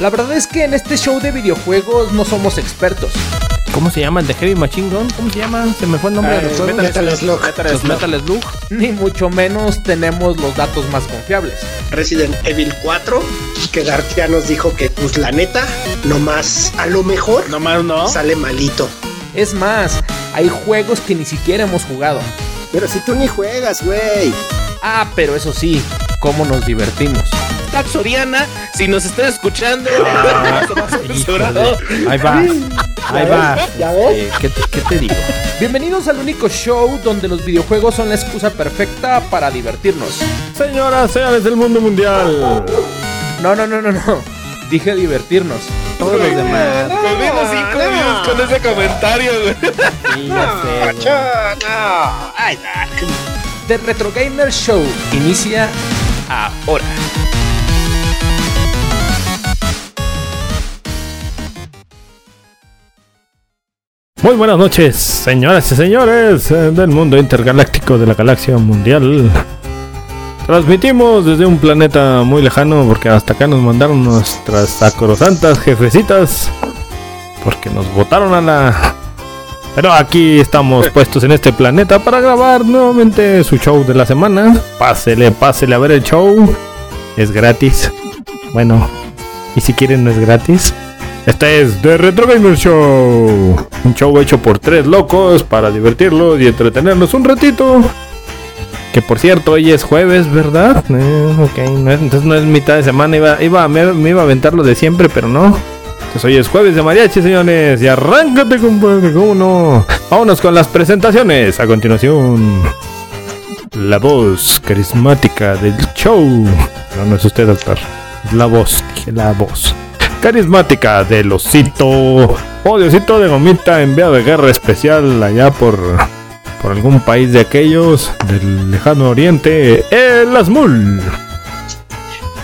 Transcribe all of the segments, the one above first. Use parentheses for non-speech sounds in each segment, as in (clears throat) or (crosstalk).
La verdad es que en este show de videojuegos no somos expertos. ¿Cómo se llama el de Heavy Machine Gun? ¿Cómo se llama? Se me fue el nombre Ah, del juego. Metal Slug. Los Metal Slug. Ni mucho menos tenemos los datos más confiables. Resident Evil 4, que García nos dijo que, pues la neta, nomás a lo mejor Nomás no. sale malito. Es más, hay juegos que ni siquiera hemos jugado. Pero si tú ni juegas, güey. Ah, pero eso sí, cómo nos divertimos. Tax Soriana, si nos están escuchando, (laughs) Híjole. Ahí va. Ahí va. ¿Ya ves? Eh, ¿qué, te, qué te digo? Bienvenidos al único show donde los videojuegos son la excusa perfecta para divertirnos. Señoras, señores del mundo mundial. No, no, no, no, no. Dije divertirnos. Todos los demás. volvimos cinco views con ese comentario, güey. Sí, ya sé. The Retro Gamer Show inicia ahora. Muy buenas noches, señoras y señores eh, del mundo intergaláctico de la galaxia mundial. Transmitimos desde un planeta muy lejano porque hasta acá nos mandaron nuestras sacrosantas jefecitas porque nos botaron a la... Pero aquí estamos puestos en este planeta para grabar nuevamente su show de la semana. Pásele, pásele a ver el show. Es gratis. Bueno, y si quieren no es gratis. Este es The Retro Gamer Show. Un show hecho por tres locos para divertirlos y entretenerlos un ratito. Que por cierto, hoy es jueves, ¿verdad? Eh, ok, no es- entonces no es mitad de semana. Iba, iba, me, me iba a aventar lo de siempre, pero no. Entonces hoy es jueves de mariachi, señores. Y arráncate, compadre, ¿cómo no? Vámonos con las presentaciones. A continuación, la voz carismática del show. No, no es usted, doctor. La voz, dije la voz carismática del osito. O de gomita enviado de guerra especial allá por, por algún país de aquellos del lejano oriente. El Asmul.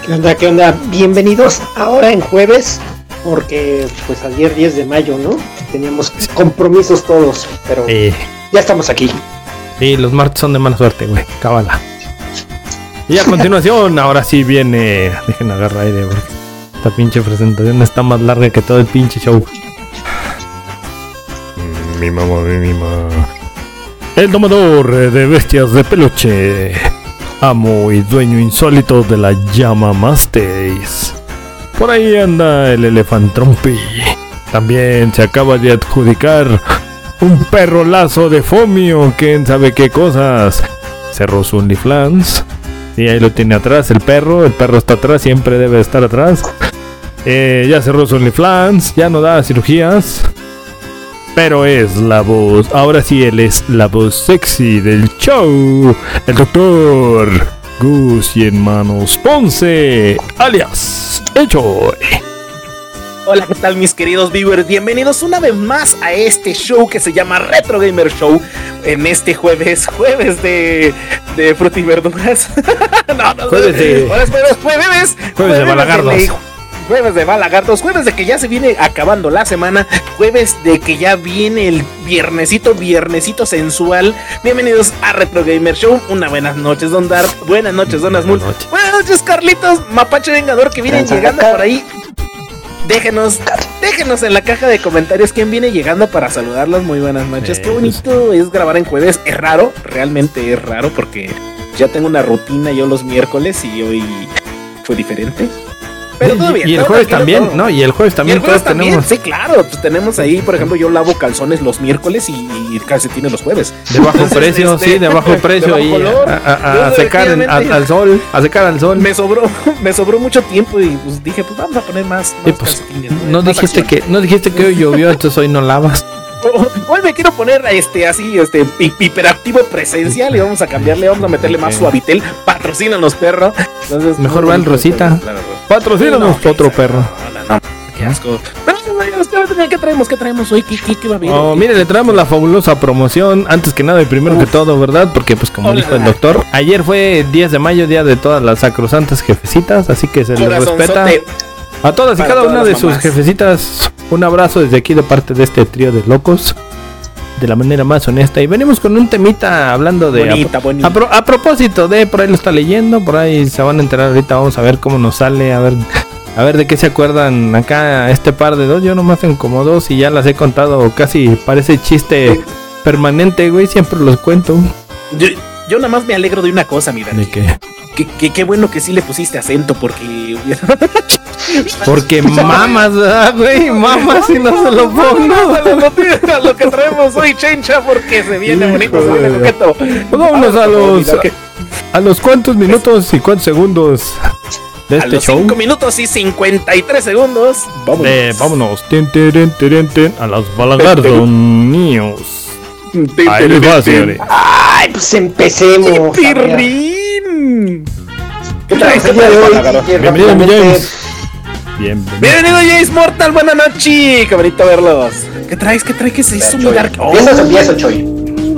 ¿Qué onda? ¿Qué onda? Bienvenidos ahora en jueves, porque pues ayer 10 de mayo, ¿no? Teníamos compromisos todos, pero ya estamos aquí. sí, los martes son de mala suerte, güey. Cábala. Y a continuación, ahora sí viene. Dejen agarrar aire, porque esta pinche presentación está más larga que todo el pinche show. Mi mamá, mi mamá. El domador de bestias de peluche. Amo y dueño insólito de la llama Masteis. Por ahí anda el elefantrompi. También se acaba de adjudicar un perro lazo de Fomio, quién sabe qué cosas. Cerró su OnlyFans. Y ahí lo tiene atrás el perro. El perro está atrás, siempre debe estar atrás. Eh, ya cerró su OnlyFans, ya no da cirugías. Pero es la voz, ahora sí él es la voz sexy del show. El doctor Gus y Manos Ponce, alias Echoy. Hola, ¿qué tal mis queridos viewers? Bienvenidos una vez más a este show que se llama Retro Gamer Show. En este jueves, jueves de, de fruta y verduras. (laughs) no, no, Jueves de- Jueves, jueves, jueves, Jueves de balagardos. Jueves de balagardos, jueves de que ya se viene acabando la semana, jueves de que ya viene el viernesito, viernesito sensual. Bienvenidos a Retro Gamer Show. Una buenas noches, Don Dark. Buenas noches, Don Azmul. Buenas noches. Buenas noches, Carlitos, Mapache Vengador, que vienen llegando por ahí. Déjenos, déjenos en la caja de comentarios quién viene llegando para saludarlos. Muy buenas noches. Qué bonito es grabar en jueves. Es raro, realmente es raro porque ya tengo una rutina yo los miércoles y hoy fue diferente. Pero todo bien. y el todo jueves también, todo. ¿no? Y el jueves Y también el jueves todos también, tenemos sí, claro. Pues tenemos ahí, por ejemplo, yo lavo calzones los miércoles y, y calcetines los jueves. de bajo Entonces, precio, este, sí, de bajo (laughs) precio de y bajo a, a- a Yo secar en- a- definitivamente- al sol, a secar al sol. Me sobró, (laughs) me sobró mucho tiempo y pues dije, pues vamos a poner más. Pues, calcetines, no más dijiste acción. que no dijiste que hoy llovió, entonces hoy no lavas. (laughs) Hoy me quiero poner este así, este hi- hiperactivo presencial y vamos a cambiarle, vamos a meterle más suavitel, patrocinan los perros. Entonces, Mejor va el Rosita. claro, Patrocínanos No, otro perro. No, no, no, qué asco. ¿qué- ¿qué traemos? ¿Qué traemos hoy? ¿Qué, qué, qué va a haber? Oh, mire, le traemos la fabulosa promoción. Antes que nada y primero que todo, ¿verdad? Porque, pues, como Hola. dijo el doctor, ayer fue 10 de mayo, día de todas las sacrosantas jefecitas. Así que se les respeta a todas y cada una de sus jefecitas. Un abrazo desde aquí de parte de este trío de locos. De la manera más honesta. Y venimos con un temita hablando de. Bonita, bonita. A, pro- a propósito de, por ahí lo está leyendo, por ahí se van a enterar ahorita, vamos a ver cómo nos sale, a ver A ver de qué se acuerdan acá este par de dos. Yo nomás tengo como dos y ya las he contado. Casi parece chiste permanente, güey. Siempre los cuento. Yo, yo nada más me alegro de una cosa, mira. ¿De qué? Qué bueno que sí le pusiste acento porque (laughs) Porque mamas, ¿verdad, güey. Mamas si no se lo pongo. (laughs) a lo que traemos hoy, chencha, porque se viene bonito, se viene coqueto. Pues vámonos a los. ¿A los cuántos minutos y cuántos segundos de A este los show? 5 minutos y 53 segundos. Vamos. Eh, vámonos. Tin, a las balagardo niños. Ahí les va, señores. Ay, pues empecemos. ¿Qué sí, Bienvenido, James. Bienvenido. Bienvenido Jace Mortal, buenas noches, qué bonito verlos. ¿Qué traes? ¿Qué traes? ¿Qué se hizo mi Choy. Dark? Oh, Empiezas o empiezo, Choy.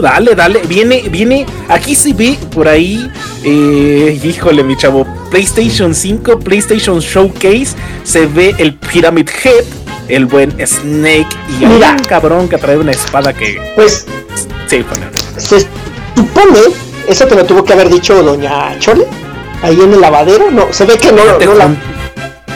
dale, dale, viene, viene, aquí se ve por ahí, eh, híjole mi chavo, PlayStation 5, PlayStation Showcase, se ve el Pyramid Head, el buen Snake y Mira. un cabrón que trae una espada que... Pues Sí, bueno. se supone, eso te lo tuvo que haber dicho Doña Chole, ahí en el lavadero. No, se ve que no, ¿Ya te, no la.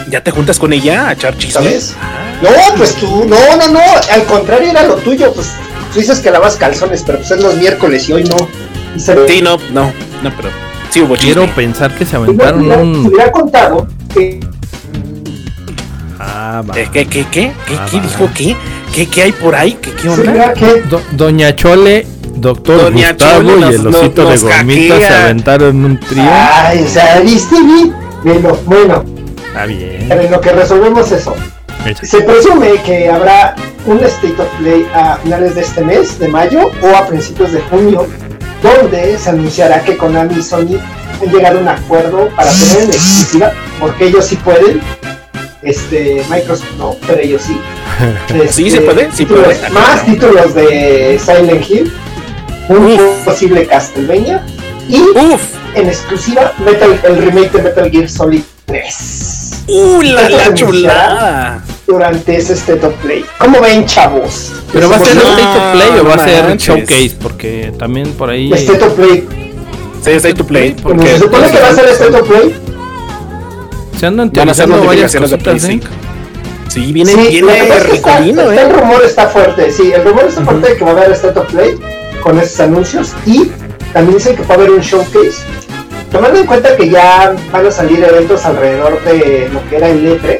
ya te juntas con ella a echar chismes? ¿Sabes? No, pues tú, no, no, no, al contrario era lo tuyo, pues tú dices que lavas calzones, pero pues es los miércoles y hoy no. Y se ve Sí, no, no, no, pero sí hubo Quiero pensar que se aventaron hubiera, un. hubiera contado que Ah, va. Eh, ¿Qué, qué, qué? ¿Qué, Ah, qué dijo? ¿Qué? ¿Qué, qué hay por ahí? ¿Qué, qué onda? Do- Doña Chole, Doctor Doña Gustavo y nos- el osito nos- de nos gomitas se aventaron un trío. Ay, o sea, ¿viste bien? Bueno, bueno, Está bien. pero en lo que resolvemos eso. Se presume que habrá un State of Play a finales de este mes, de mayo, o a principios de junio, donde se anunciará que Konami y Sony han llegado a un acuerdo para tener en (laughs) exclusiva, porque ellos sí pueden, este, Microsoft no, pero ellos sí. (laughs) Sí, se puede, sí títulos- puede. Más títulos de Silent Hill, un Uf. posible Castlevania y Uf, en exclusiva Metal, el remake de Metal Gear Solid 3 uh, la, la chulada. durante ese State of Play. ¿Cómo ven, chavos? Pero va a ser No, State of Play o va a ser. Showcase, porque también por ahí. State of Play. Sí, State to Play. Porque se supone que va a ser State of Play. se andan Van a hacer notificaciones de Play cositas, ¿eh? 5. Sí, viene, Sí, está- eh. el rumor está fuerte, sí, el rumor está fuerte de que va a haber State of Play con esos anuncios y también dicen que va a haber un showcase. Tomando en cuenta que ya van a salir eventos alrededor de lo que era el E3,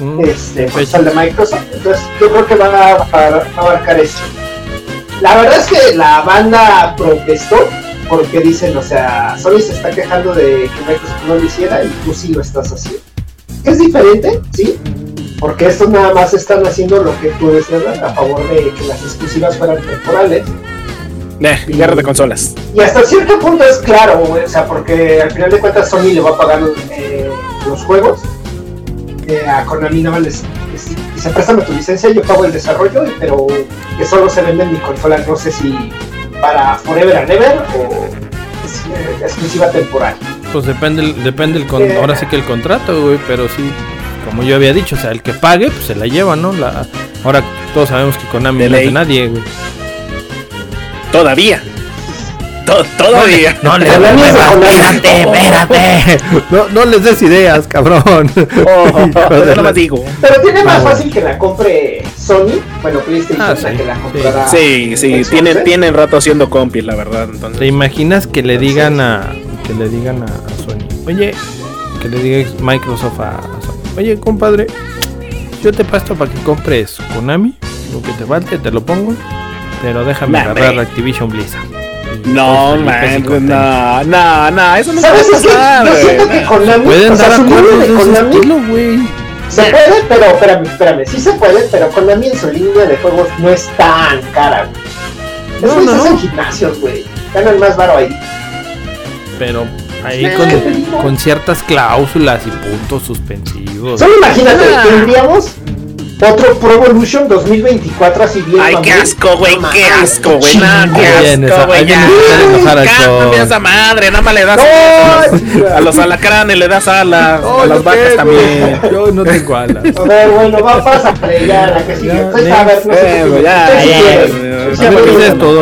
Mm, este, pues el de Microsoft, entonces yo creo que van a, a- a abarcar esto. La verdad es que la banda protestó porque dicen, o sea, Sony se está quejando de que Microsoft no lo hiciera y tú sí lo estás haciendo. Es diferente, sí, porque estos nada más están haciendo lo que tú ¿verdad? a favor de que las exclusivas fueran temporales. Eh, guerra de consolas. Y hasta cierto punto es claro, güey, o sea, porque al final de cuentas Sony le va a pagar eh, los juegos. Eh, a Konami nada más les, les dice, préstame tu licencia, yo pago el desarrollo, pero que solo se vende en mi consola, no sé si para Forever and Ever o es, eh, exclusiva temporal. Pues depende, el- depende el con- Eh. ahora sí que el contrato, güey, pero sí, como yo había dicho, o sea, el que pague, pues se la lleva, ¿no? La, ahora todos sabemos que Konami no es de nadie, güey. Todavía. To- todavía. No le Konami. espérate, espérate. No, no les des ideas, cabrón. (laughs) Oh, (laughs) la- no más digo. Pero tiene más Ah, fácil que la compre Sony, bueno, PlayStation, Ah, sí, que la comprará. Sí, sí, Xbox, tienen, ¿eh? tienen rato haciendo compis, la verdad. Entonces. ¿Te imaginas que le digan a que le digan a, a Sony? Oye, que le diga Microsoft a, a Sony. Oye, compadre, yo te pasto para que compres Konami, lo que te falte te lo pongo, pero déjame Nah, agarrar. Activision Blizzard. No, man, no, no, no, eso no ¿Sabes? Es que yo siento que Konami, Pueden o sea, dar su línea acuerdos de Konami estilo, güey. se puede, pero espérame, espérame, sí se puede, pero Konami en su línea de juegos no es tan cara, güey. No, Esos no, no, hacen gimnasios, güey. Ganan más varo ahí. Pero ahí con, con ciertas cláusulas y puntos suspensivos. Solo imagínate, tendríamos otro Pro Evolution 2024 así bien. Ay, qué asco, güey, No qué asco, güey, no, qué asco, güey, ya. Cambia Sean. esa madre, nada más le das No, a los alacranes, le das alas, a las vacas también. Yo no tengo alas. A ver, bueno, va, pásale ya la que sigue. Ya, Pues, ya. a ver, no sé Eh, qué- ya, ¿qué ya,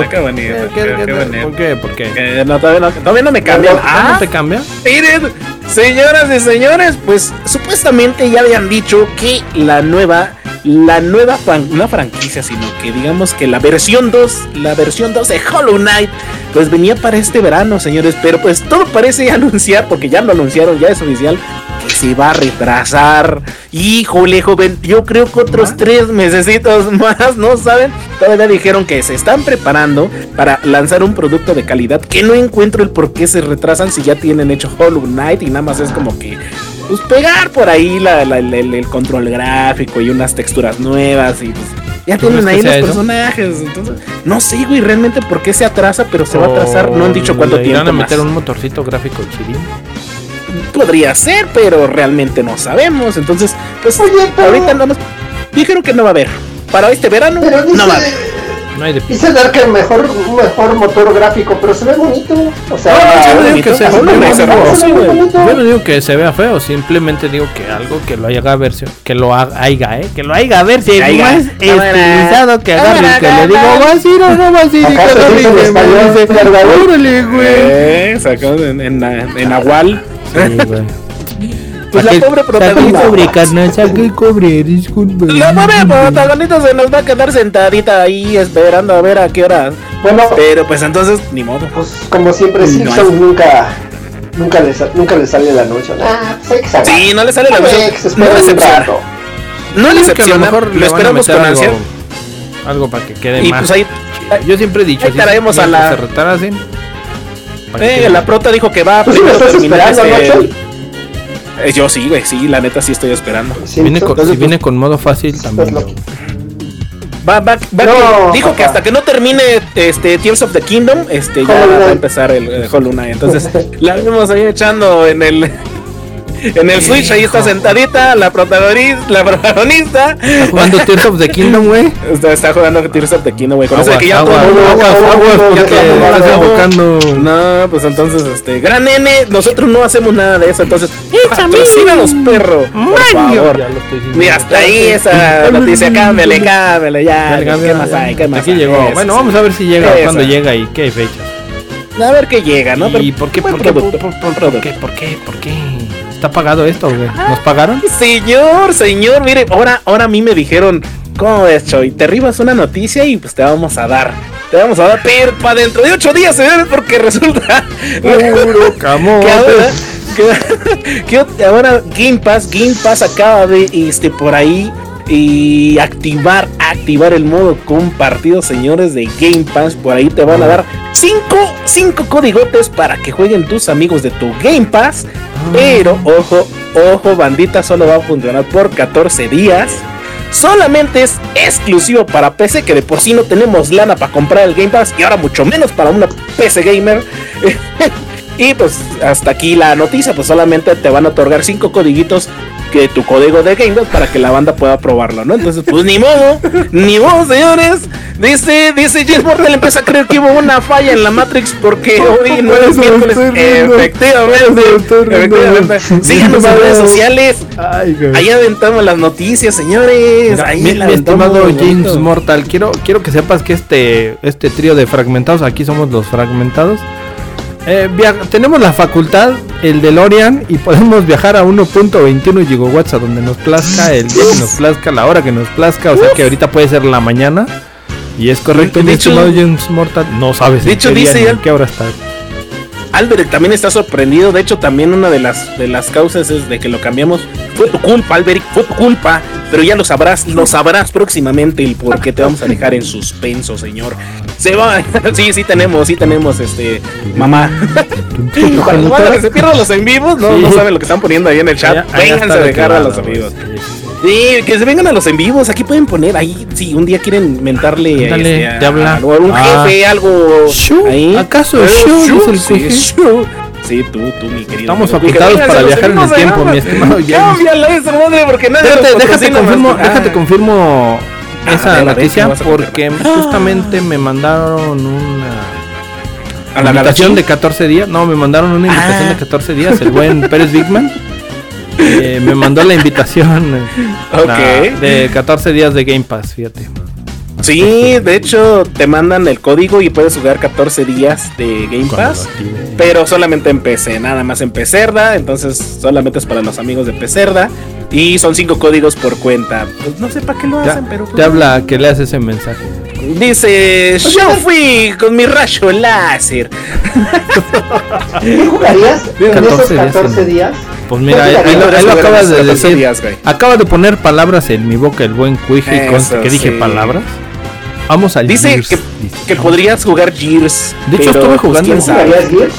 ¿Qué bonito, ¿Qué- qué- qué- qué bonito. ¿Por qué? ¿Por qué? No, todavía no, todavía no me cambian. ¿Ah? Ah, ¿No te cambia? miren, Señoras y señores, pues supuestamente ya habían dicho que la nueva, la nueva, fran- no franquicia, sino que digamos que la versión 2, la versión 2 de Hollow Knight, pues venía para este verano, señores, pero pues todo parece (laughs) anunciar, porque ya lo anunciaron, ya es oficial, que se va a retrasar. Híjole, joven, yo creo que otros tres mesecitos (laughs) más, ¿no saben? Todavía dijeron que se están preparando para lanzar un producto de calidad que no encuentro el por qué se retrasan si ya tienen hecho Hollow Knight y nada más es como que pues pegar por ahí la- la- el, el- el control gráfico y unas texturas nuevas y pues ya ¿Tú tienen ahí los eso? personajes. Entonces, no sé, güey, realmente por qué se atrasa, pero se va a atrasar. No han dicho ¿O cuánto le tiempo. irán a más. meter un motorcito gráfico chidín. Podría ser, pero realmente no sabemos. Entonces, pues Oye, pero- ahorita no nos dijeron que no va a haber. Para este verano Pero dice, no va a haber. No hay de dice Dark que mejor, un mejor motor gráfico, pero se ve bonito. O sea, No, yo no digo que sea. Yo no digo que se vea feo, simplemente digo que algo que lo haga versión, que lo haga, haiga, ¿eh? Que lo haya versión Haiga. más estilizado que agarre que le digo, vas a ir o no vas a ir y que ¿Acaso agarre y dice órale, güey. Eh, sacado en, en, en Agual. Sí, güey. Pues la pobre protagonista. cobre, carnal, saque el cobre, disculpe. La pobre protagonista se nos va a quedar sentadita ahí esperando a ver a qué hora. Bueno, Pero pues entonces, ni modo. pues como siempre, No Simpson nunca, nunca le, nunca le sale el anuncio. Ah, pues hay que. Sí, no le sale la se No le decepciona. No le Yo creo que a lo decepciona. mejor Lo esperamos con algo, ansia. algo para que quede Y más. pues ahí, Yo siempre he dicho, ahí si traemos a la- se retrasen, eh, la prota dijo que va a ¿Tú sí primero estás esperando, este-? Eh, Yo sí, güey, sí, la neta sí estoy esperando. Viene con- si viene con modo fácil también. Va, va, va No, dijo que hasta que no termine este Tears of the Kingdom, este ya va a empezar el, el Hollow Knight. Entonces, la vemos ahí echando en el en el Switch, ahí está sentadita la protagonista, la protagonista. Está jugando Tears of the Kingdom, güey. Está, está jugando Tears of the Kingdom, güey. Con eso que ya aguas, todo porque estás enfocando. No, pues entonces, este, gran nene, nosotros no hacemos nada de eso, entonces, patrocínanos, perro, por favor. Ya lo estoy diciendo. Mira, hasta ahí esa noticia, cámbiale, cámbiale, ya. ¿Qué más hay? ¿Qué más Aquí llegó. Bueno, vamos a ver si llega, cuándo llega y qué fecha. A ver qué llega, ¿no? ¿Y por qué, por qué, por, qué, por qué, por qué? ¿Está pagado esto, güey? ¿Nos pagaron? Señor, señor, mire, ahora, ahora a mí me dijeron, ¿cómo ves, Choy? Te arribas una noticia y pues te vamos a dar. Te vamos a dar, pero para dentro de ocho días, señores, porque resulta (laughs) Puro camote. que ahora, que, (laughs) que ahora Game Pass, Game Pass acaba de este por ahí y activar, activar el modo compartido, señores de Game Pass. Por ahí te van a dar cinco, cinco códigotes para que jueguen tus amigos de tu Game Pass. Pero ojo, ojo, bandita, solo va a funcionar por 14 días. Solamente es exclusivo para PC, que de por sí no tenemos lana para comprar el Game Pass y ahora mucho menos para una PC gamer. (laughs) y pues hasta aquí la noticia, pues solamente te van a otorgar cinco codiguitos que tu código de Game Pass para que la banda pueda probarlo, ¿no? Entonces, pues ni modo, ni modo, señores. Dice, dice James Mortel empieza a creer que hubo una falla en la Matrix porque hoy (laughs) no es miércoles. Efectivamente, efectivamente. Síganos en redes sociales. Ahí aventamos las noticias, señores. Mira, Ahí mi, estimado. James Mortal, quiero, quiero que sepas que este, este trío de fragmentados, aquí somos los fragmentados. Eh, tenemos la facultad, el DeLorean, y podemos viajar a 1.21 gigawatts a donde nos plazca, el día que nos plazca, la hora que nos plazca, o sea que ahorita puede ser la mañana. Y es correcto, De hecho- James Mortal, no sabes de hecho, qué día dice ni en qué hora está. Albert también está sorprendido. De hecho, también una de las, de las causas es de que lo cambiamos. Fue tu culpa, Alberic, fue tu culpa. Pero ya lo sabrás, lo sabrás próximamente el por qué te vamos a dejar en suspenso, señor. Se va. (laughs) Sí, sí tenemos, sí tenemos, este, mamá. (laughs) Cuando se pierdan los en vivos, no, Sí. no saben lo que están poniendo ahí en el chat. Vénganse a de dejar a los vivos. Sí, que se vengan a los en vivos. Aquí pueden poner ahí. Si un día quieren mentarle Ándale, este, a, a un Ah. jefe, algo. Shu, ahí. ¿acaso Shu es el sí, jefe? Shu. Sí, tú, tú, mi querido. Estamos Fíjate, para viajar en el tiempo, mi estimado. (laughs) Cámbiala esa madre porque nadie Déjate, déjate confirmo, déjate Ah. confirmo esa a ver, a ver, noticia ¿qué vas a porque justamente me mandaron una A la invitación de 14 días. No, me mandaron una invitación Ah. de 14 días. El buen Pérez Bigman (laughs) eh, me mandó la invitación eh, la- de 14 días de Game Pass, fíjate. Sí, de hecho te mandan el código y puedes jugar 14 días de Game Pass. Pero solamente en PC, nada más en entonces solamente es para los amigos de Pecerda. Y son cinco códigos por cuenta. Pues no sé para qué lo Ya, hacen, pero. pues, te habla que leas ese mensaje. Dice, yo fui con mi rayo láser. ¿Qué jugarías en 14 esos días, 14 ¿no? días? Pues mira, ahí, lo, ahí lo acabas de 14 decir. días. Acaba de poner palabras en mi boca el buen Cuija y consta que dije sí. palabras. Vamos al Dice Gears, que, dice. que podrías jugar Gears. De hecho, pero, estuve pues, jugando- quién sabe. ¿Jugarías Gears?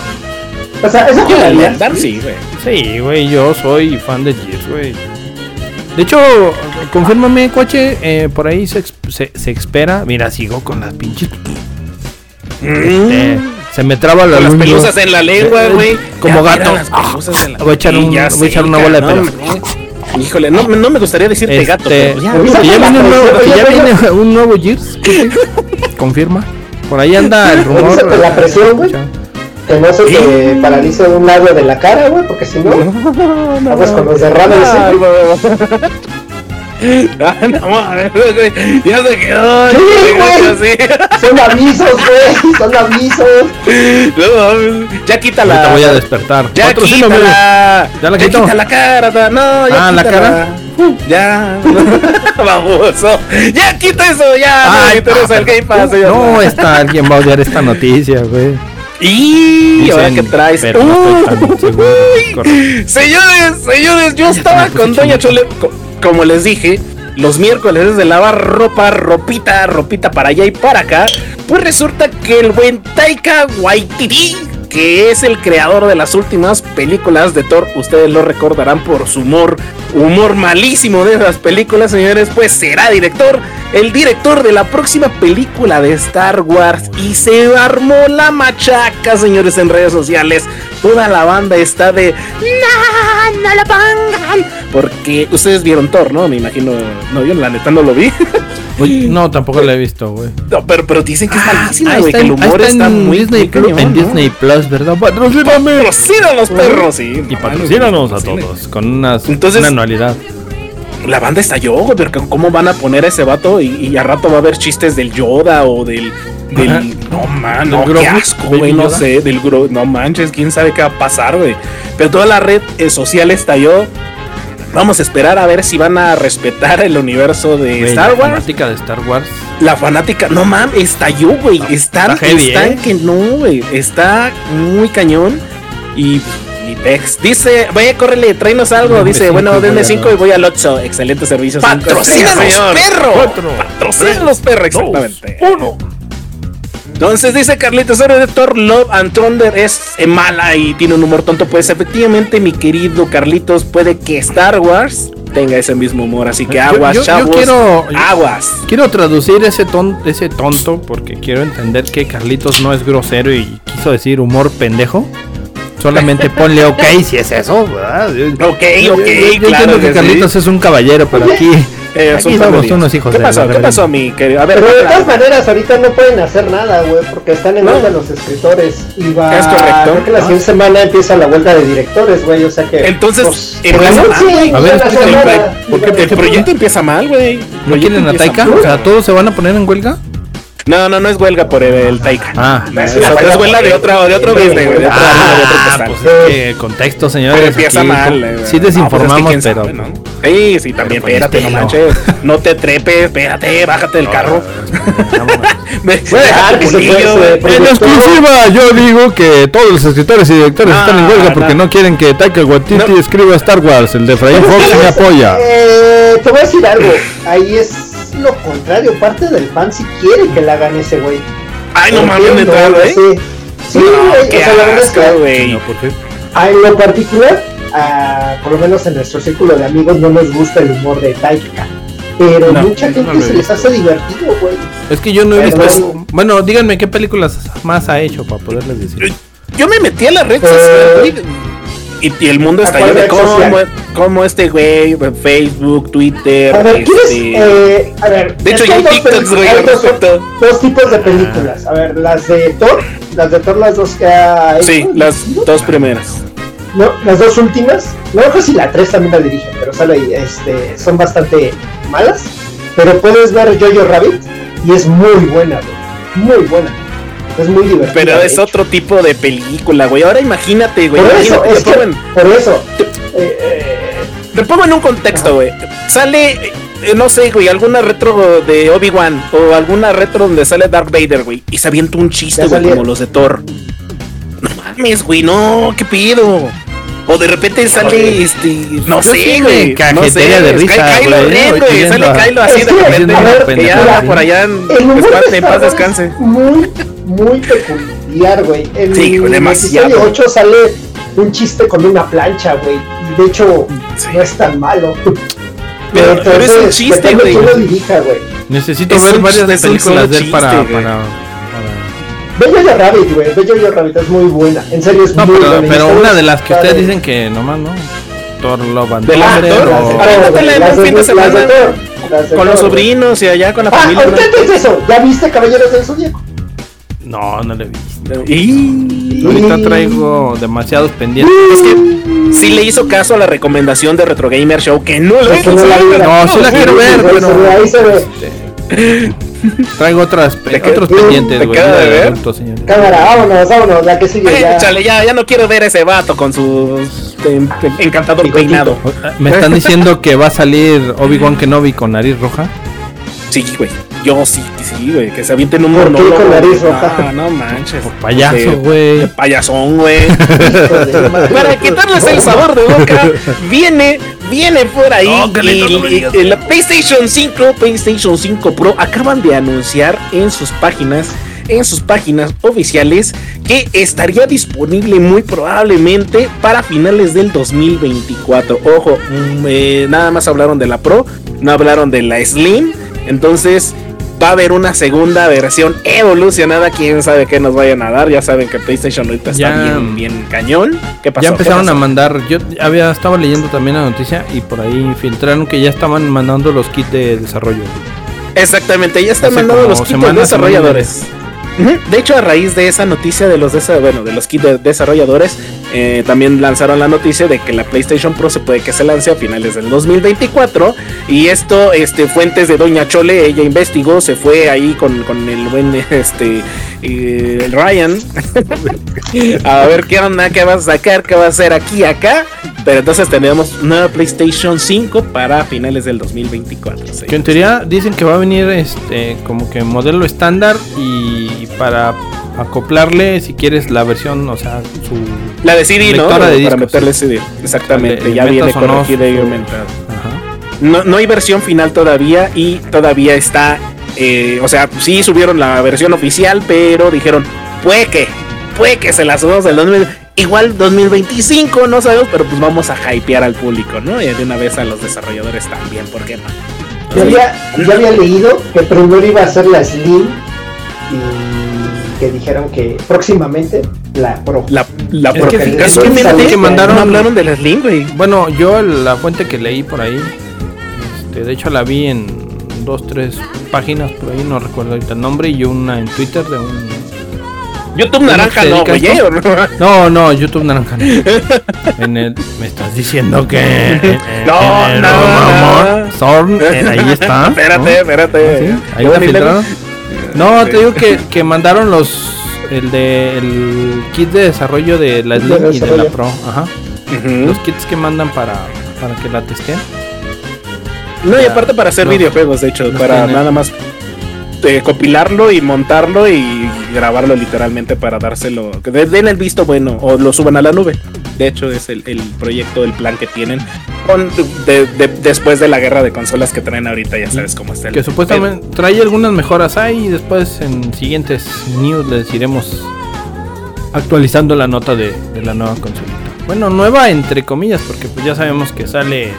O sea, ¿eso jugarías? sí, güey. Sí, güey, yo soy fan de Gears, güey. De hecho, confírmame, coche, eh, por ahí se, se, se espera. Mira, sigo con las pinches. Este, se me traba la Con las pelusas en la lengua, Eh, güey. como Ya, gato. la- Voy a echar un- voy a echar una bola de pelos. güey. Híjole, no, no me gustaría decirte Este, gato, pero ya. Viene un nuevo, ya viene un nuevo Gears. Confirma. Por ahí anda el (laughs) rumor. La presión, güey. Que no se te paralice un lado de la cara, güey, porque si no, (laughs) vamos con los derrames. Güey. No, mames, ya se quedó. Sí, güey. así. (laughs) Son avisos, güey, son avisos. No, mames. ya quita la. Ahorita voy a despertar. Ya Patrocíname. quítala. ¿Ya la quito? quita la cara. No, ya Ah, ¿la quítala. cara? Ya. (laughs) Baboso. Ya quita eso, ya. no me Ay, interesa el Game Pass. No, está alguien va a odiar esta noticia, güey. Y Dicen, ahora que traes. pero no estoy tan Uy. seguro. (laughs) Correcto. Señores, señores, yo estaba con Doña. Chole. co- Como les dije, los miércoles es de lavar ropa, ropita, ropita para allá y para acá. Pues resulta que el buen Taika Waititi, que es el creador de las últimas películas de Thor, ustedes lo recordarán por su humor, humor malísimo de esas películas, señores, pues será director, el director de la próxima película de Star Wars. Y se armó la machaca, señores, en redes sociales. Toda la banda está de no, no la pongan. Porque ustedes vieron Thor, ¿no? Me imagino. No, yo la neta no lo vi. (laughs) No, tampoco la he visto, güey. No, pero, pero dicen que es malísima, Ahí güey. Que el humor está en muy Disney muy Plus, cañón, en ¿no? Disney Plus, ¿verdad? Patrocíname. Los perros, sí. Y patrocínanos a todos con unas, Entonces- una La banda estalló, güey, porque cómo van a poner a ese vato y, y a rato va a haber chistes del Yoda o del. del Ajá. no man, ¿Del no, qué asco, ¿Baby güey, no Yoda? sé, del Gro, no manches, quién sabe qué va a pasar, güey. Pero toda la red eh, social estalló. Vamos a esperar a ver si van a respetar el universo de Star la Wars. fanática de Star Wars. La fanática, no mames, estalló, güey. Están, está heavy, están ¿eh? que no, güey. Está muy cañón. Y Dice, vaya, córrele, tráenos algo. Denme Dice, cinco bueno, denme voy a 5 dos. y voy al 8. Excelente servicio. cinco ¡Patrocínanos, estrellas, señor. perro! Cuatro, Patrocínanos, perro, exactamente. Uno. Entonces dice Carlitos, serie de Thor Love and Thunder es eh, mala y tiene un humor tonto. Pues efectivamente, mi querido Carlitos, puede que Star Wars tenga ese mismo humor. Así que aguas, yo- yo chavos. quiero- aguas. Quiero traducir ese, ton, ese tonto porque quiero entender que Carlitos no es grosero y quiso decir humor pendejo. Solamente ponle ok si es eso, ¿verdad? Ok, Yo- ok, yo- yo claro entiendo que, que Carlitos es un caballero, pero aquí, Eh, aquí somos familias. unos hijos ¿Qué de pasó? ¿Qué pasó, mi querido? A ver, Pero de todas maneras, ahorita no pueden hacer nada, güey, porque están en No. huelga los escritores. Y va, Es correcto. Creo que la siguiente semana empieza la vuelta de directores, güey, o sea que. Entonces, pues, empieza mal. noche, A ver, ya la explícame, semana, ¿por qué- y va- el proyecto empieza mal, güey. ¿No quieren a Taika? O sea, ¿todos se van a poner en huelga? No, no, no es huelga por el, el Taika. Ah, No, es, es huelga de otra, de otro business, güey. Otro, de otro Ah, pues es que contexto, señores. Pero empieza aquí, mal. eh, Sí no, desinformamos, pues es que pero... sabe, ¿no? Sí, sí, también, con espérate, no estilo. manches. No te trepes, espérate, bájate del carro. Me- (laughs) dejar güey. En exclusiva, yo digo que todos los escritores y directores Ah, están en huelga porque no. no, quieren que Taika Waititi No. escriba Star Wars. El de Efraín Fox me apoya. Eh, te voy a decir algo, ahí es lo contrario, parte del fan si quiere que la hagan ese güey. Ay, no mames, neta, güey. Sí, sí, No, güey, qué o sea, la verdad es que güey. ¿por qué? a- en lo particular, por lo menos en nuestro círculo de amigos, no nos gusta el humor de Taika. Pero No, mucha no gente se les hace divertido, güey. Es que yo no he visto. no- Bueno, díganme qué películas más ha hecho para poderles decir. Yo me metí a la red Eh, y, y el mundo ¿a está lleno de cómo, este güey, Facebook, Twitter, A ver, ¿quieres? este... Eh, a ver, De hecho, hay dos TikToks, güey, dos, tipos de películas. A ver, las de Thor, las de Thor, las dos que ha Sí, hecho, las ¿no? dos primeras. No, las dos últimas, no sé si la tres también la dirige, pero sale ahí, este, son bastante malas. Pero puedes ver Jojo Rabbit, y es muy buena, güey. Muy buena. Es muy divertida. Pero es otro tipo de película, güey. Ahora imagínate, güey. Por eso, es que, en, por eso. eh, te pongo en un contexto, güey. Sale, eh, no sé, güey, alguna retro de Obi-Wan o alguna retro donde sale Darth Vader, güey. Y se avienta un chiste, güey, como los de Thor. No mames, güey, no, ¿qué pido? O de repente sale, Oye. este, no Yo sé, güey. No sé, de Ky- risa, Kylo güey, Ren, güey. Sale Kylo así de repente. a ver, que ya por allá en, en paz descanse. es Muy, muy peculiar, güey. En Sí, el demasiado. episodio 8 sale un chiste con una plancha, güey. De hecho, Sí. no es tan malo. Pero- pero es un chiste, güey. quién lo dirija, güey. Necesito Es ver un varias películas de él para, chiste, güey. para, para- Ve Jojo Rabbit, güey. Ve Jojo Rabbit, es muy buena. En serio, es No, muy pero, buena. Pero una de las que ustedes dicen que nomás no. Thor Love and Thunder Ahora Thor, de- fin semana. Con los sobrinos y allá con la Ah, familia. ahorita antes de eso, ¿ya viste Caballeros del Zodíaco? No, no le vi. Y Ahorita traigo demasiados pendientes. es que sí le hizo caso a la recomendación de Retro Gamer Show que no lo Es que no No, sí la quiero ver, pero- ve, Ahí se ve. Traigo otras pe- otros te pendientes, güey. Cámara, vámonos, vámonos, la que sigue Ay, ya. chale, ya, ya no quiero ver ese vato con su eh, encantador Bigotito. peinado. Me están diciendo que va a salir Obi-Wan (laughs) Kenobi con nariz roja. Sí, güey. Yo sí, sí, güey. Que se avienten un ¿Por qué monólogo. con nariz güey. roja? No, no manches. Por payaso, güey. de payasón, güey. (laughs) (laughs) Para quitarles el sabor de boca, viene, viene por ahí No, y- no me digas. y- la PlayStation 5, PlayStation 5 Pro acaban de anunciar en sus páginas, en sus páginas oficiales que estaría disponible muy probablemente para finales del 2024. Ojo, mm, eh, nada más hablaron de la Pro, no hablaron de la Slim, entonces va a haber una segunda versión evolucionada. Quién sabe qué nos vayan a dar. Ya saben que PlayStation ahorita está bien, bien cañón. ¿Qué pasó? Ya ¿Qué empezaron a mandar, yo había estaba leyendo también la noticia y por ahí filtraron que ya estaban mandando los kits de desarrollo. Exactamente, ya están Hace mandando los kits de desarrolladores. De hecho, a raíz de esa noticia de los bueno, de los kits de desarrolladores, eh, también lanzaron la noticia de que la PlayStation Pro se puede que se lance a finales del 2024. Y esto, este, fuentes de Doña Chole, ella investigó, se fue ahí con, con el buen (laughs) este eh, Ryan (laughs) a ver qué onda, qué va a sacar, qué va a hacer aquí, acá. Pero entonces tenemos nueva PlayStation 5 para finales del 2024. sí. Que en teoría dicen que va a venir este como que modelo estándar y para acoplarle si quieres la versión, o sea, su La de CD, ¿no? Para discos, meterle CD. Exactamente, Le- ya viene o no corregida y aumentada. ajá. No, no hay versión final todavía y todavía está. eh, o sea, sí subieron la versión oficial, pero dijeron, puede que, puede que se la subamos del 2000. Igual 2025, no sabemos, pero pues vamos a hypear al público, ¿no? Y de una vez a los desarrolladores también, ¿por qué no? Yo había, yo había leído que primero iba a ser la Slim y que dijeron que próximamente la Pro. La, la Es que porque fíjate casualmente que mandaron- no hablaron de las güey. Bueno, yo la fuente que leí por ahí, este, de hecho la vi en dos, tres páginas por ahí, no recuerdo ahorita el nombre, y una en Twitter de un... YouTube naranja no, güey? ¿eh? ¿O no? No, no, YouTube Naranja. no. En el, me estás diciendo que... en- (laughs) No, en el no, Amor no. Zorn, eh, ahí está. (laughs) ¿no? espérate, espérate. Ah, sí, Ahí le- filtrado. No, te digo que, que mandaron los... El de el kit de desarrollo de la De Slim y de la. Pro. Ajá. Los kits que mandan para, para que la testeen. No, y aparte para hacer No. videojuegos, de hecho, No para tiene. nada más eh, compilarlo y montarlo y grabarlo literalmente para dárselo, que de- den el visto bueno o lo suban a la nube. De hecho, es el, el proyecto, el plan que tienen con, de- de- después de la guerra de consolas que traen ahorita, ya sabes cómo está el Que supuestamente trae algunas mejoras ahí y después en siguientes news les iremos actualizando la nota de, de la nueva consolita. Bueno, nueva entre comillas, porque pues ya sabemos que sale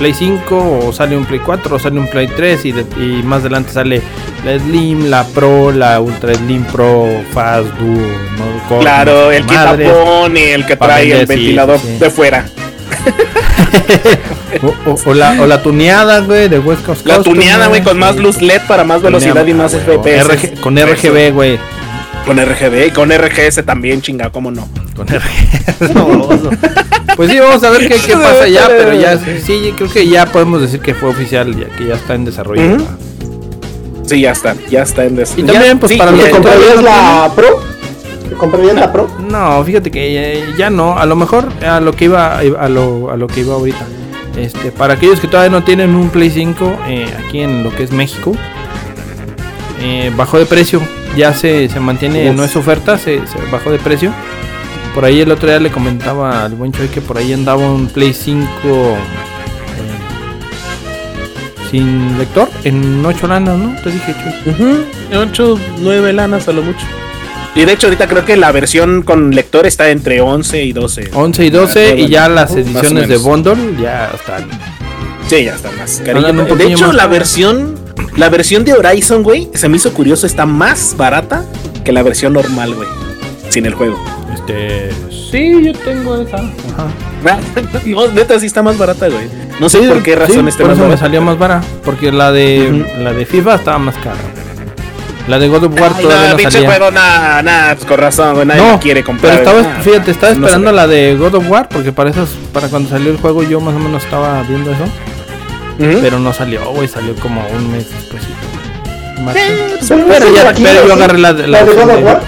Play 5 o sale un Play 4 o sale un Play 3 y, de- y más adelante sale la Slim, la Pro, la Ultra Slim Pro, Fast Duo, ¿no? Con- Claro, el que tapone, el que trae el vender, ventilador sí, sí. de fuera. (laughs) O, o- o la, o la tuneada, güey, de West Coast La tuneada, güey, con más luz LED para más velocidad y más. FPS. Con RGB, güey. Con RGB y con RGS también, chinga, ¿cómo no? Con. No, no. Pues sí, vamos a ver qué, qué pasa ya, pero ya sí, creo que ya podemos decir que fue oficial, ya que ya está en desarrollo. Sí, ya está, ya está en des- Y ya- también, pues, sí, para los ¿Te que comprarías la Pro? ¿Te comprarías la Pro? No, fíjate que eh, ya no. A lo mejor a lo que iba a lo, a lo que iba ahorita. Este, para aquellos que todavía no tienen un Play 5 eh, aquí en lo que es México, eh, bajó de precio. Ya se, se mantiene, Uf. no es oferta, se, se bajó de precio. Por ahí el otro día le comentaba al buen Choy que por ahí andaba un Play 5 eh, sin lector en 8 lanas, ¿no? Te dije, Choy. Ujú, 8, 9 lanas a lo mucho. Y de hecho ahorita creo que la versión con lector está entre 11 y 12. 11 y 12 Ah, y ya las ediciones de bundle ya están. Sí, ya está más cariño. De hecho, más la versión la versión de Horizon, güey, se me hizo curioso, está más barata que la versión normal, güey, sin el juego. Este, sí, yo tengo esa. Ajá. (laughs) No, neta sí está más barata, güey. No sé Sí, por qué razón sí, esté por más eso me barata. salió más vara, porque la de Ujú. la de FIFA estaba más cara. La de God of War Ay, todavía no, no, pinche salía. juego, nada, nada, pues con razón, güey, nadie no, quiere comprar. pero estaba, Ah, fíjate, estaba no esperando la de God of War porque para esas, para cuando salió el juego yo más o menos estaba viendo eso, Ujú. pero no salió, güey, salió como un mes después. Eh, pues, Pero, no Pero salió ya- pero ¿o yo sí? agarré la de- ¿La la de God of de- War.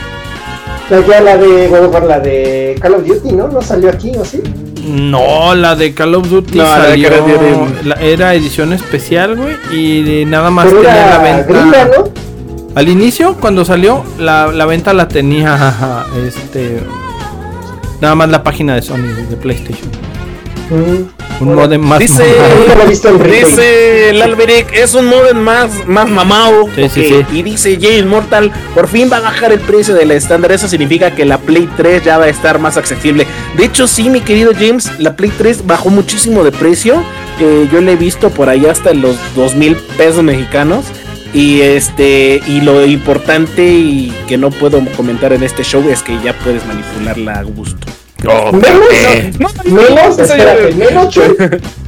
La, ya la de God of War, la de Call of Duty, ¿no? ¿No salió aquí o sí? No, la de Call of Duty No, la de salió, of Duty. la- era edición especial, güey, y de nada más Pero tenía la venta. gringa, ¿no? Al inicio, cuando salió, la, la venta la tenía (laughs) este. Nada más la página de Sony, de PlayStation. Mm. Un modem más Dice, mamado. Dice el Alberic, es un modem más, más mamado. Sí, sí, ok. sí. Y dice James Mortal, por fin va a bajar el precio del estándar. Eso significa que la Play 3 ya va a estar más accesible. De hecho, sí, mi querido James, la Play 3 bajó muchísimo de precio. Eh, yo le he visto por ahí hasta los dos mil pesos mexicanos. Y este, y lo importante y que no puedo comentar en este show es que ya puedes manipularla a gusto. Menos, menos, espérate, menos.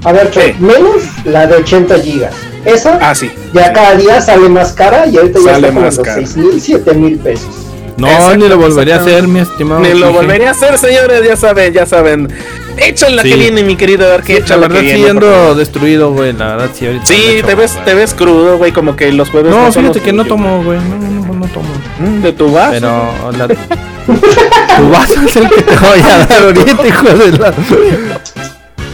A ver, Choy, Eh. menos la de 80 gigas. Esa Ah, sí. ya cada día sale más cara y ahorita ya Sale está más los cara. 6 mil, 7 mil pesos. No, Exacto, ni lo volvería a hacer, mi estimado. Me lo volvería a hacer, señores, ya saben, ya saben. Échala Sí. que viene, mi querido Dark, Sí, la verdad que sí viene. favor. destruido, güey. La verdad sí, ahorita. Sí, te hecho, ves, te ves crudo, güey, como que los jueves No, son fíjate que no tomo, güey. No, no, no tomo. Mm, De tu vaso. Pero la... (laughs) (laughs) tu vaso es el que te voy a dar ahorita, hijo de la.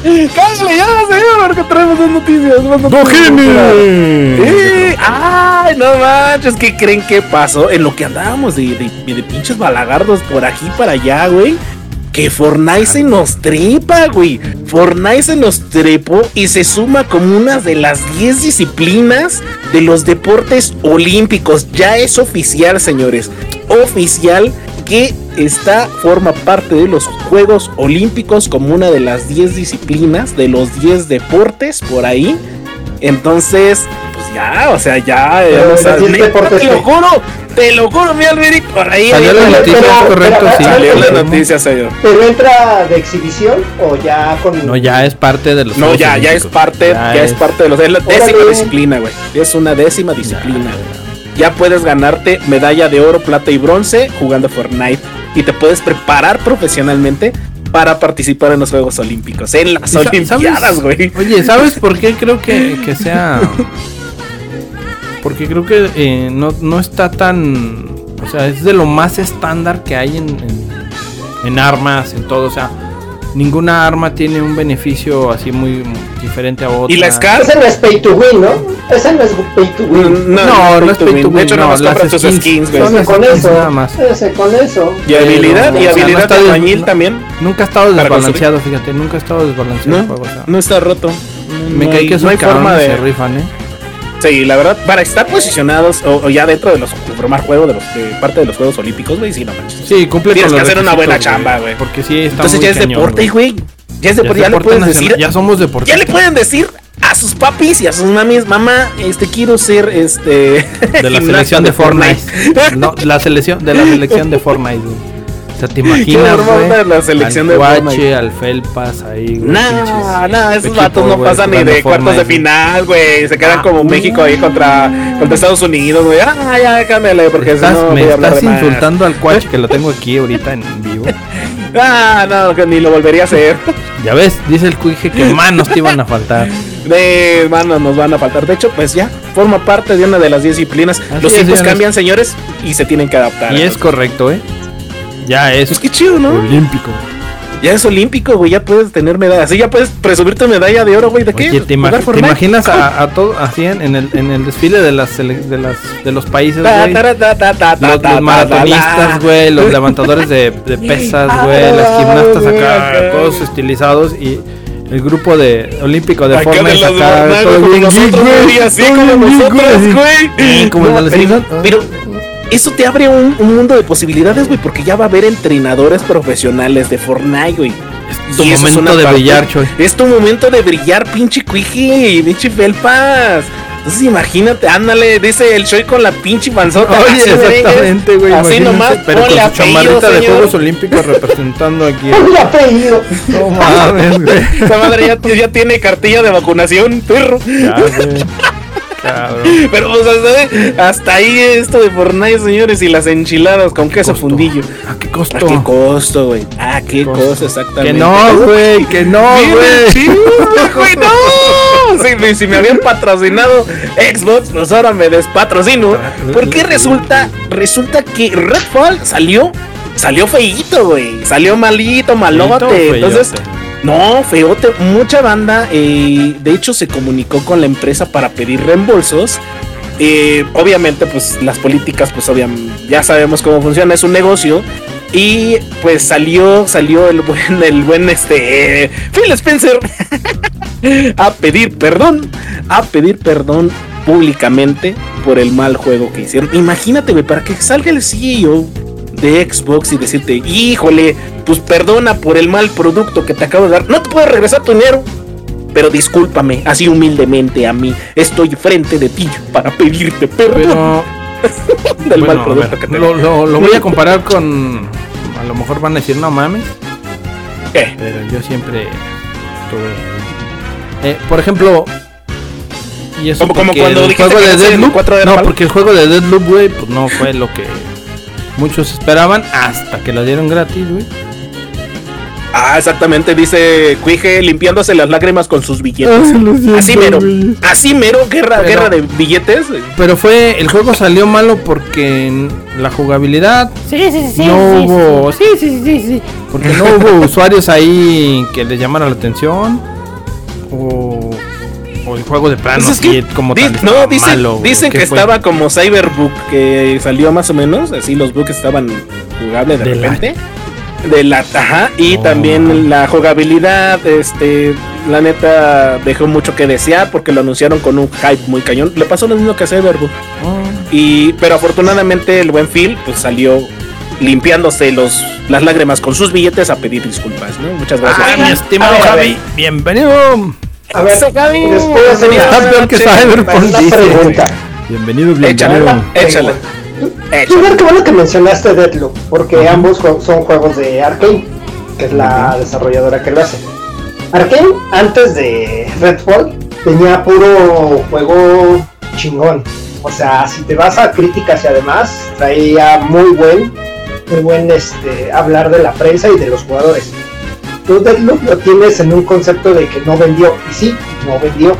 Cállale ya, señor, porque traemos dos noticias. más noticias. ¡Dojime! Ay, no manches, ¿qué creen que pasó? En lo que andábamos de, de, de pinches balagardos por aquí para allá, güey. Que Fortnite se nos trepa, güey. Fortnite se nos trepó y se suma como una de las 10 disciplinas de los deportes olímpicos. Ya es oficial, señores. Oficial que está, forma parte de los Juegos Olímpicos como una de las 10 disciplinas, de los 10 deportes por ahí. Entonces, pues ya, o sea, ya. Pero ya no los sabes, 10 neta, deportes te lo juro, te lo juro, mi Alberic, por ahí. Salió la noticia, pero- correcto, pero- sí. Salió la noticia, señor. ¿Pero entra de exhibición o ya con.? No, ya es parte de los. No, ya, ya es parte, ya, es parte de los. Es la décima Órale. disciplina, güey. Es una décima disciplina. Ya puedes ganarte medalla de oro, plata y bronce jugando Fortnite. Y te puedes preparar profesionalmente para participar en los Juegos Olímpicos. En las ¿Y sa- Olimpiadas, güey. Oye, ¿sabes por qué creo que, que sea? Porque creo que eh, no, no está tan. O sea, es de lo más estándar que hay en, en, en armas, en todo. O sea, ninguna arma tiene un beneficio así muy diferente a otra. Y la SCAR. Ese no es pay to win, ¿no? Ese no es pay to win. No, no es pay to win. De hecho, no, no, las compras tus skins, skins, güey. con skins eso. nada más. Ese con eso. Y habilidad, y no habilidad de albañil no- también. Nunca ha estado desbalanceado, fíjate, nunca ha estado desbalanceado el No, juego. o sea, no está roto. me No cae hay- que no esos hay forma de. se rifan, ¿eh? Sí, la verdad, para estar posicionados o, o ya dentro de los formar juego de los de parte de los Juegos Olímpicos, güey, sí, no manches. Sí, cumple Tienes con que hacer una buena chamba, güey. Porque sí, está Entonces muy ya es cañón, deporte, güey. Ya es Ya es deporte, ya, le deporte puedes nacional, decir, Ya somos ya deportistas. le pueden decir a sus papis y a sus mamis, mamá, este quiero ser este De la (laughs) selección de Fortnite. no, la selección de la selección de (laughs) Fortnite, güey. Sea, te imaginas, güey. de la selección al de Guache, al Felpas ahí, güey. Pinches no, esos vatos no pasan ni de cuartos de final, güey. Se quedan Ah, como. México ahí contra, contra Estados Unidos, güey. Ah, ya, cámbiale, porque Estás- no me voy a hablar estás de más. insultando al cuache que lo tengo (laughs) aquí ahorita en vivo. Ah, no, que ni lo volvería a hacer. Ya ves, dice el cuije que manos te iban a faltar. (laughs) De manos nos van a faltar. De hecho, pues ya forma parte de una de las disciplinas. Así Los tiempos cambian, señores, y se tienen que adaptar. Y es correcto, ¿eh? Ya es Pues qué chido, ¿no? olímpico. Ya es olímpico, güey. Ya puedes tener medalla. Así ya puedes presumir tu medalla de oro, güey. ¿De qué? ¿te, imaginas a, (laughs) a todo así en, en el, en el desfile de las, de las de los países, güey? Los, los maratonistas, ta, güey, los (laughs) levantadores de, de pesas, güey, las gimnastas acá, todos estilizados y el grupo de olímpico de Acá de los acá, como nosotros, güey, así como nosotros, güey. como los pero eso te abre un, un mundo de posibilidades, güey, porque ya va a haber entrenadores profesionales de Fortnite, güey. Es tu Y eso es momento de parte- brillar, Choy. Es tu momento de brillar, pinche Cuiji, pinche Felpas. Entonces imagínate, ándale, dice el Shoy con la pinche panzota. Oye, así exactamente, güey. Así nomás, pero con ponle su apellido, chamarrita de señor. Juegos Olímpicos representando aquí. (laughs) Un apellido. No mames, güey. Esta madre ya, ya tiene cartilla de vacunación, perro. Ya, güey. Cabrón. (laughs) Pero, sea, ¿sabe? hasta ahí esto de Fortnite, señores, y las enchiladas con queso costo? fundillo. ¿A qué ¿A costo? qué costo, güey? ¿A qué Costo. costo, exactamente? Que no, güey, que no, (laughs) güey. güey, no. Si, me- si me habían patrocinado Xbox, pues ahora me despatrocino. Porque resulta, resulta que Redfall salió, salió feíto, güey. Salió malito, malote. Entonces, feyote. No, feote. Mucha banda, eh, de hecho, se comunicó con la empresa para pedir reembolsos. Eh, obviamente, pues las políticas, pues obviamente, ya sabemos cómo funciona, es un negocio. Y pues salió, salió el buen, (laughs) el buen este Phil Spencer (laughs) a pedir perdón, a pedir perdón públicamente por el mal juego que hicieron. Imagínate, güey, para que salga el CEO de Xbox y decirte, híjole, pues perdona por el mal producto que te acabo de dar. No te puedo regresar tu dinero. Pero discúlpame, así humildemente a mí, estoy frente de ti para pedirte perdón Pero (laughs) del bueno, mal producto ver, que te lo, lo- lo voy a (laughs) comparar con. A lo mejor van a decir, no mames. ¿Qué? Pero yo siempre. Eh, por ejemplo. Y eso Como- cuando el juego de Deadloop. de No, porque el juego de Deadloop, güey, pues no fue lo que muchos esperaban hasta que lo dieron gratis, güey. Ah, exactamente, dice Cuije limpiándose las lágrimas con sus billetes. así mero, así mero, guerra, Pero- guerra de billetes. Pero fue. El juego salió malo porque en la jugabilidad. Sí, sí, sí. no sí, hubo. Sí, sí, sí, sí. Porque no hubo (laughs) usuarios ahí que les llamara la atención. O, o el juego de plano, Pues es que sí, como di- tal. no, dicen, malo, dicen ¿Qué que fue? estaba como Cyberbook, que salió más o menos, así los bugs estaban jugables de, De la- repente. De la ajá, y también la jugabilidad, este, la neta dejó mucho que desear porque lo anunciaron con un hype muy cañón. Le pasó lo mismo que a Cyberbook. Oh, Y, pero afortunadamente el buen Phil pues salió limpiándose los, las lágrimas con sus billetes a pedir disculpas, ¿no? Muchas gracias. Ah, mi estimado Javi, bienvenido. A ver, Eso, Gaby. les puedo hacer Bienvenido. una, Está peor que Cyberpunk, pregunta. Bienvenido, bienvenido. échale. Échale. Primero, qué bueno que mencionaste Deadloop, porque ambos son juegos de Arkane, que es la desarrolladora que lo hace. Arkane, antes de Redfall, tenía puro juego chingón. O sea, si te vas a críticas y además, traía muy buen, muy buen este, hablar de la prensa y de los jugadores. Tú Deadloop lo tienes en un concepto de que no vendió, y sí, no vendió.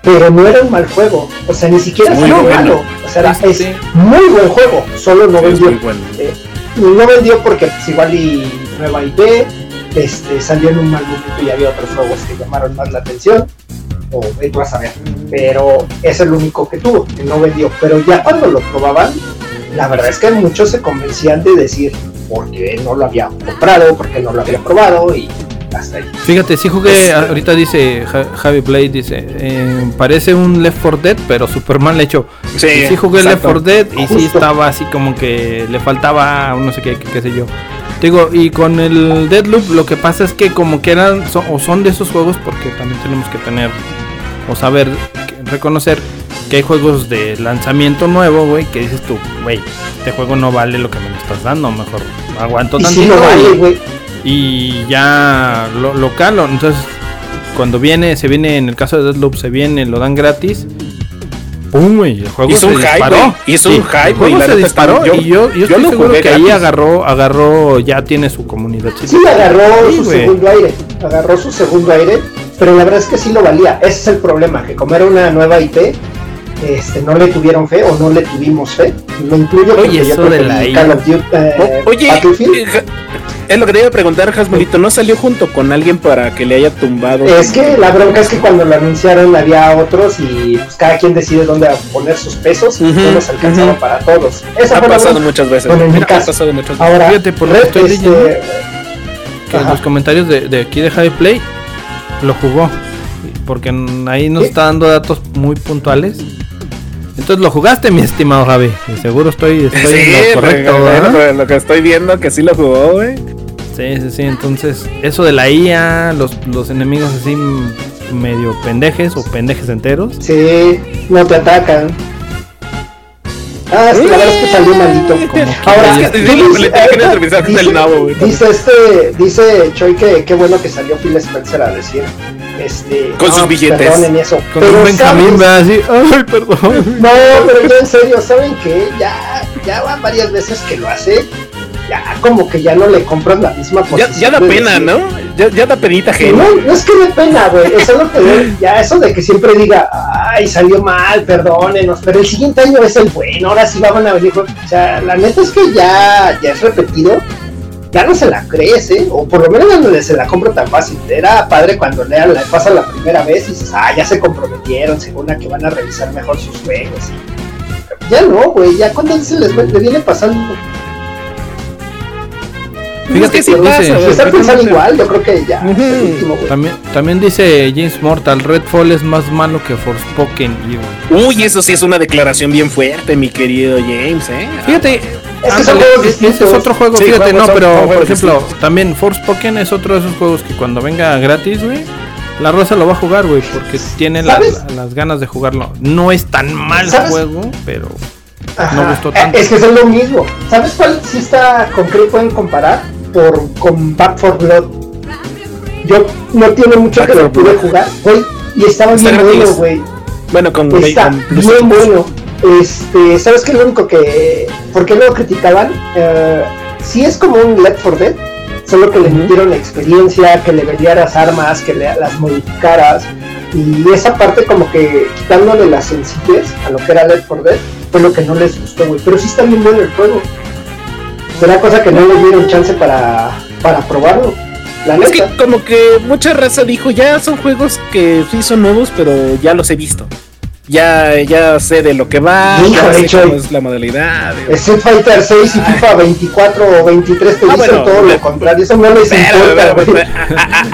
Pero no era un mal juego, o sea, ni siquiera Muy salió bueno. malo. O sea, es muy buen juego, solo no vendió. bueno. Eh, no vendió porque pues, igual y nueva IP, este, salió en un mal momento y había otros juegos que llamaron más la atención, o eh, tú vas a ver, pero es el único que tuvo, que no vendió, pero ya cuando lo probaban, la verdad es que muchos se convencían de decir porque no lo había comprado, porque no lo había probado y hasta ahí. Fíjate, sí jugué, ahorita dice Ja- Javi Blade, dice, eh, parece un Left 4 Dead, pero Superman le hecho. Sí, Y sí jugué Left exacto. 4 Dead y sí Justo. estaba así como que le faltaba no sé qué, qué, sé yo. Digo, y con el Deadloop lo que pasa es que como que eran son, o son de esos juegos porque también tenemos que tener o saber reconocer que hay juegos de lanzamiento nuevo, güey, que dices tú, güey, este juego no vale lo que me lo estás dando, mejor aguanto Y sí tantito lo vale, y- y ya lo, lo calo. Entonces, cuando viene, se viene, en el caso de Deadloop, se viene, lo dan gratis. pum, güey. El juego Hizo se un hype, disparó. güey. Hizo un hype, el güey, juego la se disparó. yo- y yo, yo yo estoy lo seguro que ahí agarró, agarró, ya tiene su comunidad. Sí, agarró Sí, su güey. segundo aire, agarró su segundo aire, pero la verdad es que sí lo valía. Ese es el problema, que como era una nueva IP, este, no le tuvieron fe o no le tuvimos fe. Lo incluyo Oye, porque eso de que la. Call of Duty, eh, Oye, eh, es lo que te iba a preguntar, Jasmurito. ¿No salió junto con alguien para que le haya tumbado? es que la bronca es que cuando lo anunciaron había otros y pues cada quien decide dónde poner sus pesos y Ujú, no nos alcanzaba para todos. Ha pasado muchas veces. Bueno, en mi ha pasado muchas veces. Ahora, Fíjate, por lo que estoy este, leyendo, que en los comentarios de, de aquí de Javi Play lo jugó. Porque ahí nos Sí. está dando datos muy puntuales. Entonces lo jugaste, mi estimado Javi. Y seguro estoy, estoy Sí, en lo correcto, lo- lo, lo que estoy viendo que sí lo jugó, güey. Sí, sí, sí. Entonces, eso de la IA, los, los enemigos así medio pendejes o pendejes enteros. Sí, no te atacan. Ah, es que la verdad es que salió maldito. (laughs) Ahora, Es que sí, nabo, dice este, dice Choi que qué bueno que salió Phil Spencer a decir, este, Con sus billetes. Perdonen eso. Con Pero, un Benjamín, así. Ay, perdón. No, pero ya en serio, ¿saben qué? Ya, ya van varias veces que lo hace. Ya como que ya no le compras la misma posición. ya da pena, decir, ¿no? Ya, ya da penita ajena. No, no es que de pena, güey. Lo que ya eso de que siempre diga, ay, salió mal, perdónenos, pero el siguiente año es el bueno, ahora sí van a venir. con-". O sea, la neta es que ya, ya es repetido, ya no se la crees, ¿eh? O por lo menos ya no se la compro tan fácil. Era padre cuando le, pasa la primera vez y dices, ah, ya se comprometieron, según a que van a revisar mejor sus juegos. Ya no, güey, ya cuando se les le viene pasando. Fíjate que sí pasa, está pensando igual, yo creo que ya es el último. También, también dice James Mortal, Redfall es más malo que Forspoken. Y, Uy, eso sí es una declaración bien fuerte, mi querido James, ¿eh? Fíjate, Es que son juegos es otro juego, Sí, fíjate, no, son- pero por ejemplo, distintos. también Forspoken es otro de esos juegos que cuando venga gratis, güey, la rosa lo va a jugar, güey, porque tiene la- ¿Sabes? la- las ganas de jugarlo. No es tan mal ¿Sabes? juego, pero Ajá. no gustó tanto. Es que son lo mismo. ¿Sabes cuál sí está con qué pueden comparar? Por con Back for Blood. Yo no tiene mucho Back que lo pude jugar, güey, y estaba Está bien bueno, güey. Bueno, con, Está con bien Plus. bueno. Este, ¿sabes qué lo único que por qué lo criticaban? Eh, sí es como un Left 4 Dead, solo que le metieron experiencia, que le vendieras armas, que le, las modificaras y esa parte como que quitándole la sencillez a lo que era Left 4 Dead fue lo que no les gustó, güey. Pero sí está bien bueno el juego. Será cosa que no les dieron chance para, para probarlo. La Es neta. que como que mucha raza dijo, ya son juegos que sí son nuevos, pero ya los he visto. Ya, ya sé de lo que va, Hijo, ya de sé hecho, cómo es la modalidad. Street Fighter 6 y FIFA 24 o 23 te Ah, dicen bueno, todo lo contrario. Eso no les Pero, importa, pero, pero,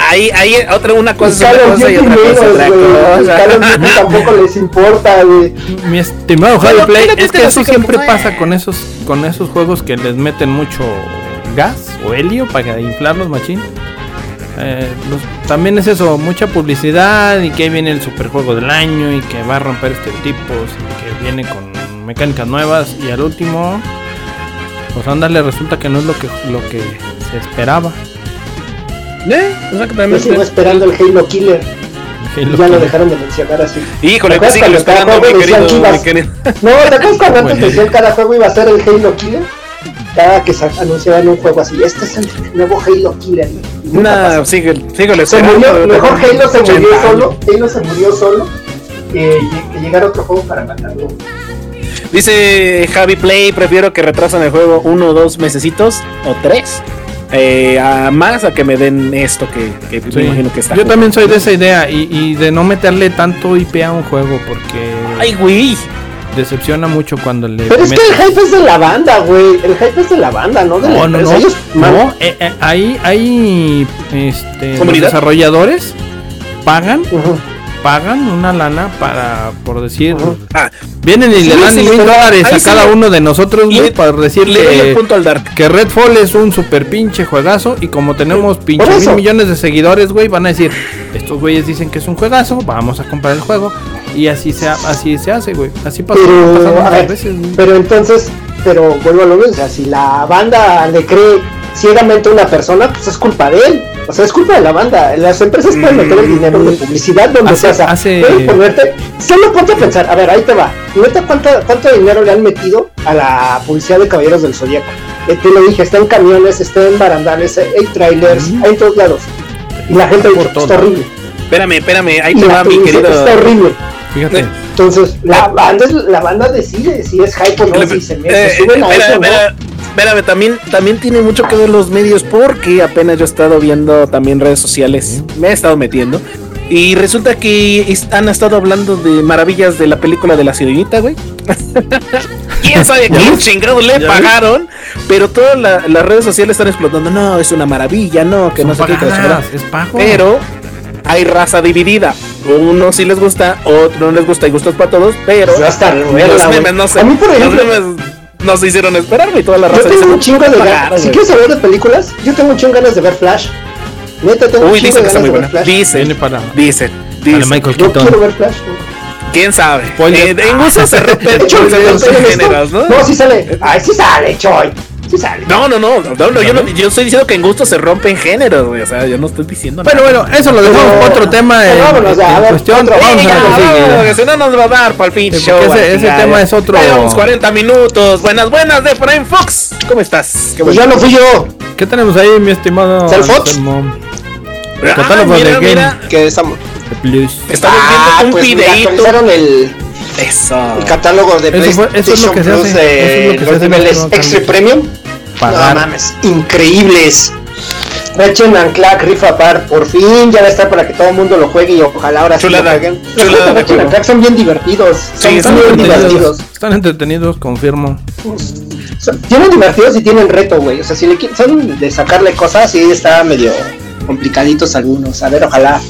ahí, ahí otra una cosa es una of cosa y otra cosa es otra cosa. Of Duty (laughs) tampoco les importa, güey. Mi estimado Javi Play, es que eso siempre pasa con esos, con esos juegos que les meten mucho gas o helio para inflarlos, machín. Eh, los- también es eso, mucha publicidad y que ahí viene el superjuego del año y que va a romper estereotipos y que viene con mecánicas nuevas y al último, pues ándale, resulta que no es lo que, lo que se esperaba. Eh, Yo Exactamente. sigo esperando el Halo Killer. El Ya lo dejaron de mencionar así. Híjole, ¿Te pues acuerdas sí, cuando lo cada esperando, juego mi querido, que ibas- mi querido. No, ¿te acuerdas cuando antes Bueno. decían cada juego iba a ser el Halo Killer? Cada que sa- anunciaban un juego así, este es el nuevo Halo Killer. Pasó. sigue, síguele Se esperando, murió, mejor Halo se 80 murió solo, Halo se murió solo, que, que llegara otro juego para matarlo. Dice Javi Play, prefiero que retrasen el juego uno o dos mesecitos o tres. eh, a más a que me den esto que, que Sí. me imagino que está. Yo jugando. también soy de esa idea y, y de no meterle tanto IP a un juego porque Ay, güey. Decepciona mucho cuando le Pero es que el hype es de la banda, güey. El hype es de la banda, no de la No, no, no. Ellos No, eh, eh, ahí hay este, los desarrolladores pagan, Ujú. pagan una lana para, por decir, Ujú. Ah, vienen y Sí, le dan sí, mil dólares a sí cada le- uno de nosotros, güey, para decirle punto al Dark. que Redfall es un super pinche juegazo y como tenemos pinche mil millones de seguidores, güey, van a decir, estos güeyes dicen que es un juegazo, vamos a comprar el juego y así se, ha- así se hace, güey. Así pasó, Pero, ha pasado a muchas ver, veces, güey. pero entonces, pero vuelvo a lo mismo, o sea, si la banda le cree ciegamente a una persona, pues es culpa de él. O sea, es culpa de la banda. Las empresas pueden meter el dinero de publicidad donde Hace- sea. hace- Pueden ponerte. Solo ponte a pensar. A ver, ahí te va. Neta, ¿cuánto, cuánto dinero le han metido a la publicidad de Caballeros del Zodíaco? Eh, te lo dije, está en camiones, está en barandales, eh, hay trailers, hay en todos lados. Y la gente Por dice, todo. está horrible. Espérame, espérame, ahí te va mi querido. está horrible. Fíjate. Entonces, la banda, la banda decide si es hype o no, si se Eh, suben a espera, eso o no. espérame, también, también tiene mucho que ver los medios porque apenas yo he estado viendo también redes sociales, me he estado metiendo y resulta que han estado hablando de maravillas de la película de la sirenita, güey. (laughs) ¿Quién sabe quién chingado le pagaron? Pero todas la- las redes sociales están explotando. No, es una maravilla, no, que no sé qué. chingada. pagadas, es pago. Pero hay raza dividida. Uno sí les gusta, otro no les gusta y gustos para todos, pero Pues va a estar buena, los güey. memes no sé. A mí, por ejemplo, los memes nos hicieron esperarme y toda la Yo raza dice, tengo un "No, chingo de ganas. Si güey". quieres hablar de películas, yo tengo un chingo de ganas de ver Flash. Neta, tengo un Uy, chingo dice de que está ganas muy buena. Flash. Dice, Viene para, dice, para dice. Michael Yo Keaton. quiero ver Flash. ¿Quién sabe? Eh, en gusto se se ¿estoy rompen en esto? géneros, ¿no? No, sí sale. Ay, sí sale, Choy. No, no, no, no, no, yo, no- yo estoy diciendo que en gusto se rompen géneros, güey. O sea, yo no estoy diciendo Bueno, nada. bueno, eso lo dejamos para otro tema. pero En, vámonos en a ver, cuestión, otro. vamos Venga, que si no nos va a dar para el pinche Sí, show. porque ese- tema es otro- Ya llevamos 40 minutos. Buenas, buenas de Prime Fox. ¿Cómo estás? Qué Pues ya no fui yo. ¿Qué tenemos ahí, mi estimado? ¿Cell Fox? Ah, catálogo mira, de game. mira, Que estamos. Plus. Estamos Ah, viendo un pues actualizaron el, Eso. el catálogo de Eso fue- eso es lo PlayStation que se Plus de eso es lo que se los hace niveles nuestro Extra. Premium. Pagar. No mames, increíbles. Ratchet and Clank Rift Apart, por fin ya va a estar para que todo el mundo lo juegue y ojalá ahora sí lo. Los Ratchet and. Clank son bien divertidos, son, Sí, son están bien divertidos. entretenidos. Están entretenidos, confirmo. Son- tienen divertidos y tienen reto, güey. O sea, si le son de sacarle cosas, sí está medio complicaditos algunos. A ver, ojalá.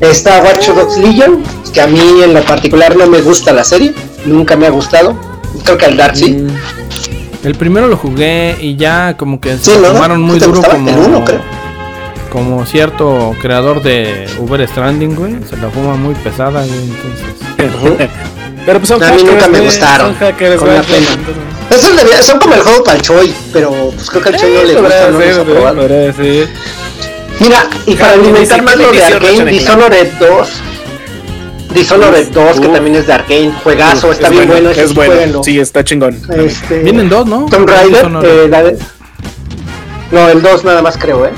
Está Watch Dogs Legion, que a mí en lo particular no me gusta la serie, nunca me ha gustado. Creo que al Dark sí. Mm, El primero lo jugué y ya como que se Sí, lo ¿no? tomaron muy ¿Te duro como, El uno, creo. como cierto creador de Uber Stranding, güey. Se la fuma muy pesada, güey. Entonces, (laughs) Pero pues son A mí nunca me gustaron, Son hackers, con la pena. Son como el juego para el Choi, pero pues creo que al Choi no le gusta, no probado. Mira, y para alimentar más ¿qué lo de Arkane, Dishonored 2. Dishonored 2, que también es de Arkane, juegazo, está Es bien bueno, ese es bueno. jueguenlo. Sí, está chingón. Este, Vienen dos, ¿no? Tomb Raider, eh, la de- No, el 2 nada más creo, ¿eh?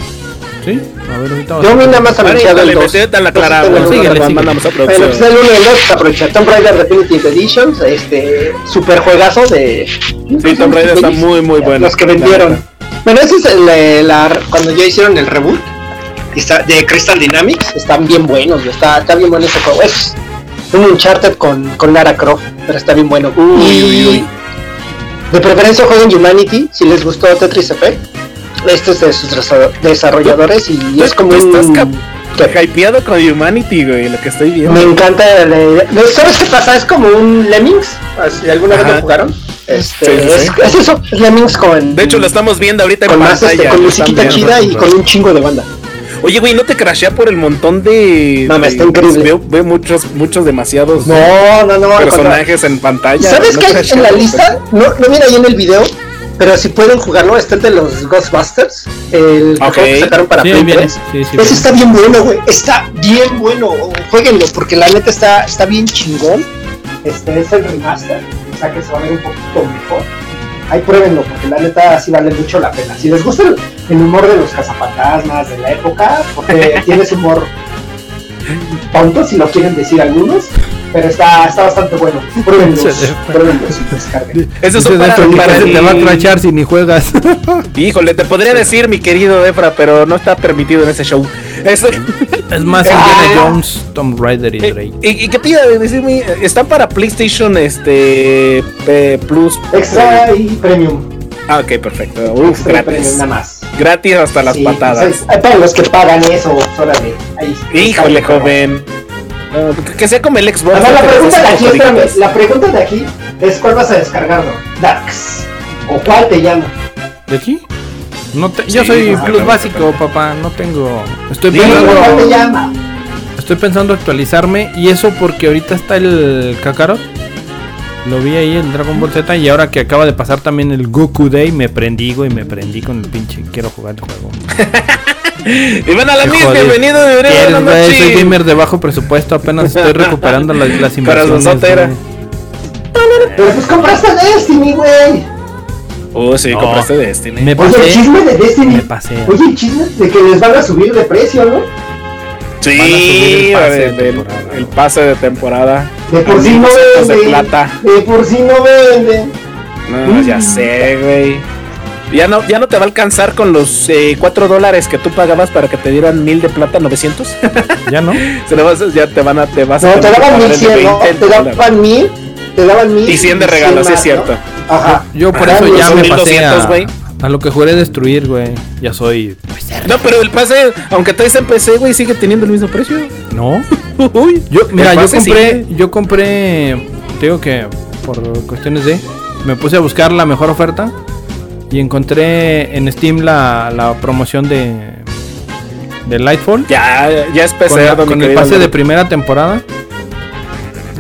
Sí, a ver, ahorita Yo mí nada más anunciado el 2. vete, dale, aclara, Entonces, bueno, tengo el síguele, uno, síguele. mandamos a Bueno, pues el 1 y el 2 aprovecha. Tomb Raider Definitive Editions, este super juegazo de. Sí, Tomb Raider está muy, muy bueno. Los que vendieron. Bueno, ese es el, la, cuando ya hicieron el reboot de Crystal Dynamics. Están bien buenos, está, está bien bueno ese juego. Es un Uncharted con, con Lara Croft, pero está bien bueno. Uy, y uy, uy. de preferencia jueguen Humanity, si les gustó Tetris Effect. Este es de sus desa- desarrolladores y es como Estás un... que- Hypeado con Humanity, güey, lo que estoy viendo. me encanta la idea. ¿No ¿Sabes qué pasa? Es como un Lemmings. Si alguna vez lo jugaron. Este, Sí, sí, es, sí. es eso, es Lemmings con. De hecho, lo estamos viendo ahorita en con más pantalla. este, con musiquita chida y con un chingo de banda. Oye, güey, ¿no te crashea por el montón de. No, me está increíble. Veo, veo muchos, muchos demasiados No, no, no. personajes en pantalla. ¿Sabes ¿No qué hay en la lista? No, no viene ahí en el video, pero si pueden jugarlo, está el de los Ghostbusters, el Ok. juego que sacaron para Sí, Play. 3. Sí, sí, Ese está bien bueno, güey. Está bien bueno. Jueguenlo, porque la neta está, está bien chingón. Este es el remaster, o sea que se va a ver un poquito mejor. Ahí pruébenlo, porque la neta sí vale mucho la pena. Si les gusta el, el humor de los cazafantasmas de la época, porque (laughs) tiene ese humor tonto, si lo quieren decir algunos, pero está, está bastante bueno. Pruébenlo, pruébenlo Dice son para, para se te va a el- crachar si ni juegas. (laughs) Híjole, te podría decir, mi querido Efra, pero no está permitido en ese show. Eso- es (laughs) más. Indiana Jones, Tomb Raider y Drake. ¿Y, y qué te iba a decir? mi- Están para PlayStation este eh, Plus. Extra y premium. Ah, ok, perfecto. Uf, Extra y premium, gratis. nada más. Gratis hasta las Sí, patadas. pues, hay- para los que pagan eso, órale. Ahí, Híjole, joven. No, que- que sea como el Xbox. La pregunta de aquí, espérame, la pregunta de aquí es cuál vas a descargarlo. Darks. ¿O cuál te llama? ¿De aquí? No te- yo soy ajá, plus básico, papá. No tengo. Estoy pensando, cuál te llama. estoy pensando actualizarme. Y eso porque ahorita está el Kakarot. Lo vi ahí, el Dragon Ball Z. Y ahora que acaba de pasar también el Goku Day, me prendí, güey. Me prendí con el pinche. Quiero jugar el juego. (laughs) Y van a la mis, Joder. bienvenido, bienvenido, ¿Quieres, buenas güey? Soy gamer de bajo presupuesto, apenas estoy recuperando las, (laughs) las inversiones. Pero pues compraste Destiny, güey. Oh, sí, No. compraste Destiny. Me Oye, el pasé. chisme de Destiny. Me pasé. Oye, el chisme de que les van a subir de precio, ¿no? Sí, Van a subir el pase de del- temporada. el pase de temporada. De por A sí no 1200 de venden. plata. De por sí no venden. No, ya sé, güey. Ya no, ya no te va a alcanzar con los eh, 4 dólares que tú pagabas para que te dieran 1000 de plata, 900. ¿Ya no? (laughs) Se lo vas a- ya te van a, te vas a No, te tener que daban el 1100, ¿no? 20 Te daban 1000. Te daban 1000. Y 100 de regalo, sí es cierto. ¿no? Ajá. Yo por Ah, eso ya me pasé 1200, a, güey. A lo que juré destruir, güey. Ya soy. No, pero el pase, aunque traes en PC, güey, sigue teniendo el mismo precio. No. (laughs) Uy. Yo, mira, yo compré, sigue. yo compré, te digo que por cuestiones de, me puse a buscar la mejor oferta y encontré en Steam la, la promoción de, de Lightfall Ya, ya es PC, con, la- con el pase de primera temporada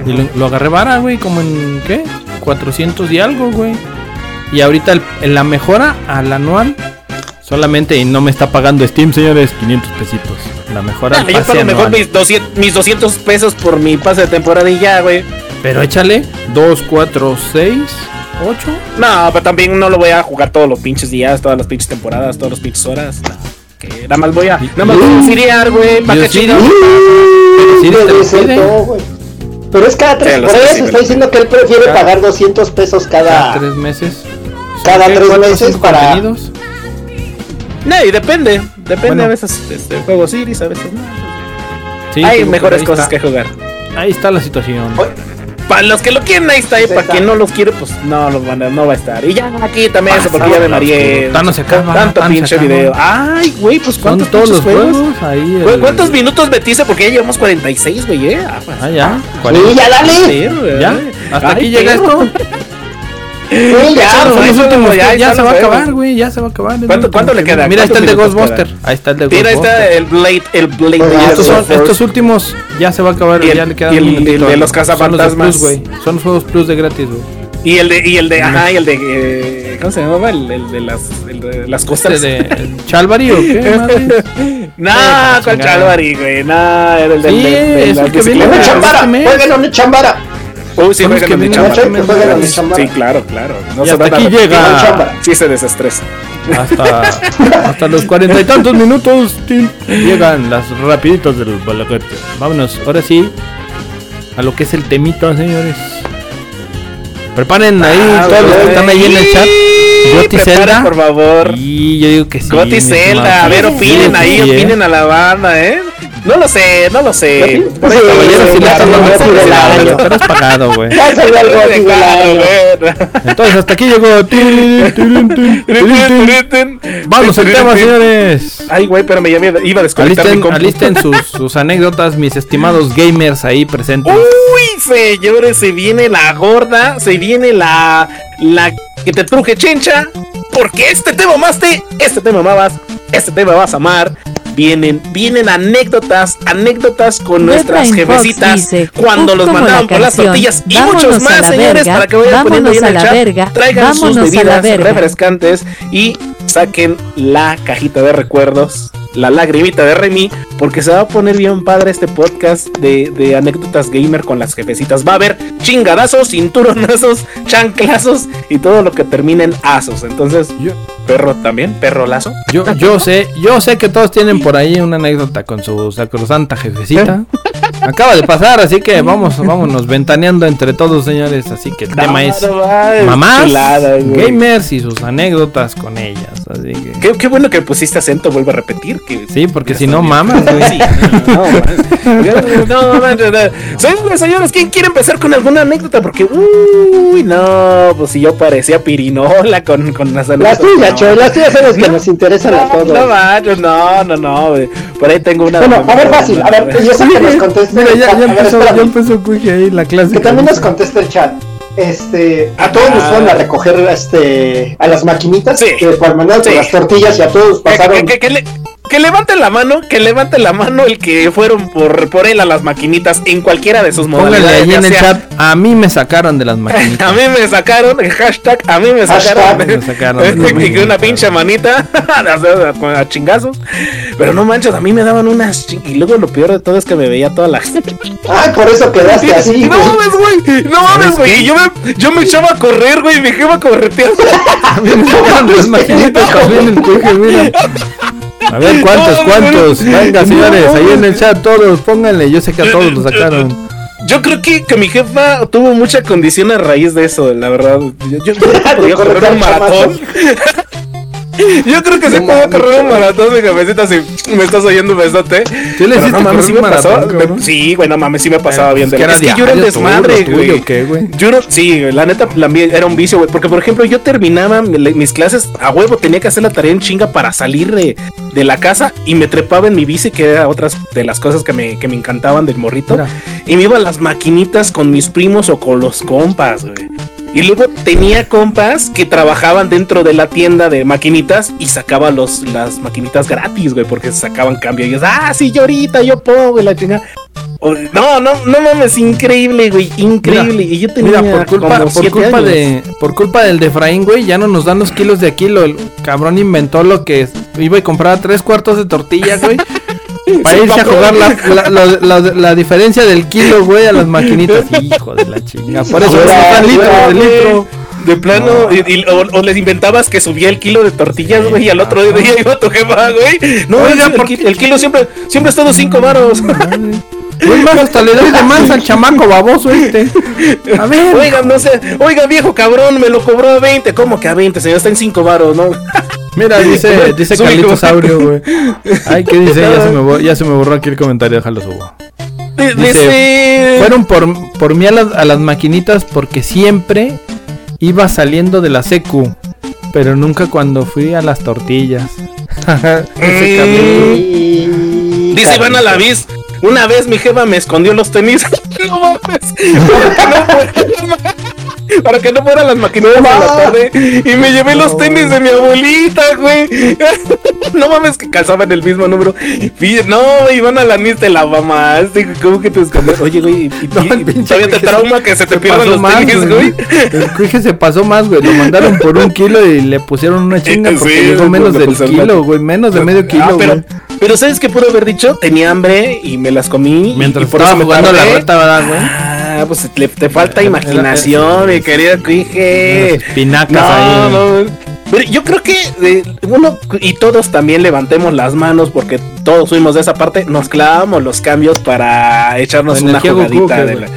y lo, lo agarré vara, güey, como en qué, 400 y algo, güey. Y ahorita el- en la mejora al anual solamente y no me está pagando Steam, señores, 500 pesitos. La mejora Ah, al yo pase pago mejor anual. mis 200, mis 200 pesos por mi pase de temporada y ya, güey. Pero échale 2, 4, 6, 8. No, pero también no lo voy a jugar todos los pinches días, todas las pinches temporadas, todas las pinches horas. No, que nada más voy a. Nada más voy a filiar, güey. Pero es cada tres. Por eso está diciendo que él prefiere Cada- pagar 200 pesos Cada cada. tres meses. Cada tres ¿Cuatro, meses para- contenidos? No, y depende. Depende Bueno. a veces este, juegos iris, a veces no. Sí, Hay mejores cosas está. que jugar. Ahí está la situación. Oye, Para los que lo quieren, ahí está. Y Ahí para quien no los quiere, pues no, lo van a- no va a estar. Y ya aquí también eso, porque ya me mareé. Se acaba, Tanto pinche video. Ay, güey, pues Son cuántos todos los juegos. Ahí. ¿Cuántos minutos metiste? Porque ya llevamos 46, güey, eh. Ah, pues. Ah, ya. Sí, ya dale. ¿Ya? ¿Hasta Ay, aquí llega esto? Sí, ya, Son Son güey. los últimos ya, ya se va a los acabar, güey. Ya se va a acabar. es ¿Cuánto- cuánto le que- queda? Mira, ahí está el de ¿Cuántos minutos Ghostbuster. Ahí está el de Mira, ahí Ghostbuster. está el Blade, el Blade. De estos, son, estos últimos ya se va a acabar. Y el- ya le quedan y el- el de los Son cazafantasmas. Plus, güey. Son los juegos plus de gratis, güey. Y el de, y el de, ajá, y el de, eh, ¿cómo se llamaba? El, el de las, el de las costas. ¿Este de el Chalvary o qué? (laughs) madre? Nah, Eh, con. Calvary, güey. Nah, era el del Sí, de, de es las el que viene Una Este chambara, jueguen una chambara. Uy, sí, juegan que en mi chamba. Sí, claro, claro. No Y se hasta a aquí llega. Sí se desestresa. Hasta, hasta los cuarenta y tantos minutos llegan las rapiditas del balaguete. Vámonos, ahora sí, a lo que es el temita, señores. Preparen ahí Ah, todos los que están ahí en el chat. Goti Zelda. por favor. Y yo digo que sí. Goti Zelda, a ver, opinen Sí, ahí, sí, ¿eh? opinen a la banda, ¿eh? No lo sé, no lo sé. Por ahí sí, está Caballero, sí, si le sí, estás sí, dando sí, por sí, el sí, lado, sí. pero es pagado, güey. Entonces, hasta aquí llegó. Vamos al tema, señores. Ay, güey, pero me iba iba a desconectar mi Alisten, compu. alisten sus, sus anécdotas, mis estimados gamers ahí presentes. Uy, señores, se viene la gorda, se viene la la que te truje chencha, porque este tema amaste, este tema amabas, este tema vas a amar. Vienen, vienen anécdotas, anécdotas con nuestras Red jefecitas dice, cuando "Uf, los mandaban la por las tortillas y muchos más, señores, verga, para que vayan poniendo ahí en el la chat, verga, traigan sus bebidas refrescantes y saquen la cajita de recuerdos, la lagrimita de Remy, porque se va a poner bien padre este podcast de, de anécdotas gamer con las jefecitas. Va a haber chingadazos, cinturonazos, (laughs) chanclazos y todo lo que termine en asos. Entonces, Yo- perro también, perro lazo. Yo, yo sé, yo sé que todos tienen por ahí una anécdota con su sacrosanta jefecita. (laughs) Acaba de pasar, así que vamos, vámonos ventaneando entre todos, señores. Así que el tema es mamás, chulada, gamers y sus anécdotas con ellas. Así que Qué, qué bueno que pusiste acento, vuelvo a repetir. Que sí, porque si no mamas, güey. Sí, no, no, no, no, no. Señores, ¿quién quiere empezar con alguna anécdota? Porque, uy, no, pues si yo parecía pirinola con, con las Las anécdotas. tuyas, no. Choy, las tuyas son las que nos interesan a No, todos. no, no, no, no. Por ahí tengo una. Bueno, a ver, fácil, a ver, yo sé que nos conteste Mira, ya, ya ver, empezó, espérame. ya empezó Quickie ahí la clase. Que también nos conteste el chat. Este, a todos nos fueron a recoger este, a las maquinitas Sí. que por mandar Sí. con las tortillas y a todos ¿Qué, pasaron. qué- qué- qué le, que levante la mano, que levante la mano el que fueron por, por él a las maquinitas en cualquiera de sus Póngale modalidades. ahí ya en el sea- chat. A mí me sacaron de las (laughs) maquinitas. A mí me sacaron, hashtag, a mí me sacaron. Me sacaron de (laughs) que una pinche manita (laughs) a, a chingazos. Pero no manches, a mí me daban unas ching- Y luego lo peor de todo es que me veía toda la gente. Ay, por eso quedaste así, no mames, güey. No mames, güey. Y yo me, yo me echaba a correr, güey. Y me iba correteando. A mí me sacaron de las maquinitas también el mira. A ver, ¿cuántos, cuántos? Venga, señores, ahí en el chat todos, pónganle. Yo sé que a todos lo sacaron. Yo creo que, que mi jefa tuvo mucha condición a raíz de eso, la verdad. Yo, yo creo que podía (laughs) correr un maratón. (laughs) Yo creo que sí No puedo mames. correr un maratón, mi jefecita, si me estás oyendo, besote. ¿Sí le hiciste no mames, sí me cabrón? sí, güey, no mames, sí me pasaba bien. pues, de que era es que yo era un desmadre, güey. ¿qué, güey? Yo no, sí, la neta, la era un vicio, güey. Porque, por ejemplo, yo terminaba mi- mis clases a huevo, tenía que hacer la tarea en chinga para salir de, de la casa y me trepaba en mi bici, que era otras de las cosas que me, que me encantaban del morrito. Mira. Y me iba a las maquinitas con mis primos o con los compas, güey. Y luego tenía compas que trabajaban dentro de la tienda de maquinitas y sacaba los, las maquinitas gratis, güey, porque sacaban cambio. Y ellos, ah, sí, yo ahorita, yo puedo, güey, la chinga. O- No, no, no mames, increíble, güey, increíble. y yo tenía Mira, por culpa, por culpa años. de, por culpa del de Efraín, güey, ya no nos dan los kilos de Aquilo. El cabrón inventó lo que es- iba y compraba tres cuartos de tortilla, güey. (laughs) Para irse a jugar la, la, la- la- la diferencia del kilo, güey, a las maquinitas. (laughs) Hijo de la chinga. Por eso están litros de litro. De plano, y, y- o, o les inventabas que subía el kilo de tortillas, güey, y al otro día iba tu jefa, güey. No, Oiga, el, ¿por ki- el kilo siempre, siempre ha estado cinco varos. Güey, más hasta le doy de más al chamaco baboso este. A ver. Oiga, no sé, oiga, viejo cabrón, me lo cobró a 20. ¿Cómo que a 20? Señor, está en 5 varos, ¿no? Mira, dice, dice Carlitos. Saurio, güey. (laughs) Ay, ¿qué dice? Ya se me, bo- ya se me borró aquí el comentario, déjalo subo. Dice, Dice. Fueron por, por mí a las, a las maquinitas porque siempre iba saliendo de la secu, pero nunca cuando fui a las tortillas. (laughs) Ese. Y- Dice Iván a la vis. Una vez mi jefa me escondió los tenis. (laughs) no mames. Para que no fueran las maquinitas la tarde. Y me llevé los tenis de mi abuelita, güey. (laughs) No mames que calzaban el mismo número. No, Iván a la nis te la mamaste. ¿Cómo que te escondió? Oye, güey. y- (laughs) No, y todavía te trauma que se te pierdan los más, tenis, güey. El cuije se pasó más, güey. Lo mandaron por un kilo y le pusieron una chinga (laughs) porque Sí, llegó le menos del kilo, güey. Menos de medio kilo, Ah, pero, güey. pero ¿sabes qué pudo haber dicho? Tenía hambre y me las comí. Mientras y por estaba eso me jugando la reta, ¿verdad, güey? Ah, pues te, te falta imaginación, mi querido cuije. Unas espinacas No, ahí. no. Pero yo creo que eh, uno y todos también levantemos las manos porque todos fuimos de esa parte, nos clavamos los cambios para echarnos una Goku, jugadita ¿qué, de la...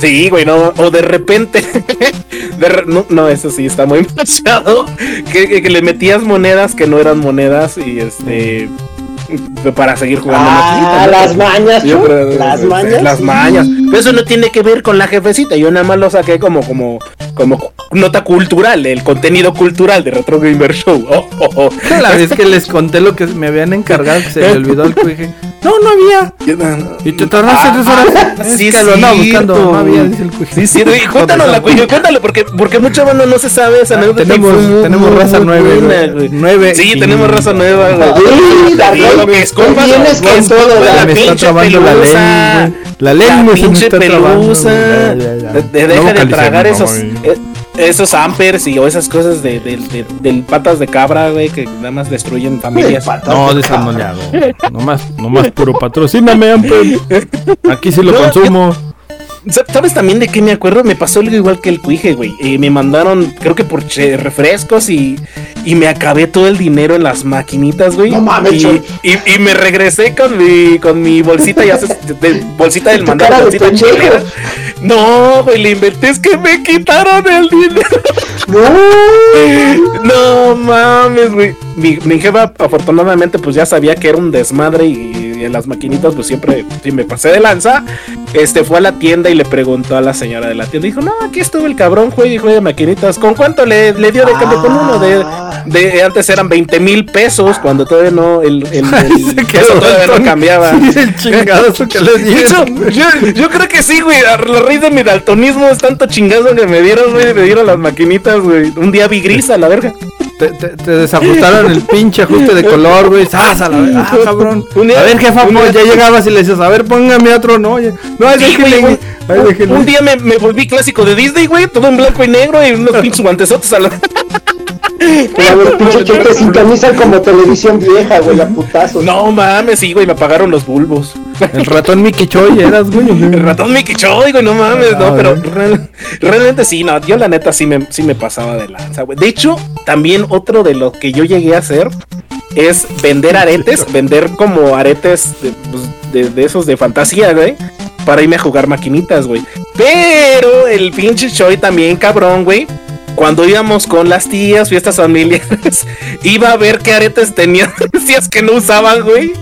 Sí, güey, no, o de repente, (laughs) de re- no, no, eso sí está muy (laughs) que, que- que le metías monedas que no eran monedas y este, para seguir jugando. Ah, maquinita, ¿no? las mañas, Yo las mañas. Las sí. mañas. Pero eso no tiene que ver con la jefecita. Yo nada más lo saqué como, como, como nota cultural, el contenido cultural de Retro Gamer Show. (laughs) Oh, oh, oh. La vez que les conté lo que me habían encargado, que se me olvidó el cuije. No, no había. Y te tardaste tres horas. Es sí, que lo andaba buscando. No había, dice el cuije. Sí, sí, cuéntanos la cuello, cuéntale, porque, porque mucha banda no se sabe esa anécdota. y tenemos- fue tenemos raza nueve. Nueve Sí, y- tenemos raza nueva, güey. Digo Knight, que es compa, vienes güey, con es todo, la me está pinche trabando la pelusa. lengua. La La se me pinche está trabando. deja de tragar esos, esos ampers y o esas cosas de, de, de- del patas de cabra, güey, que nada más destruyen familias. No, de eso no le hago. Nomás, nomás puro patrocíname, Amper. Aquí sí lo No, consumo. Sa- ¿Sabes también de qué me acuerdo? Me pasó algo igual que el cuije, güey. Eh, me mandaron, creo que por che- refrescos y, y me acabé todo el dinero en las maquinitas, güey. No mames, y, y, y me regresé con mi, con mi bolsita, ya sabes, de, bolsita del mandado, de bolsita chilera. No, güey, le inventé, es que me quitaron el dinero. (laughs) No mames, güey. Mi, mi jefa, afortunadamente, pues ya sabía que era un desmadre y, y en las maquinitas, pues siempre, si me pasé de lanza, este fue a la tienda y le preguntó a la señora de la tienda. Dijo, no, aquí estuvo el cabrón, juegue y juegue maquinitas. ¿Con cuánto le, le dio de cambio con uno? De, de antes eran 20 mil pesos, cuando todavía no, el, el, (laughs) el peso todavía no cambiaba. (laughs) Sí, el chingadazo que le (laughs) De dieron. yo, yo creo que sí, güey. La raíz de mi daltonismo es tanto chingazo que me dieron, güey. Me dieron las maquinitas, güey. Un día vi gris a la verga. Te, te, te desajustaron el pinche ajuste de color, güey. ¡Ah, cabrón! Un día- A ver, jefa, un pues día- ya llegabas y le decías, a ver, póngame otro, no, ya- no, ahí Sí, güey. Un día me, me volví clásico de Disney, güey, todo en blanco y negro y unos pinches guantesotes a la... Pero los pinches que te sintonizan como televisión vieja, güey, a putazos. No mames, sí, güey, me apagaron los bulbos. El ratón Mickey Choy eras, güey. El ratón Mickey Choy, güey, no mames, Ah, no, pero güey. real- realmente sí, no, yo la neta sí me, sí me pasaba de lanza, güey. De hecho, también otro de lo que yo llegué a hacer es vender aretes, (laughs) vender como aretes de, pues, de- de esos de fantasía, güey, para irme a jugar maquinitas, güey. Pero el pinche Choy también, cabrón, güey. Cuando íbamos con las tías, fiestas familiares, (laughs) iba a ver qué aretes tenían, (laughs) decías que no usaban, güey.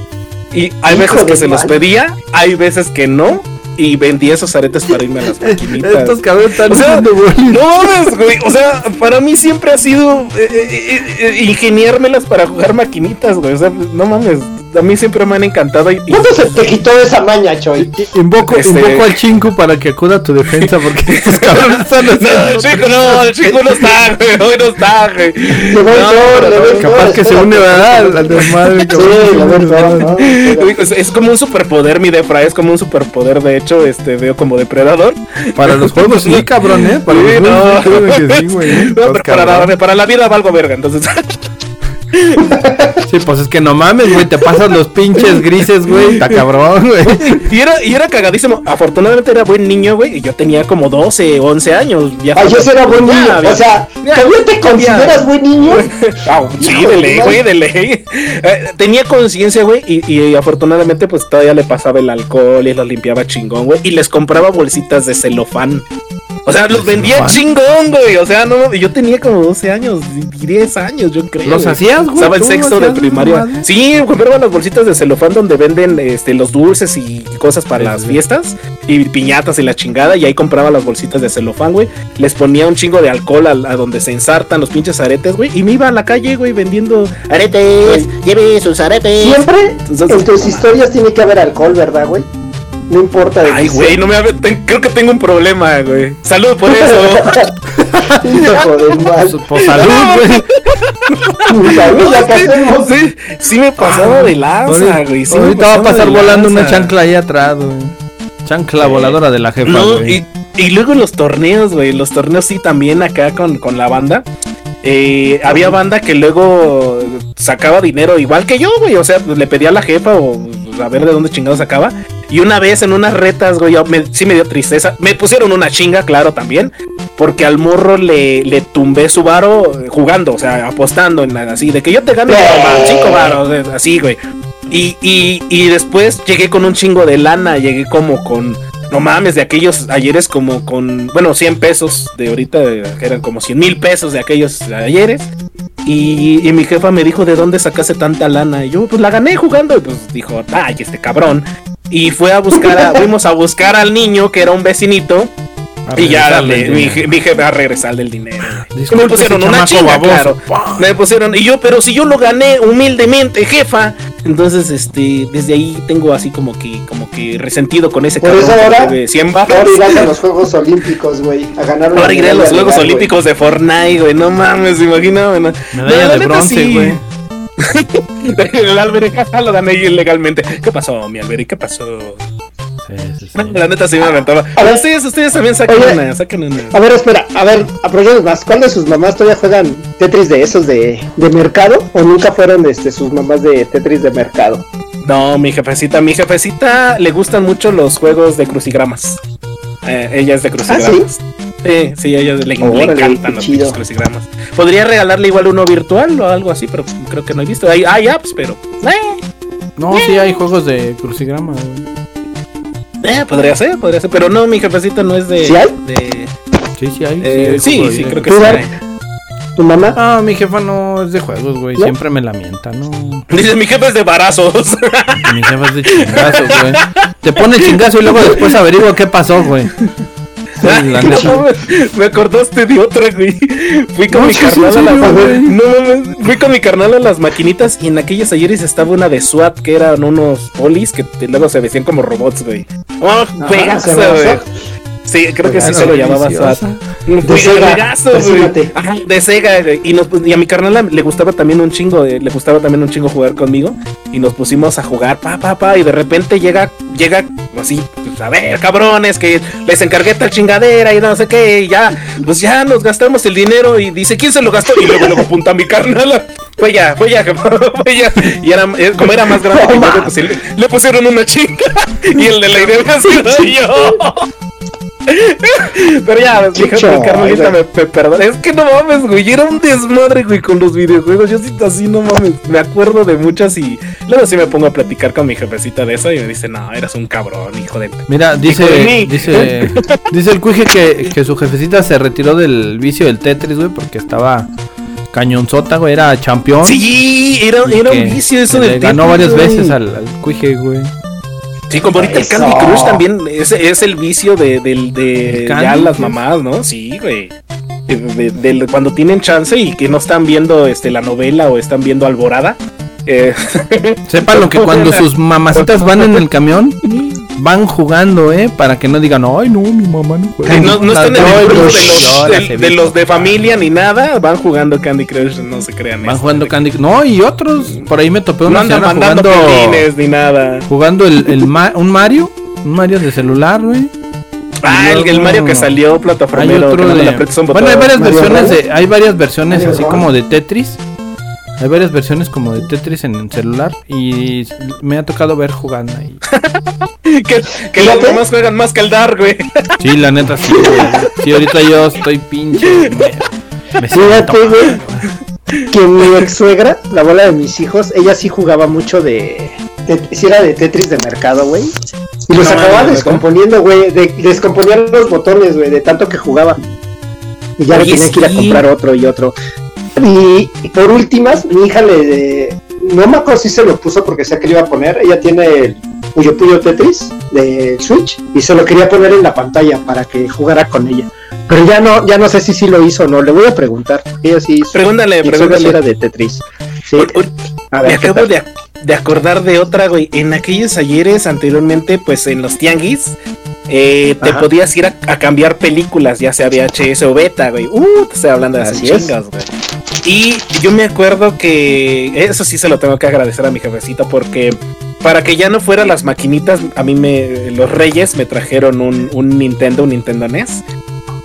Y hay Hijo veces que se los pedía, hay veces que no. Y vendí esos aretes para irme a las maquinitas. Estos cabrones están O sea. No mames, güey. O sea, para mí siempre ha sido eh, eh, eh, ingeniármelas para jugar maquinitas, güey. O sea, no mames. A mí siempre me han encantado. Y, y- ¿Cuánto se te quitó esa maña, Choy? Invoco, Este- invoco al chinku para que acuda a tu defensa porque (laughs) estos cabrones están No, haciendo. el chico no, el chico no está, güey. Hoy no está, güey. No, no, Capaz que se une, ¿verdad? Al, desmadre. Sí, (laughs) Es, como un superpoder, mi defra, es como un superpoder. De hecho, este veo como depredador. Para los juegos sí, cabrón, ¿eh? Para Sí, los no. juegos sí, güey. (laughs) No, pero para, cabrón. la, para la vida valgo verga, entonces. Sí, pues es que no mames, güey. Te pasan los pinches grises, güey. Está cabrón, güey. Y era, y era cagadísimo. Afortunadamente era buen niño, güey. Y yo tenía como 12, 11 años. Ya Ay, ese era buen niño. ya. O sea. ¿también te consideras buen niño? Ah, sí, de ley, güey, de ley. Eh, tenía conciencia, güey, y, y afortunadamente pues todavía le pasaba el alcohol y los limpiaba chingón, güey, y les compraba bolsitas de celofán. O sea, los vendía chingón, güey. O sea, no, yo tenía como 12 años, 10 años, yo creo. ¿Los güey. hacías, güey? Estaba en ¿Tú sexto de primaria. madre? Sí, compraba las bolsitas de celofán donde venden este, los dulces y cosas para Sí, las sí. fiestas y piñatas y la chingada. Y ahí compraba las bolsitas de celofán, güey. Les ponía un chingo de alcohol a, a donde se ensartan los pinches aretes, güey. Y me iba a la calle, güey, vendiendo aretes. Lleve sus aretes. Siempre Entonces- en tus historias tiene que haber alcohol, ¿verdad, güey? No importa de Ay, güey, no me ten- creo que tengo un problema, güey. Salud por eso. (laughs) Hijo de mal. Pues, pues, salud, güey. Salud, hacemos. sí, sí me pasaba de lanza, Ahorita, güey. sí ahorita va a pasar volando una chancla ahí atrás, güey. Chancla voladora de la jefa, No, güey. y, y luego los torneos, güey. Los torneos sí también acá con, con la banda. Eh, había banda que luego sacaba dinero igual que yo, güey. O sea, le pedía a la jefa o a ver de dónde chingado sacaba. Y una vez en unas retas, güey, yo me- sí me dio tristeza. Me pusieron una chinga, claro, también. Porque al morro le, le tumbé su varo eh, jugando, o sea, apostando en la- así, de que yo te gano cinco varos, eh, así, güey. Y, y, y después llegué con un chingo de lana, llegué como con, no mames, de aquellos ayeres como con, bueno, 100 pesos de ahorita, que eran como 100 mil pesos de aquellos ayeres. Y, y mi jefa me dijo, ¿de dónde sacaste tanta lana? Y yo, pues la gané jugando. Y pues dijo, ay, este cabrón. Y fue a buscar, a- fuimos a buscar al niño, que era un vecinito. A Y ya le- el mi, dinero. je- mi jefe a regresar del dinero. güey. Disculpe, me pusieron una chinga, claro. Me pusieron, y yo, pero si yo lo gané humildemente, jefa. Entonces, este, desde ahí tengo así como que, como que resentido con ese Por cabrón eso que ahora- debe 100 baros. Ahora irás a (laughs) los Juegos Olímpicos, güey, a ganar Ahora iré a los Juegos güey. Olímpicos de Fortnite, güey. No mames, imagina. güey, no. Medalla No, de bronce, sí. El Alberi jaja, lo gané ilegalmente. ¿Qué pasó, mi Alberi? ¿Qué pasó? Sí, sí, sí. La neta sí me aventaba. A ver. ustedes, ustedes también saquen Oye. una, saquen una. A ver, espera, a ver, aprovechemos más. ¿Cuál de sus mamás todavía juegan Tetris de esos de, de mercado? ¿O nunca fueron este, sus mamás de Tetris de mercado? No, mi jefecita, mi jefecita le gustan mucho los juegos de crucigramas. Eh, ella es de crucigramas. Sí? sí, a ella le, le Órale, encantan los chido. crucigramas. Podría regalarle igual uno virtual o algo así, pero creo que no he visto. Hay, hay apps, pero. Eh, No, sí hay juegos de crucigrama, eh, podría ser, podría ser. Pero no, mi jefecita no es de. ¿Sí hay? de- Sí, sí hay. eh, hay sí, sí, creo que ¿Tú, sí. Hay. ¿Tu mamá? Ah, mi jefa no es de juegos, güey. ¿No? Siempre me lamenta, ¿no? Dice, mi jefe es de barazos. Mi jefa es de chingazo, güey. Te pone el chingazo y luego después averigua qué pasó, güey. La. (laughs) No, me- acordaste de otra, güey. Fui con No, mi carnal a las güey. no, mames, fui con mi carnal a las maquinitas y en aquellos ayeres estaba una de SWAT que eran unos polis que luego se vestían como robots, güey. Oh, juegazo, se güey. Sí, creo que sí Bueno, se lo llamaba. SWAT. De Sega. Ajá, de Sega, güey. Y, nos, y a mi carnal le gustaba también un chingo, eh, le gustaba también un chingo jugar conmigo. Y nos pusimos a jugar, pa, pa, pa. Y de repente llega, llega así, pues, a ver, cabrones, que les encargué tal chingadera y no sé qué. Y ya, pues ya nos gastamos el dinero. Y dice, ¿quién se lo gastó? Y luego luego apunta a mi carnal. (laughs) Fue ya, fue ya, (laughs) fue ya. Y era, eh, como era más grande, que yo, pues, le, le pusieron una chinga. (laughs) Y el de la idea sido yo. Pero ya, carnalita oiga. me, me perdona. Es que no mames, güey. Era un desmadre, güey, con los videojuegos. Yo sí, así no mames. Me acuerdo de muchas y luego sí me pongo a platicar con mi jefecita de eso y me dice, no, eras un cabrón, hijo de. Mira, dice, de dice, (laughs) dice el cuije que, que su jefecita se retiró del vicio del Tetris, güey, porque estaba cañonzota, güey, era campeón. Sí, era, era que- un vicio eso del le ganó Tetris, varias güey. veces al, al cuije, güey. Sí, como ahorita el. Candy Crush también es, es el vicio de, del de ¿El ya las mamás, ¿no? Sí, güey. De- de- cuando tienen chance y que no están viendo este la novela o están viendo Alborada. eh, Sepan lo que cuando (laughs) sus mamacitas van en el camión, van jugando, ¿eh? Para que no digan, ay, no, mi mamá no juega. no, no están en el grupo de Crush. los, de, los de familia ni nada, van jugando Candy Crush, no se crean. Van jugando Candy No, y otros. Por ahí me topé No una andan señora mandando jugando. pelines ni nada. Jugando el, el Ma- un Mario. Un Mario de celular, güey. Ah, el, Mario que salió Hay plataformero, otro que no de... le aprietas un Bueno, hay varias Mario versiones de, hay varias versiones Mario así como de Tetris. Hay varias versiones como de Tetris en el celular y me ha tocado ver jugando ahí. (laughs) que, que los demás juegan más que el Dark, güey. Sí, la neta sí, güey. Sí, ahorita yo estoy pinche. Me, me siento Fíjate, güey. que mi ex suegra, la abuela de mis hijos, ella sí jugaba mucho de. de sí era de Tetris de mercado, güey. Y los No, acababa descomponiendo, güey. De, descomponían los botones, güey, de tanto que jugaba. Y ya Oye, le tenía que ir a comprar otro y otro. Y, por últimas, mi hija le. no me acuerdo si se lo puso porque sé que le iba a poner. Ella tiene el Puyo Puyo Tetris de Switch y se lo quería poner en la pantalla para que jugara con ella. Pero ya no, ya no sé si sí lo hizo o no. Le voy a preguntar. Ella sí hizo. Pregúntale, sí era pregúntale. de Tetris. Sí. Uy, uy, A Me ver, ¿qué acabo de, de acordar de otra, güey. En aquellos ayeres anteriormente, pues en los tianguis, eh, te podías ir a, a cambiar películas, ya sea VHS o beta, güey. Uh, te estoy hablando de hace Así es. chingas, güey. Y yo me acuerdo que eso sí se lo tengo que agradecer a mi jefecita porque para que ya no fueran las maquinitas, a mí me los Reyes me trajeron un, un Nintendo, un Nintendo NES.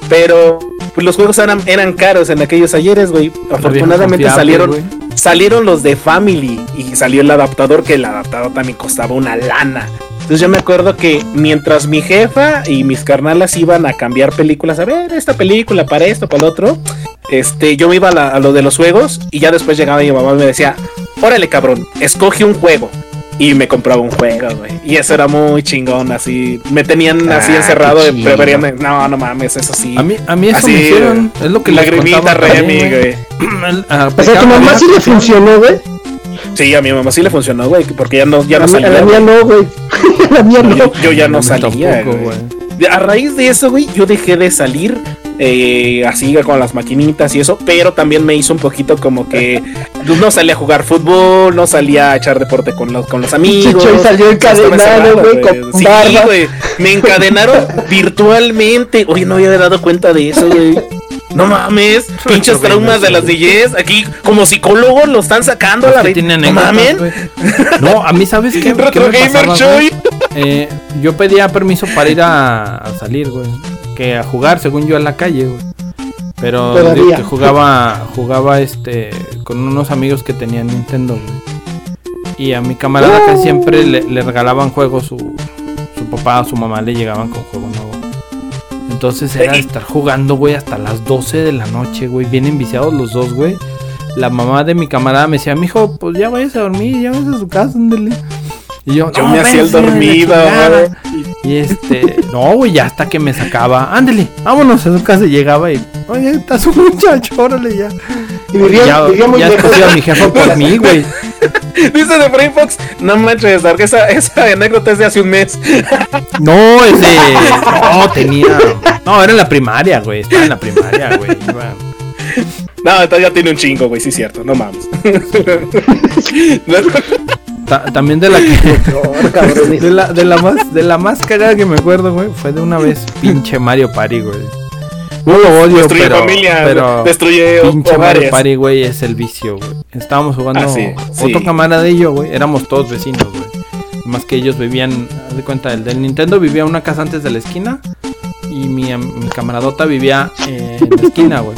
Pero pues, los juegos eran, eran caros en aquellos ayeres, güey. Afortunadamente salieron salieron los de Family y salió el adaptador, que el adaptador también costaba una lana. Entonces yo me acuerdo que mientras mi jefa y mis carnalas iban a cambiar películas, a ver, esta película para esto, para el otro, este, yo me iba a, la- a lo de los juegos y ya después llegaba mi mamá y me decía, órale cabrón, escoge un juego. Y me compraba un juego, güey. Y eso era muy chingón, así. Me tenían así Ah, encerrado, de- chido. preferían- no, no mames, eso sí. A mí, a mí eso Así, me hicieron. Es lo que Lagrimita Remy, güey. (clears throat) El- a O sea, tu mamá sí le funcionó, güey. Sí, a mi mamá sí le funcionó, güey, porque ya no, ya a, no mí- a salía. la mía no, güey. (laughs) La mía no. Yo, yo ya no salía, güey. A raíz de eso, güey, yo dejé de salir eh, así con las maquinitas y eso, pero también me hizo un poquito como que pues, no salía a jugar fútbol, no salía a echar deporte con los, con los amigos. Chicho, y salió encadenado, güey, con Sí, barba. güey, me encadenaron virtualmente. Oye, no había dado cuenta de eso, güey. No mames, (laughs) pinches traumas de las DJs. Aquí, como psicólogos, lo están sacando a la que tienen No mames, güey. No, a mí, ¿sabes (laughs) qué? ¿Qué Retro me pasaba? Eh, yo pedía permiso para ir a, a salir, güey. Que a jugar, según yo, a la calle, güey. Pero digo que jugaba, jugaba este con unos amigos que tenían Nintendo, güey. Y a mi camarada casi siempre le, le regalaban juegos su, su papá o su mamá le llegaban con juego nuevo. Entonces era y- estar jugando, güey, hasta las 12 de la noche, güey. Bien enviciados los dos, güey. La mamá de mi camarada me decía, mijo, pues ya vayas a dormir, ya vayas a su casa, ándale. Y yo, Yo "No, me hacía el dormido, chingada". güey. Y este, no, güey, ya hasta que me sacaba, ándale, vámonos a su casa y llegaba y, oye, está su muchacho, órale ya. Y vivía, ya vivía muy ya escogía a mi jefa por mí, (laughs) güey. Dice de Frame Fox, no manches, Dark, esa, esa anécdota es de hace un mes. (laughs) No, ese, no, tenía, no, era en la primaria, güey, estaba en la primaria, güey. No, entonces ya tiene un chingo, güey, sí es cierto, no mames. (laughs) Ta- también de la que. De la, de la más, de la más cagada que me acuerdo, güey, fue de una vez pinche Mario Party, güey. No lo odio, Destruye pero, familia, pero destruye pinche Mario. Party, güey, es el vicio, güey. Estábamos jugando Ah, sí, otro sí. camarada de ellos, güey. Éramos todos vecinos, güey. Más que ellos vivían, haz de cuenta, el del Nintendo vivía una casa antes de la esquina y mi, am- mi camaradota vivía eh, en la esquina, güey.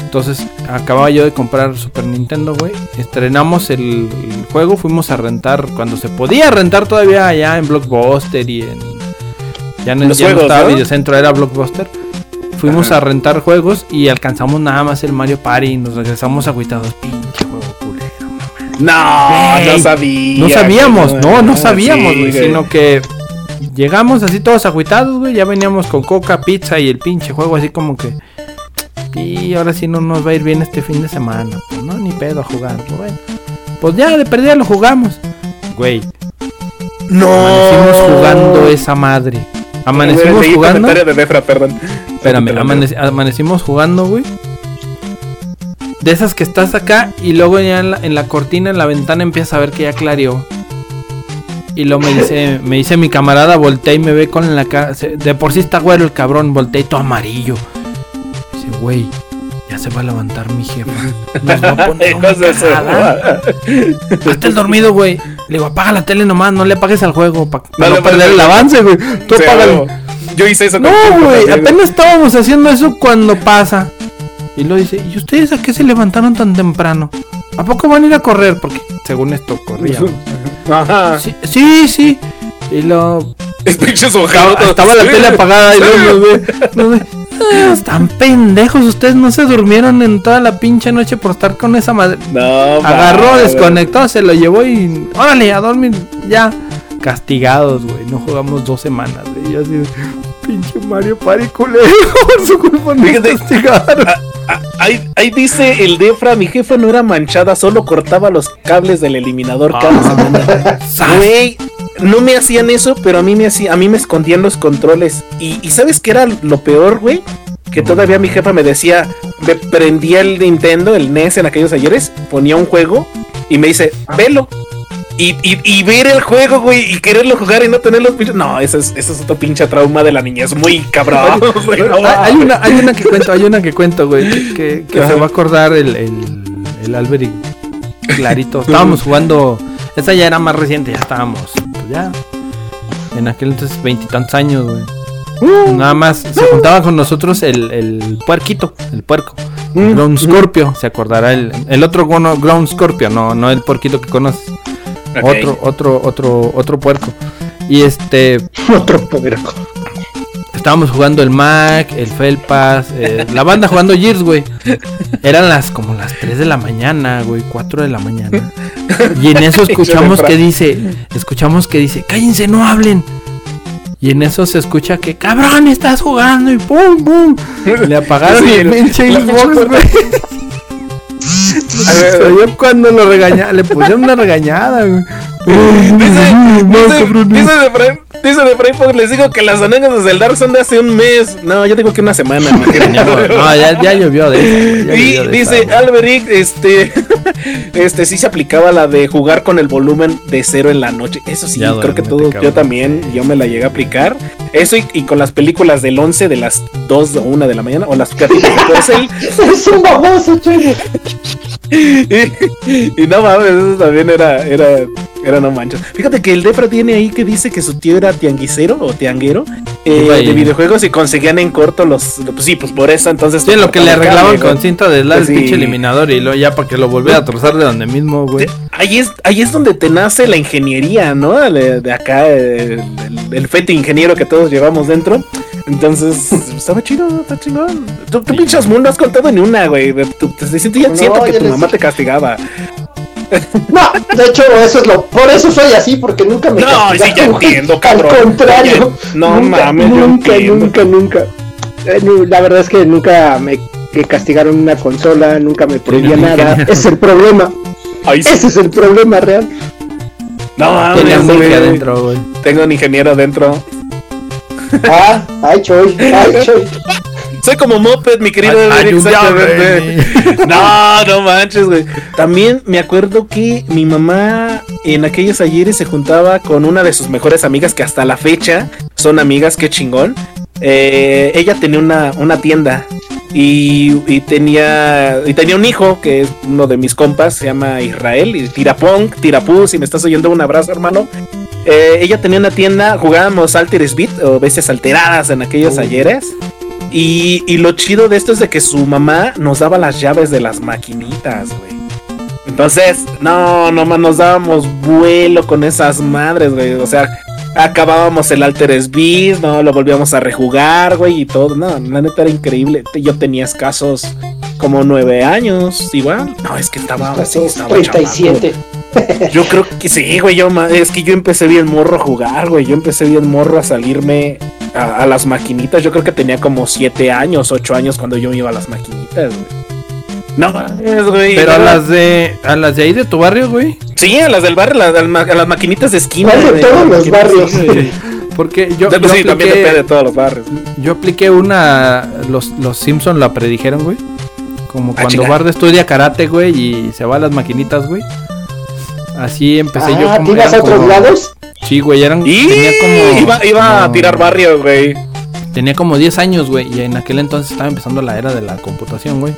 Entonces acababa yo de comprar Super Nintendo, güey. Estrenamos el, el juego, fuimos a rentar cuando se podía rentar todavía allá en Blockbuster y en... Ya no, Los ya no juegos, estaba ¿no? Videocentro, era Blockbuster. Fuimos Ajá. a rentar juegos y alcanzamos nada más el Mario Party y nos regresamos agüitados. Pinche juego culero. No, Güey, no sabía. No sabíamos, no, no sabíamos, sí, güey, sino que llegamos así todos agüitados, güey, ya veníamos con coca, pizza y el pinche juego así como que y ahora sí no nos va a ir bien este fin de semana, pues no, ni pedo a jugar, pues bueno. Pues ya de perdida lo jugamos. Güey, No. amanecimos jugando esa madre. Amanecimos jugando. comentario de Defra, perdón. Espérame, amanec- amanecimos jugando, güey. De esas que estás acá y luego ya en la, en la cortina, en la ventana, empiezas a ver que ya clareó. Y luego me dice, (laughs) me dice mi camarada, voltea y me ve con la cara. De por sí está güero el cabrón, voltea y todo amarillo. Dice, güey, ya se va a levantar mi jefa. Nos va a poner (laughs) una. Hazte el dormido, güey. Le digo, apaga la tele nomás, no le apagues al juego. Para No no, perder el avance, güey. Tú Sí. Yo hice eso No, güey, apenas estábamos haciendo eso cuando pasa. Y lo dice, ¿y ustedes a qué se levantaron tan temprano? ¿A poco van a ir a correr? Porque según esto corríamos. (laughs) Ajá. Sí, sí, sí. Y lo... Es pinche Estaba, la tele apagada y luego nos ve, nos ve, "Ah, Están pendejos, ustedes no se durmieron en toda la pinche noche por estar con esa madre. No, Agarró, madre. desconectó, se lo llevó y... Órale, a dormir, ya. Castigados, güey. No jugamos dos semanas, güey. Y así Pinche Mario Party culero. Por (laughs) su culpa nos Fíjate. castigaron. Ah, Ahí, ahí dice el Defra, mi jefa no era manchada, solo cortaba los cables del eliminador cada Ah. semana. (laughs) Güey, no me hacían eso, pero a mí me hacía, a mí me escondían los controles. Y, y ¿sabes qué era lo peor, güey? Que todavía mi jefa me decía, me prendía el Nintendo, el NES en aquellos ayeres, ponía un juego y me dice, velo. Y, y, y ver el juego, güey, y quererlo jugar y no tener los pinches. No, eso es, eso es otro pinche trauma de la niñez, muy cabrón. güey, no Hay, una, hay una que cuento, hay una que cuento, güey, que, que- se va a acordar el, el, el Alberic clarito. (laughs) Estábamos jugando, esa ya era más reciente, ya estábamos, ya, en aquel entonces veintitantos años, güey. Nada más se juntaba con nosotros el, el puerquito, el puerco. Mm, Ground Scorpio, se acordará el, el otro gono- Ground Scorpio, no, no el puerquito que conoces. Otro, otro, otro, otro puerco. Y este, (laughs) Otro puerco. Estábamos jugando el Mac, el Felpas, eh, la banda jugando Gears, güey. Eran las como las 3 de la mañana, güey, 4 de la mañana. Y en eso (laughs) escuchamos que dice, escuchamos que dice, cállense, no hablen. Y en eso se escucha que, cabrón, estás jugando y pum, pum. Le apagaron Sí, el pinche Xbox, güey. (laughs) Oyó cuando lo regañaron, le pusieron una regañada, güey. Dice, dice, de Efraín, dice de pues les digo que las anécdotas del Dark son de hace un mes. No, yo digo que una semana. (laughs) No, ya, ya llovió de eso. Y dice esa, Alberic, este, (laughs) este sí se aplicaba la de jugar con el volumen de cero en la noche. Eso sí, Ya creo que todo, yo también, yo me la llegué a aplicar. Eso y, y con las películas del 11 de las 2 o 1 de la mañana, o las. (laughs) Es un baboso, y, y no mames, eso también era, era, era no manches. Fíjate que el Defra tiene ahí que dice que su tío era tianguisero o tianguero eh, de videojuegos y conseguían en corto los. Pues sí, pues por eso entonces. Sí, lo que le arreglaban Cable, con ¿no? cinta de la el Pues sí. pinche eliminador y luego ya para que lo volviera a trozar de donde mismo, güey. Ahí es, ahí es donde te nace la ingeniería, ¿no? De, de acá, el, el, el fete ingeniero que todos llevamos dentro. Entonces, (laughs) estaba chido, está chingón. Tú, tú pinches mundo has contado ni una, güey. Tú- Te, te siento, ya No, siento que ya tu mamá te castigaba. No, de hecho, eso es lo. Por eso soy así, porque nunca me. No, sí, ya castigaron, güey. entiendo, cabrón. Al contrario. Ya- no nunca, mames, yo Nunca, entiendo. nunca, nunca. Eh, La verdad es que nunca me que castigaron una consola, nunca me prohibía nada. Ese es el problema. Sí. Ese es el problema real. No, Tenía mames, güey. adentro, güey. Tengo un ingeniero adentro. Ah, ay, Choy, ay, Choy. Soy como Moped, mi querido Ay, Eric, un exactamente. diablo, No, no manches, güey. También me acuerdo que mi mamá en aquellos ayeres se juntaba con una de sus mejores amigas que hasta la fecha son amigas, qué chingón. Eh, ella tenía una, una tienda y, y tenía y tenía un hijo que es uno de mis compas, se llama Israel, y Tirapong, Tirapú, si me estás oyendo un abrazo, hermano. Eh, ella tenía una tienda, jugábamos Alteres Beat o veces alteradas en aquellos ayeres. Y, y lo chido de esto es de que su mamá nos daba las llaves de las maquinitas, güey. Entonces, no, nomás nos dábamos vuelo con esas madres, güey. O sea, acabábamos el Alteres Beast, no, lo volvíamos a rejugar, güey, y todo. No, la neta era increíble. Yo tenía escasos como nueve años, igual. No, es que estaba, sí, estaba 37. chamaco. (laughs) Yo creo que sí, güey. Yo, es que yo empecé bien morro a jugar, güey. Yo empecé bien morro a salirme a, a las maquinitas. Yo creo que tenía como siete años, ocho años cuando yo me iba a las maquinitas, güey. No mames, güey. Pero a las de a las de ahí de tu barrio, güey. Sí, a las del barrio, las- a las, a las maquinitas de esquina. ¿Cuál de güey, todos los barrios? sí, güey. (laughs) Porque yo, De- yo sí, también depende de apliqué, todos los barrios. yo apliqué una los los Simpson la predijeron, güey. Como Ah, cuando. Bart estudia karate, güey, y se va a las maquinitas, güey. Así empecé yo Ah, como ¿te ibas a otros como- lados? Sí, güey, eran Y tenía como iba, iba a tirar barrio, güey. Tenía como 10 años, güey, y en aquel entonces estaba empezando la era de la computación, güey.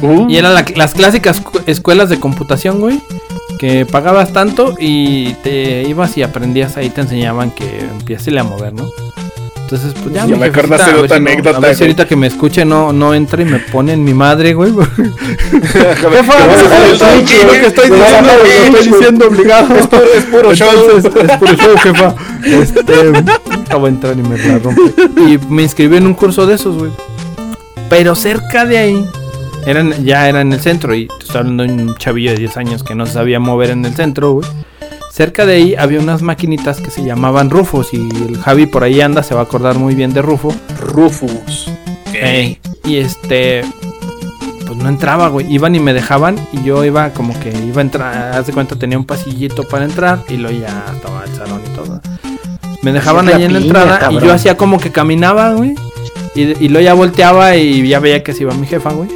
Uh. Y eran la- las clásicas cu- escuelas de computación, güey. Que pagabas tanto y te ibas y aprendías ahí, te enseñaban que empiece a mover, ¿no? Entonces, pues ya, Ya me acordaste de otra si no- anécdota, A ver si ahorita que me escuche no, no entra y me pone en mi madre, güey. (laughs) Jefa, lo que estoy diciendo, lo estoy diciendo obligado. Es puro, es puro show. (laughs) Es puro show, jefa. Este, acabo de entrar y me la rompe. Y me inscribí en un curso de esos, güey. Pero cerca de ahí, eran, ya era en el centro. Y te estoy hablando de un chavillo de 10 años que no se sabía mover en el centro, güey. Cerca de ahí había unas maquinitas que se llamaban Rufos. Y el Javi por ahí anda, se va a acordar muy bien de Rufo. Rufus. Ey, y este. Pues no entraba, güey. Iban y me dejaban. Y yo iba como que iba a entrar. Haz de cuenta, tenía un pasillito para entrar. Y luego ya estaba el salón y todo. Me dejaban ahí en la entrada. Y yo hacía como que caminaba, güey. Y, y luego ya volteaba y ya veía que se iba mi jefa, güey.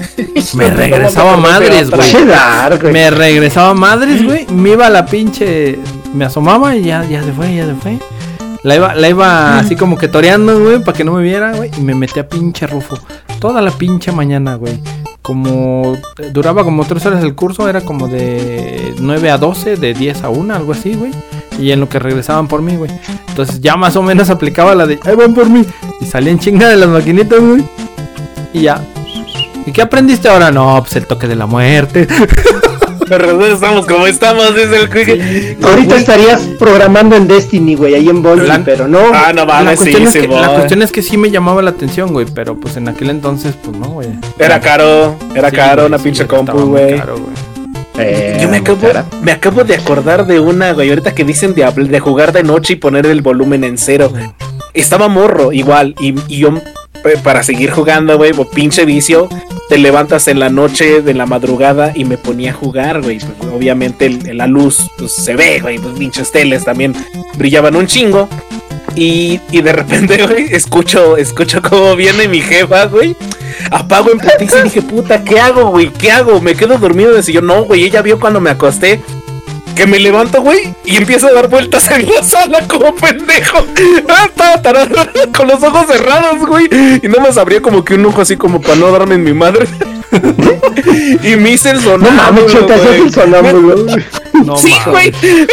(laughs) Me regresaba a madres, güey. Me regresaba a madres, güey. Me iba a la pinche. Me asomaba y ya, ya se fue, ya se fue. La iba, la iba así como que toreando, güey, para que no me viera, güey. Y me metí a pinche rufo. Toda la pinche mañana, güey. Como. Duraba como tres horas el curso, era como de 9 a 12, de 10 a 1, algo así, güey. Y en lo que regresaban por mí, güey. Entonces ya más o menos aplicaba la de. ¡Ahí van por mí! Y salían chinga de las maquinitas, güey. Y ya. ¿Y qué aprendiste ahora? No, pues el toque de la muerte. Pero estamos como estamos, dice el Quick. Ahorita estarías programando en Destiny, güey, ahí en Bungie, La- pero no. Ah, no la, mames, sí, cuestión es sí, que, la cuestión es que sí me llamaba la atención, güey. Pero pues en aquel entonces, pues no, güey. Era caro, era Sí, caro una sí, pinche compu, güey. Eh, Yo me acabo, me acabo de acordar de una, güey. Ahorita que dicen de, jugar de noche y poner el volumen en cero. Estaba morro, igual. Y, y yo, para seguir jugando, güey, pinche vicio, te levantas en la noche, de la madrugada, y me ponía a jugar, güey. Pues, obviamente la luz, pues se ve, güey. Pues pinches teles también brillaban un chingo. Y, y de repente, (laughs) güey, escucho, escucho cómo viene mi jefa, güey. Apago en putiza y dije, puta, ¿qué hago, güey? ¿Qué hago? Me quedo dormido de sillón. No, güey, ella vio cuando me acosté. Que me levanto, güey, y empiezo a dar vueltas en la sala como pendejo. (laughs) Ah, Estaba tarado, (laughs) con los ojos cerrados, güey. Y no me abría como que un ojo así como para no darme en mi madre. (laughs) y me hice el No sonámbulo, mames, chota, ese es güey. el sonámbulo. güey. No sí, mames. güey.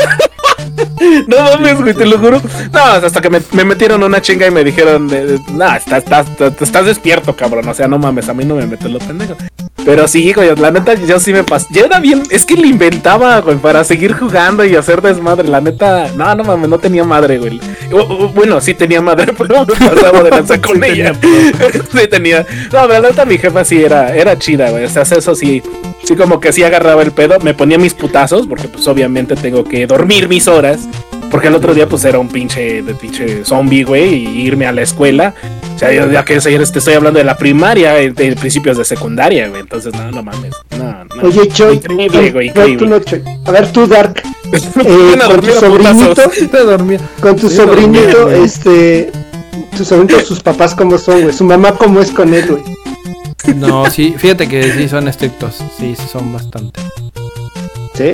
No mames, güey, te lo juro. No, hasta que me, me metieron una chinga y me dijeron, de, de, nah, estás, estás, estás, estás despierto, cabrón. O sea, no mames, a mí no me metes lo pendejo. Pero sí, güey, la neta, yo sí me pasé. Yo era bien, es que le inventaba, güey, para seguir jugando y hacer desmadre. La neta, no, no mames, no tenía madre, güey. Bueno, sí tenía madre, (laughs) pero me pasaba de lanza con ella. (laughs) sí tenía. No, pero la neta, mi jefa sí era, era chida, güey. O sea, eso sí. Sí, como que sí agarraba el pedo, me ponía mis putazos, porque pues obviamente tengo que dormir mis horas. Porque el otro día pues era un pinche, de pinche zombie, güey, y irme a la escuela. O sea, yo ya que te estoy hablando de la primaria, eh, de principios de secundaria, güey. Entonces, no, no mames. No, no. Oye, Choy. Increíble, güey, no, tú increíble. no. A ver, tú, Dark. (laughs) Eh, (laughs) con tu sobrinito, con tu sobrinito, dormía, este. sus, según todos sus papás cómo son, güey. Su mamá cómo es con él, güey. No, sí, fíjate que sí son estrictos. Sí, sí son bastante. ¿Sí?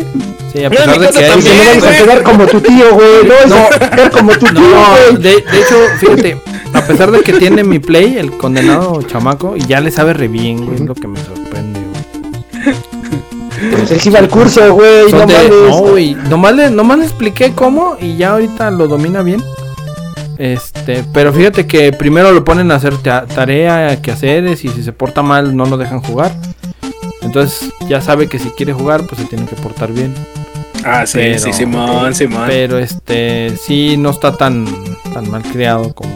Sí, a pesar de que hay- Dice, no vamos a quedar como tu tío, güey. (laughs) No vamos a quedar como tu tío, No, güey. de, de hecho, fíjate, a pesar de que tiene mi play, el condenado chamaco, y ya le sabe re bien, güey, es lo que me sorprende, güey. Pues él va al curso, güey. No de- mames. no, güey, nomás le, nomás le expliqué cómo y ya ahorita lo domina bien. Este, pero fíjate que primero lo ponen a hacer ta- tarea, quehaceres, y si se porta mal no lo dejan jugar. Entonces ya sabe que si quiere jugar, pues se tiene que portar bien. Ah, sí, Pero- sí, Simón, Simón. Pero este, sí, no está tan, tan mal criado como.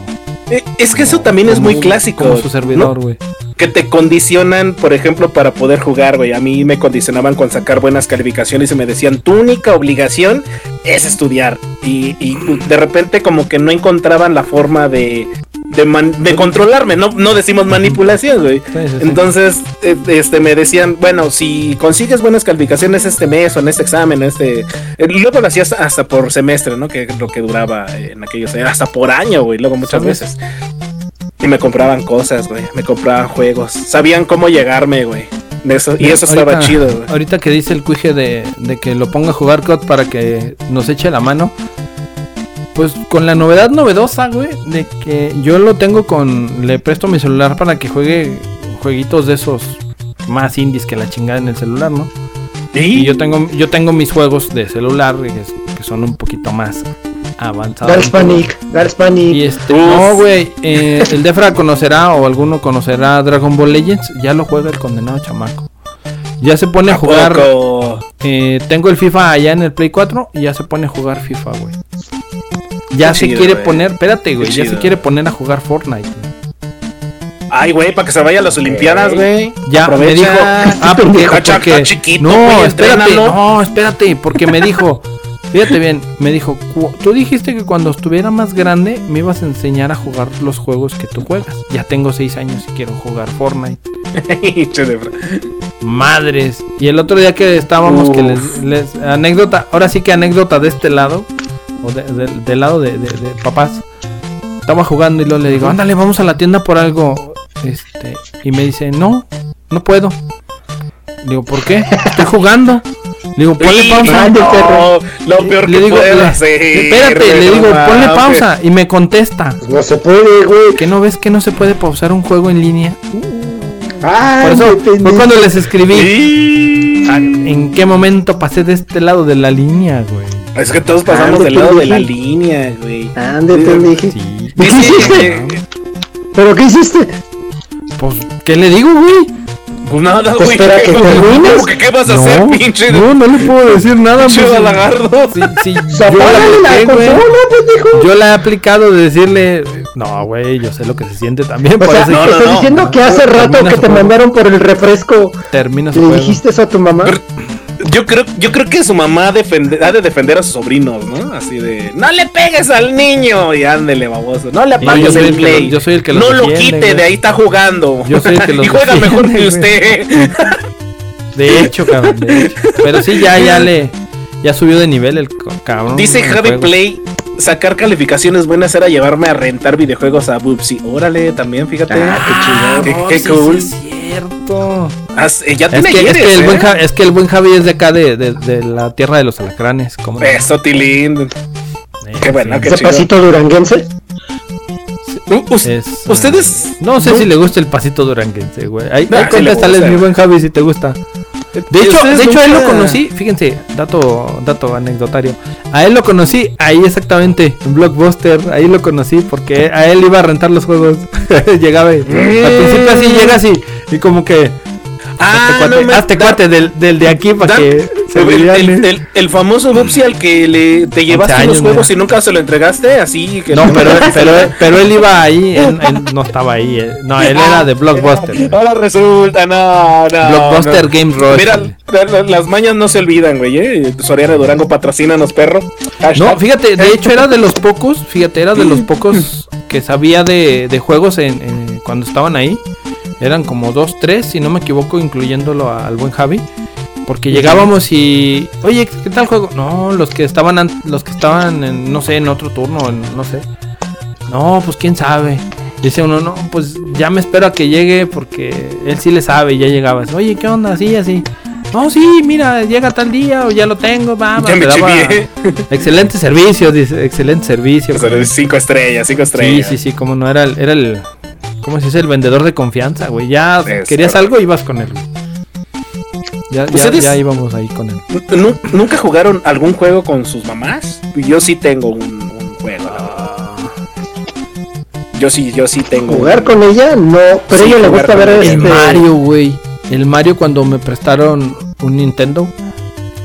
Eh, Es que eso también es muy clásico. Como su servidor, güey. Que te condicionan, por ejemplo, para poder jugar, güey. A mí me condicionaban con sacar buenas calificaciones y me decían, tu única obligación es estudiar. Y, y de repente como que no encontraban la forma de, de, man- de controlarme, no, no decimos manipulación, güey. Sí, sí, sí. Entonces, eh, este, me decían, bueno, si consigues buenas calificaciones este mes o en este examen, este, eh, luego lo hacías hasta por semestre, ¿no? Que lo que duraba eh, en aquellos, era hasta por año, güey, luego muchas veces. Y me compraban cosas, güey, me compraban juegos, sabían cómo llegarme, güey. de Eso, y eso estaba chido, güey. Ahorita que dice el cuije de, de que lo ponga a jugar COD para que nos eche la mano. Pues con la novedad novedosa, güey, de que yo lo tengo con. Le presto mi celular para que juegue jueguitos de esos más indies que la chingada en el celular, ¿no? Y yo tengo, yo tengo mis juegos de celular que, es- que son un poquito más avanzados. Gals Panic, Y Panic. este, Uf. no, güey, eh, el Defra conocerá o alguno conocerá Dragon Ball Legends, ya lo juega el condenado chamaco. Ya se pone a jugar. Poco. eh, tengo el FIFA allá en el Play 4 y ya se pone a jugar FIFA, güey. Ya Qué se chido, quiere poner, espérate, güey, ya se quiere poner a jugar Fortnite. Ay, güey, para que se vaya a las Olimpiadas, güey. Ya me dijo, (laughs) ah, porque, porque- chiquito, no, espérate, no, espérate, porque me dijo, fíjate bien, me dijo, "Cu- tú dijiste que cuando estuviera más grande me ibas a enseñar a jugar los juegos que tú juegas. Ya tengo seis años y quiero jugar Fortnite. (laughs) Madres. Y el otro día que estábamos, que les, les- anécdota, ahora sí que anécdota de este lado, o de- de- del lado de, de- de papás. Estaba jugando y luego le digo, ándale, vamos a la tienda por algo. Este, y me dice, no, no puedo. Le digo, ¿por qué? Estoy jugando. Le digo, ponle pausa. No, lo peor Le que digo, puede le- hacer. espérate, le no digo, ponle pausa. Y me contesta, Pues no se puede, güey. ¿que no ves que no se puede pausar un juego en línea? Ah, Por eso fue cuando les escribí. Sí. Ah, ¿En qué momento pasé de este lado de la línea, güey? Es que todos pasamos Ande, del lado de la línea, güey. Ande, pendeje. Sí. ¿Qué hiciste? ¿Pero qué hiciste? Pues, ¿qué le digo, güey? Pues nada, Pues güey. espera que (laughs) ¿Cómo termines. que qué vas a hacer, pinche? no, no le puedo decir nada. pinche pues, balagardo? sí, sí, (laughs) yo la apliqué, güey. consola, pendejo. Yo la he aplicado de decirle, no, güey, yo sé lo que se siente también. O Por sea, eso no, no, estoy no. diciendo que hace rato que te mandaron por el refresco. termina su ¿Le dijiste eso a tu mamá? Yo creo, yo creo que su mamá defende- ha de defender a sus sobrinos, ¿no? Así de, no le pegues al niño y ándele, baboso. No le apagues el play. lo- yo soy el que no lo defiende, quite, güey. de ahí está jugando. Yo soy el que (laughs) los y juega defiende, mejor que usted. De hecho, cabrón, de hecho. Pero sí, ya, ya le, ya subió de nivel el cabrón. Dice Javi. Play, sacar calificaciones buenas era llevarme a rentar videojuegos a Bubsy. Órale, también, fíjate. Ah, qué, no, qué cool. sí es cierto. Eh, ya Es tiene que, es, ayeres, que el ¿eh? buen Javi, es que el buen Javi es de acá, de, de, de la tierra de los alacranes. ¿cómo no? Eso, Tilín. Eh, qué bueno, sí. qué Ese chido. pasito duranguense. U- us- Es, ah, Ustedes. No sé si le gusta el pasito duranguense, güey. Ahí, No, ahí mi buen Javi, si te gusta. De hecho, de hecho a él lo conocí, fíjense, dato, dato anecdotario. A él lo conocí ahí exactamente, en Blockbuster, ahí lo conocí porque a él iba a rentar los juegos. (laughs) Llegaba y al principio así llega así y como que Ah, hazte cuate, no me- hazte da- cuate del, del de aquí para da- que se el, el- aliviane. el- el famoso Bubsy al que le, te llevaste años, los juegos y nunca se lo entregaste, así que No, pero, pero, pero él iba ahí, él, él no estaba ahí. eh. No, él era de Blockbuster. Ahora resulta, no, no. Blockbuster no. Game Rush. Mira, la- la- las mañas no se olvidan, güey, ¿eh? Soriana Durango patrocínanos, perro. No, Hashtag. fíjate, de hecho era de los pocos, fíjate, era de los (laughs) pocos que sabía de, de juegos en, en- cuando estaban ahí. Eran como dos, tres, si no me equivoco, incluyéndolo al buen Javi. Porque llegábamos y, oye, ¿qué tal juego? No, los que estaban, an- los que estaban, en, no sé, en otro turno, en- no sé. No, pues quién sabe. Dice uno, no, pues ya me espero a que llegue porque él sí le sabe y ya llegaba. Oye, ¿qué onda? Así, así. No, sí, mira, llega tal día o ya lo tengo, va, Ya me chivié. (laughs) Excelente servicio, dice, excelente servicio. O sea, cinco estrellas, cinco Sí, estrellas. sí, sí, como no era el, era el, ¿cómo se dice? El vendedor de confianza, güey. Ya Es querías algo, ibas con él. Ya, ya, ¿Ustedes- ya íbamos ahí con él. Nu- ¿Nunca jugaron algún juego con sus mamás? Yo sí tengo un, un juego. Yo sí, yo sí tengo. Jugar con ella, no, pero a Sí, ella le gusta ver ella. este. El Mario, güey. El Mario cuando me prestaron un Nintendo.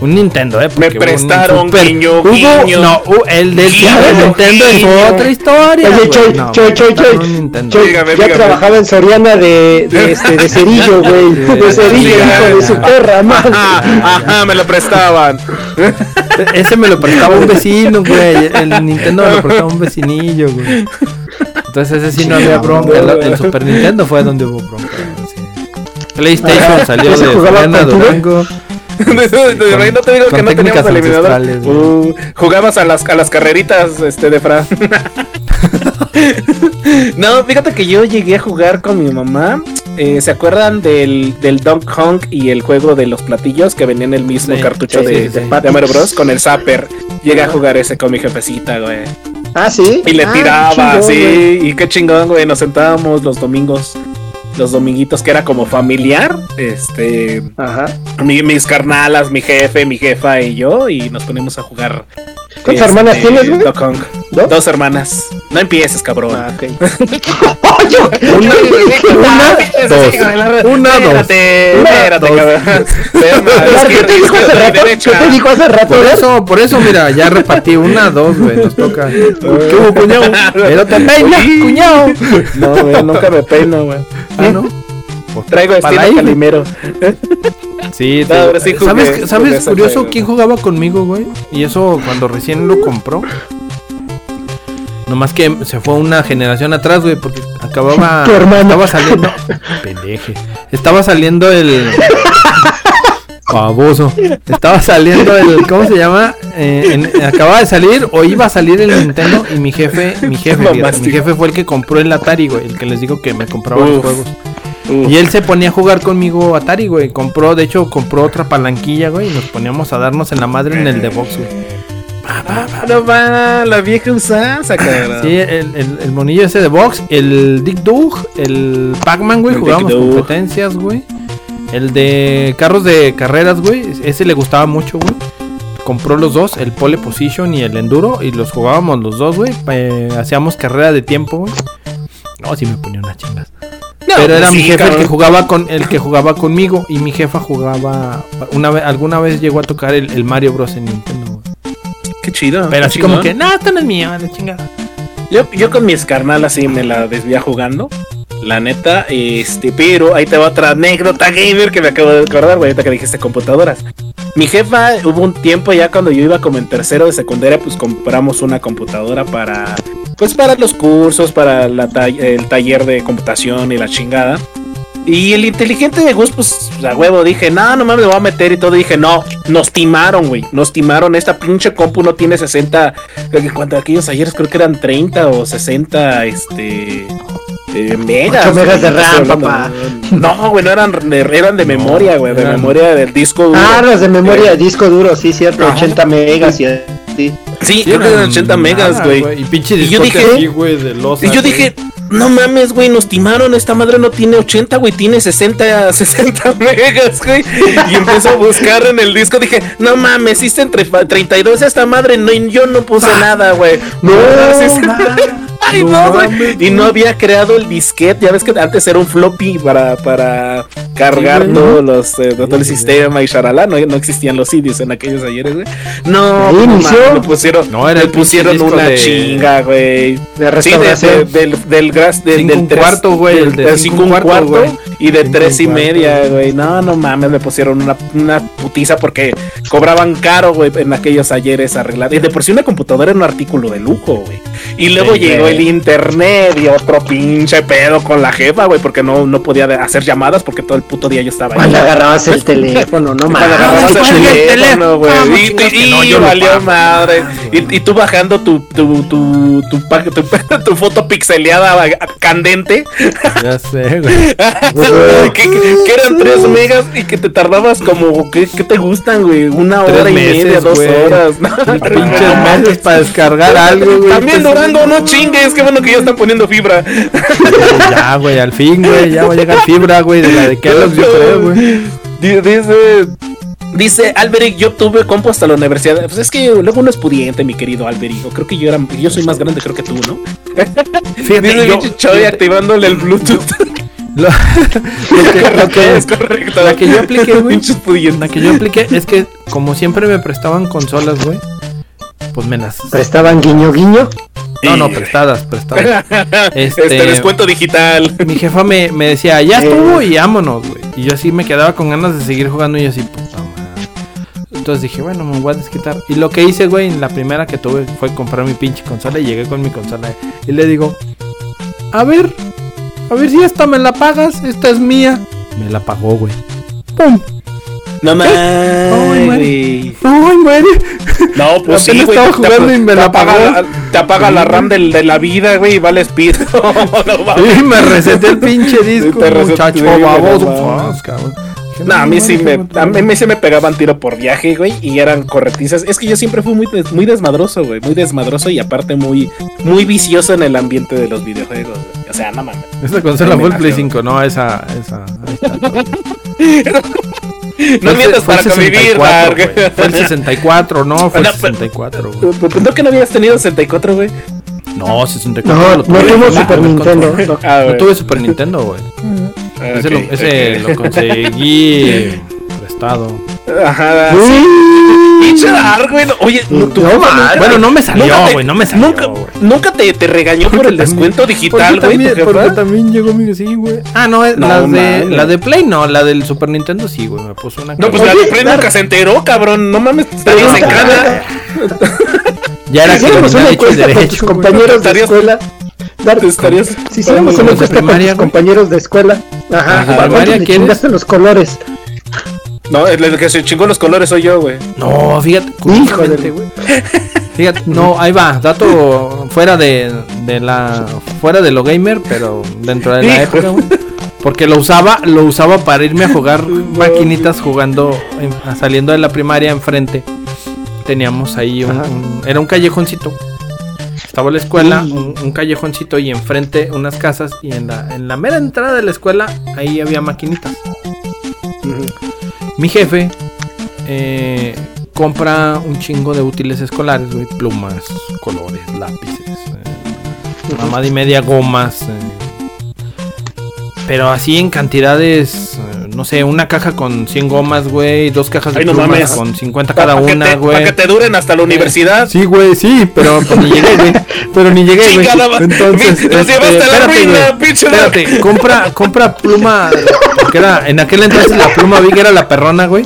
Un Nintendo, eh. Me porque un prestaron, Super- guiño, guiño. No, uh, el del Guiño, Super Nintendo es guiño. otra historia. Oye. Choy, No, Choy, me Choy, Choy. Choy, Dígame, ya dígame. trabajaba en Soriana de, de, este, de cerillo, (laughs) güey. De cerillo, hijo de su perra, madre. Ajá, ajá, me lo prestaban. E- Ese me lo prestaba un vecino, güey. El Nintendo me lo (laughs) prestaba un vecinillo, güey. Entonces ese sí no había bronca. El, el Super Nintendo fue donde hubo bronca. sí. PlayStation salió ¿Ese de Soriana? Durango. (laughs) No te digo que no teníamos eliminador. Uh, jugabas a las, a las carreritas este, de Fran. (laughs) no, fíjate que yo llegué a jugar con mi mamá. Eh, ¿Se acuerdan del, del Donkey Kong y el juego de los platillos que venía en el mismo Sí, cartucho sí, de, sí, sí. de- de Mario Bros? Con el Zapper. Llegué a jugar ese con mi jefecita, güey. Ah, sí. Y le Ah, tiraba, chingón, sí. güey. Y qué chingón, güey. Nos sentábamos los domingos. Los dominguitos que era como familiar. Este. Ajá. mi- mis carnalas, mi jefe, mi jefa y yo, y nos ponemos a jugar. ¿Cuántas este, hermanas tienes, güey? ¿Dos? Dos hermanas. No empieces, cabrón. Ah, ok. (laughs) (laughs) Una, dos. Una, dos. Espérate, espérate, (laughs) ¿Qué te dijo hace rato? Por eso, por eso, mira, ya repartí una, dos, güey, nos toca. ¿Qué hubo, cuñado? Pero te peinas, cuñado. No, güey, nunca me peino, güey. Ah, ¿no? Traigo Para estilo calimero. Sí, No, te- ahora sí jugué- ¿sabes, jugué ¿sabes curioso quién jugaba conmigo, güey? Y eso cuando recién lo compró. Nomás que se fue una generación atrás, güey, porque acababa. (laughs) Tu hermano. Estaba saliendo. (laughs) Pendeje. Estaba saliendo el. (laughs) Baboso. Estaba saliendo el. ¿Cómo se llama? Eh, en- acababa de salir o iba a salir el Nintendo y mi jefe. Mi jefe, fíjate, mi jefe fue el que compró el Atari, güey. El que les digo que me compraba los juegos. Uf. Y él se ponía a jugar conmigo Atari, güey. Compró, de hecho, compró otra palanquilla, güey. Y nos poníamos a darnos en la madre en el de box, güey. No va, la vieja usanza, cabrón. Sí, el, el- el monillo ese de box, el Dick Dug, el Pac-Man, güey. Jugábamos competencias, güey. El de carros de carreras, güey. Ese le gustaba mucho, güey. Compró los dos, el Pole Position y el Enduro. Y los jugábamos los dos, güey. Eh, hacíamos carrera de tiempo, güey. No, sí me ponía unas chingas. No, Pero pues era mi sí, jefe el que jugaba con el que jugaba conmigo y mi jefa jugaba una vez alguna vez llegó a tocar el, el Mario Bros en Nintendo. Chido. Pero así como que, no, esto no es mío, la chingada. Yo, yo con mis carnal así me la desvía jugando. La neta, este, pero ahí te va otra anécdota gamer que me acabo de acordar, güey, ahorita que dijiste computadoras. Mi jefa, hubo un tiempo ya cuando yo iba como en tercero de secundaria, pues compramos una computadora para, pues para los cursos, para la ta- el taller de computación y la chingada. Y el inteligente de Gus, pues a huevo, dije, no, no mames, me voy a meter y todo. dije, no, nos timaron, güey, nos timaron. Esta pinche compu no tiene 60, creo que cuando aquellos ayeres creo que eran 30 o 60, este. eh, megas. Megas de RAM, papá. No, güey, no eran de, eran de No, memoria, güey, de memoria del disco duro. Ah, las de memoria, Eh, disco duro, sí, cierto, Ajá. 80 megas y así. Sí, creo que eran 80 megas, güey. Y pinche Y yo dije- así, güey, de losa, Y yo güey. dije, no mames, güey, nos timaron, esta madre no tiene 80, güey, tiene 60, 60 megas, güey. Y empiezo a buscar en el disco, dije, no mames, hiciste entre fa- 32 esta madre, no, yo no puse (laughs) nada, güey. No, (laughs) sí, sí. Ay, no güey. Y no había creado el disquete, ya ves que antes era un floppy para, para cargar Sí, güey. todos los, eh, todo el Sí, sí. sistema y charalá, no, no existían los CDs en aquellos ayeres, güey. No, no pusieron, No, era pinche pusieron una de- chinga, güey. De Sí, de- del, del gras, del, del tres- cuarto, güey, el de del cinco cinco un cuarto, cuarto, güey. y de Cinco tres y cuarto, media, güey. güey. No, no mames, me pusieron una, una putiza porque cobraban caro, güey, en aquellos ayeres arreglados. Y de por sí una computadora era un artículo de lujo, güey. Y luego Sí, llegó el internet y otro pinche pedo con la jefa, güey, porque no, no podía hacer llamadas porque todo el puto día yo estaba ahí. Cuando agarrabas el teléfono, no Cuando mames. agarrabas cuelga el el teléfono, güey. Y, valió madre. Y, y tú bajando tu, tu, tu, tu, pa- tu, (laughs) tu foto pixeleada candente. Ya sé, güey. (laughs) que, eran 3 megas y que te tardabas como. ¿Qué, qué te gustan, güey? Una Tres hora y meses, media, dos horas. Pinches meses para descargar (laughs) algo, güey. También Pues, Durango, no chingues. Qué bueno que ya están poniendo fibra. (laughs) Ya, güey, al fin, güey. Ya va a llegar fibra, güey, de la de Kellogg's, yo creo, güey. Di- Dice. Dice Alberic, yo tuve compu hasta la universidad. Pues es que luego uno es pudiente, mi querido Alberic. Creo que yo era, yo soy más grande, creo que tú, ¿no? Fíjate, Dice yo, pinche Choy activándole el Bluetooth. lo, (laughs) lo que, lo que- es correcto. la que yo apliqué, güey. La que yo apliqué es que, como siempre me prestaban consolas, güey, pues me las. Prestaban guiño guiño. No, no, prestadas, prestadas. (laughs) Este, Este- descuento digital. Mi jefa me, me decía, ya estuvo y vámonos, güey. Y yo así me quedaba con ganas de seguir jugando y yo así, puta madre. Entonces dije, bueno, me voy a desquitar. Y lo que hice, güey, en la primera que tuve fue comprar mi pinche consola y llegué con mi consola. Y le digo, a ver, a ver si esta me la pagas, esta es mía. Me la pagó, güey. ¡Pum! No Ay, mames. madre. güey. ¡Ay, madre! No, pues sí, güey. estaba te- jugando te, y me te la apaga pagó. la, te apaga la RAM del- de la vida, güey, y vale speed. (laughs) no, me reseté el pinche disco, Te muchacho baboso. no cabrón. A mí sí me, a mí, sí me pegaban tiro por viaje, güey, y eran corretizas. Es que yo siempre fui muy, des- muy desmadroso, güey, muy desmadroso y aparte muy, muy vicioso en el ambiente de los videojuegos, güey. O sea, no mames. Esta consola fue el Play Combinación. 5, no, esa, esa. (laughs) (laughs) No mientas para convivir, 64, Mark. güey. Fue el (laughs) 64, no, fue el No, pero- 64, güey. ¿No que no habías tenido 64, güey? No, 64. No, lo no tuve. Ah, Super Nintendo. control. Ah, No güey. tuve Super Nintendo, güey. Ah, Ese, lo, ese lo conseguí (laughs) prestado. Ajá, sí. Pinche Dark, güey. Oye, no, tu No, nunca- Bueno, no me salió, güey, no me salió, Nunca, nunca te, te regañó por el descuento digital, Porque güey. también, tu jefa? porque también llegó mi sí, güey. Ah, no, es No, la, de, la de Play no, la del Super Nintendo sí, güey. Me puso una. No, pues cara. la Oye, de Play Dark. nunca se enteró, cabrón. No mames, estarías en cana. ya era que una había dicho el encuesta con tus compañeros de escuela. Dar- Te estarías. Si hiciéramos ¿Con una encuesta con tus compañeros de escuela. Ajá. ¿Los de ¿cuánto primaria le los colores? No, el que se chingó los colores soy yo, güey. No, fíjate, curiosamente, güey. Fíjate, no, ahí va, dato fuera de, de la fuera de lo gamer, pero dentro de la Hijo. época, güey. Porque lo usaba, lo usaba para irme a jugar maquinitas jugando en- saliendo de la primaria enfrente. Teníamos ahí un- era un callejoncito. Estaba la escuela, un, un callejoncito y enfrente unas casas y en la, en la mera entrada de la escuela ahí había maquinitas. Mi jefe eh, compra un chingo de útiles escolares, güey, plumas, colores, lápices, eh, mamada y media gomas. eh. pero así en cantidades, eh, no sé, una caja con 100 gomas, güey, dos cajas de Ay, no plumas mames. con 50 cada que una, te- güey. Para que te duren hasta la universidad. Sí, güey, sí, pero pues, ni llegué, güey. Pero ni llegué, güey. Chingada madre. Entonces, este, llevaste a la espérate, ruina, güey. pinche Espérate, compra, compra pluma, porque era, en aquel entonces la pluma Big era la perrona, güey.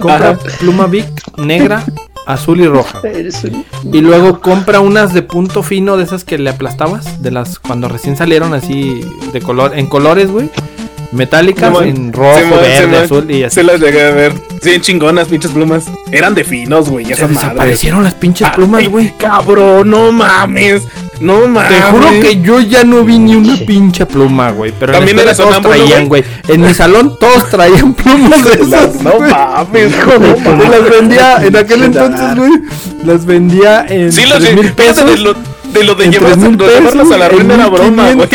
Compra Ajá. pluma Big negra, azul y roja. Eres un- Y luego compra unas de punto fino de esas que le aplastabas, de las cuando recién salieron así de color, en colores, güey. Metálicas, en rojo, verde, azul y así. Se las llegué a ver. Sí, chingonas, pinches plumas. Eran de finos, güey. Se desaparecieron las pinches plumas, güey. Cabrón, no mames. No mames. Te juro que yo ya no vi ni una pinche pluma, güey. Pero ¿También en la escuela todos traían, güey. En mi salón todos traían (laughs) plumas de esas. No mames, Hijo no mames. las vendía en aquel entonces, güey. Las vendía en Sí, los mil pesos. de lo de, lo de llevarlas, a la ruina era broma, güey.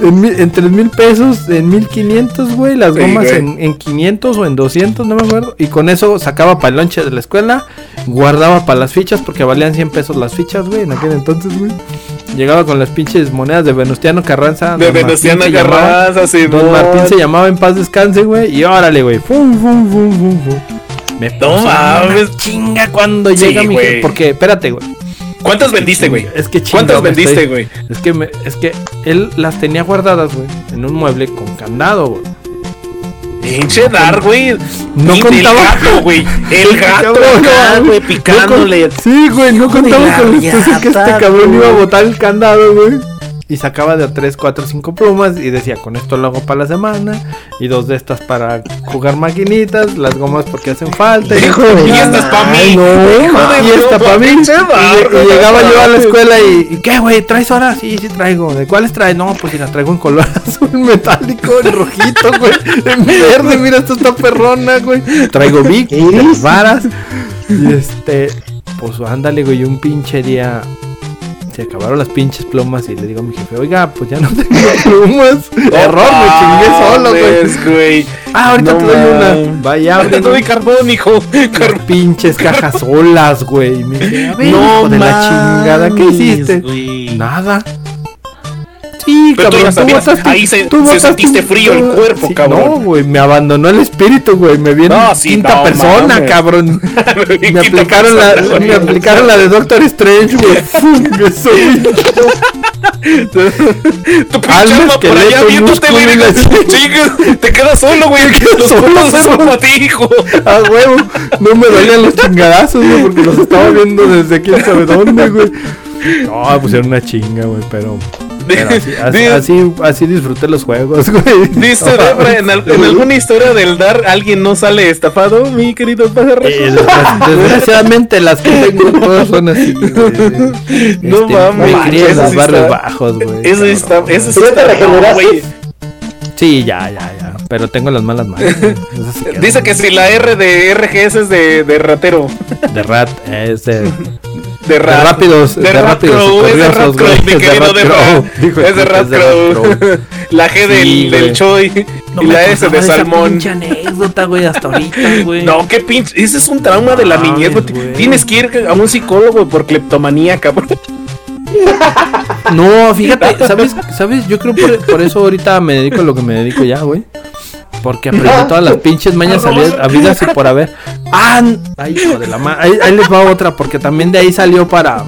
1500, güey. En, en 3 mil pesos, en 1500, güey. Las gomas en, en 500 o en 200, no me acuerdo. Y con eso sacaba para el lonche de la escuela. Guardaba para las fichas porque valían 100 pesos las fichas, güey. En aquel entonces, güey. Llegaba con las pinches monedas de Venustiano Carranza. De Venustiano. Carranza, sí, Don Martín se llamaba en paz descanse, güey. Y órale, güey. Fum, fum, fum, fum, fum. Me No mames. chinga cuando Sí, llega mi. Porque, espérate, güey. ¿Cuántas vendiste, güey? Es que ¿Cuántas chingado, vendiste, estoy- güey? Es que, me- es que él las tenía guardadas, güey, en un mueble con candado, güey. Pinche güey. No Y contaba- (laughs) El gato, güey. El gato, no, güey, no picándole. con- Sí, güey, no contaba con así que este cabrón iba a botar el candado, güey. Y sacaba de a 3, 4, 5 plumas y decía, con esto lo hago para la semana. Y dos de estas para jugar maquinitas, las gomas porque hacen falta. Y esta es pa' mí. No, y esta para mí. Y, y llegaba yo a la escuela y, ¿y qué, güey? ¿Traes ahora? Sí, sí traigo. ¿De cuáles traes? No, pues si las traigo en color (laughs) azul metálico, en rojito, güey. En verde, mira, esto está perrona, güey. Traigo las varas. Y este, pues ándale, güey, un pinche día. Se acabaron las pinches plumas y le digo a mi jefe, oiga, pues ya no (laughs) tengo plumas. Error, me chingué solo, güey. Ah, ahorita No te doy una. Vaya, te doy carbón, hijo. las pinches cajas solas, güey. Y me dice, a ver, No hijo de la chingada, ¿qué hiciste? Nada. Sí, Pero tú ya sabías, botaste- ahí se- tú sentiste frío el cuerpo, Sí, cabrón. No, güey, me abandonó el espíritu, güey. Me vi en No, sí, quinta no persona, cabrón. (laughs) Me aplicaron, la, persona, me aplicaron la de Doctor Strange, güey. (laughs) Tu pinche Alma, por allá viéndote, (laughs) güey. te quedas solo, güey. Los solo, cuerpos son para ti, hijo. A huevo. No me dolían los chingadazos, güey, porque los estaba viendo desde quién sabe dónde, güey. No, era una chinga, güey, pero. Pero así, así, así, así disfruté los juegos, güey. Dice No, Debra, en, al- en alguna historia del dar alguien no sale estafado, mi querido pájaro. Eh, desgra- (laughs) desgraciadamente las que tengo todas son así, güey. No Este, mames, Me crié en eso los barrios está- bajos, güey. Eso cabrón. está, eso sí ¿Ya te está, regeneraste? Sí, ya, ya, ya. Pero tengo las malas manos. Dice que si la R de RGS es de, de ratero. De rat, es de. De, De rápidos, de de rápidos y Crow, es de Rat Crow, mi querido de Rat es de Rat Crow. La G del, Sí, del. Choi No y la S de esa Salmón. pinche anécdota, güey, hasta ahorita, (laughs) güey. No, qué pinche. Ese es un trauma de la Mames, niñez, güey. güey. Tienes que ir a un psicólogo por cleptomanía, cabrón. No, fíjate, (laughs) ¿sabes? ¿Sabes? Yo creo por, por eso ahorita me dedico a lo que me dedico ya, güey. Porque aprendí todas las pinches mañas habi- habidas y por haber. ¡Ah! ¡Ay, hijo de la ma- ahí, ahí les va otra, porque también de ahí salió para,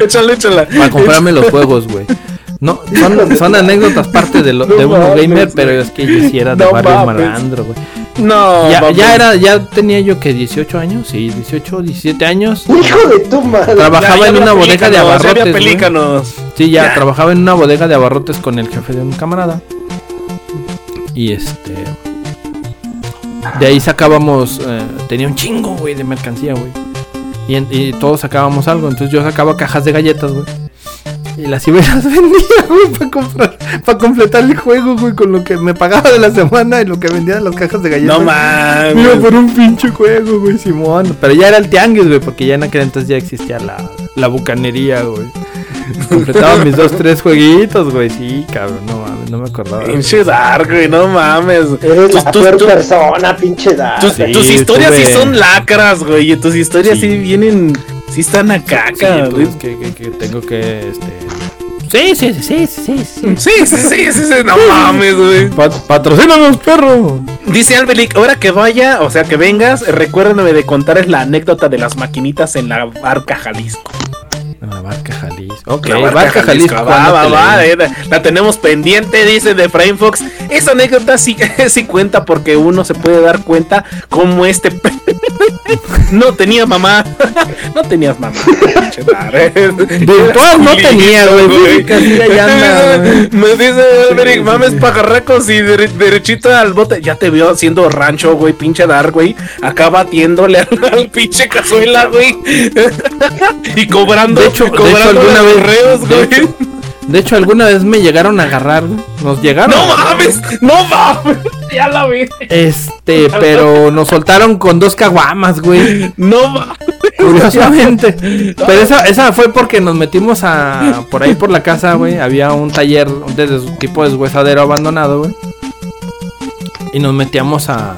Échale, échala. para comprarme los juegos, güey. No, son, son anécdotas parte de, lo, No de uno gamer, pero es que yo sí era de No barrio mames. malandro, güey. No, Ya, era, ya tenía yo que 18 años, sí, 18, 17 años. Hijo de tu madre. Trabajaba Ya, ya en una bodega de abarrotes. pelícanos. Sí, ya, Ya. trabajaba en una bodega de abarrotes con el jefe de un camarada. Y este. De ahí sacábamos. eh, tenía un chingo, güey, de mercancía, güey. Y, y todos sacábamos algo. Entonces yo sacaba cajas de galletas, güey. Y las iba y las (laughs) vendía, güey, para comprar, para completar el juego, güey, con lo que me pagaba de la semana y lo que vendía de las cajas de galletas. No Iba mames. por un pinche juego, güey, Simón. Pero ya era el tianguis, güey, porque ya en aquel entonces ya existía la, la bucanería, güey. (laughs) Completaba mis dos, tres jueguitos, güey. Sí, cabrón, no mames, no me acordaba. Pinche Dark, güey, no mames. Eres Tus- la peor tus- persona, pinche da. tus- Sí, tus historias sí son lacras, güey. y Tus historias sí, Sí. vienen. Sí están a caca, pues, güey. que, que, que tengo que, este... Sí, sí, sí, sí, sí, sí. Sí, sí, sí, sí, sí, no mames, güey. Pa patrocínanos, perro. Dice Albelic, ahora que vaya, o sea que vengas, recuérdame de contarles la anécdota de las maquinitas en la barca Jalisco. En la barca Jalisco. Ok, La barca, Jalisco. va, ¿cuándo va, va, eh, la- la tenemos pendiente, dice de Frame Fox. Esa anécdota sí, (laughs) sí cuenta porque uno se puede dar cuenta cómo este (laughs) no tenía mamá. (laughs) no tenías mamá. Virtual no tenía, güey. Me dice Alberic, mames pajarracos y dere- derechito al bote. Ya te vio haciendo rancho, güey, pinche dar, güey. Acá batiéndole al, al pinche cazuela, güey. y cobrando, De hecho- hecho, alguna vez- correos, de hecho, alguna vez me llegaron a agarrar. Nos llegaron. No mames, no mames. (laughs) Ya la vi. Este, pero nos soltaron con dos caguamas, güey. No mames. Curiosamente. (laughs) Pero esa, esa fue porque nos metimos a. Por ahí por la casa, güey. Había un taller de tipo deshuesadero abandonado, güey. Y nos metíamos a.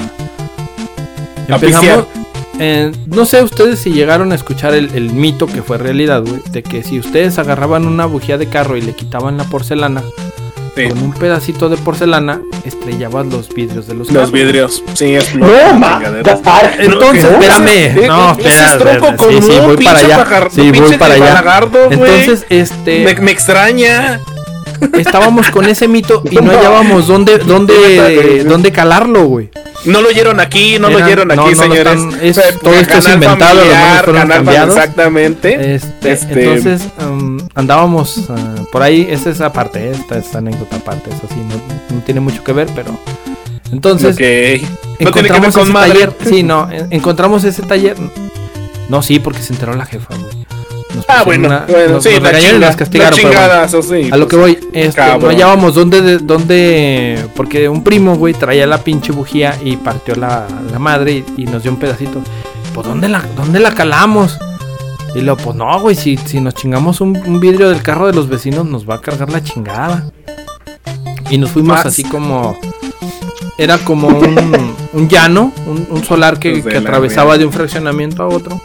eh, no sé ustedes si llegaron a escuchar el, el mito que fue realidad, güey. De que si ustedes agarraban una bujía de carro y le quitaban la porcelana, con un pedacito de porcelana, estrellabas los vidrios de los Los carros. vidrios. Sí, es No, ma. Dark. Entonces, espérame. No, ese espera. es tronco espera, común, sí, sí, voy para allá. Sí, voy para allá. Entonces, este. Me, me extraña. Estábamos con ese mito y no (laughs) hallábamos dónde, dónde, dónde calarlo, güey. No lo oyeron aquí, no lo Eran- oyeron no, aquí, no lo señores. están- es- todo esto es inventado, los familiar, nombres fueron canal cambiados. Exactamente. Este, Este- Entonces um, andábamos ah, por ahí, esa es aparte, esta es anécdota aparte, eso sí, no, no tiene mucho que ver, pero entonces ok. No tiene que ver encontramos con ese madre. taller, sí, no, en- encontramos ese taller, no, sí, porque se enteró la jefa, güey. Nos Ah, bueno, una- bueno, nos- sí, nos regañaron y chinga, nos castigaron, pero bueno. sí. A lo que voy, este, no hallábamos dónde, de- dónde, porque un primo, güey, traía la pinche bujía y partió la, la madre y, y nos dio un pedacito. Pues, ¿dónde la, dónde la calamos? Y luego, pues no, güey, si, si nos chingamos un, un vidrio del carro de los vecinos, nos va a cargar la chingada. Y nos fuimos así como. Era como un, un llano, un, un solar que, que atravesaba de un fraccionamiento a otro.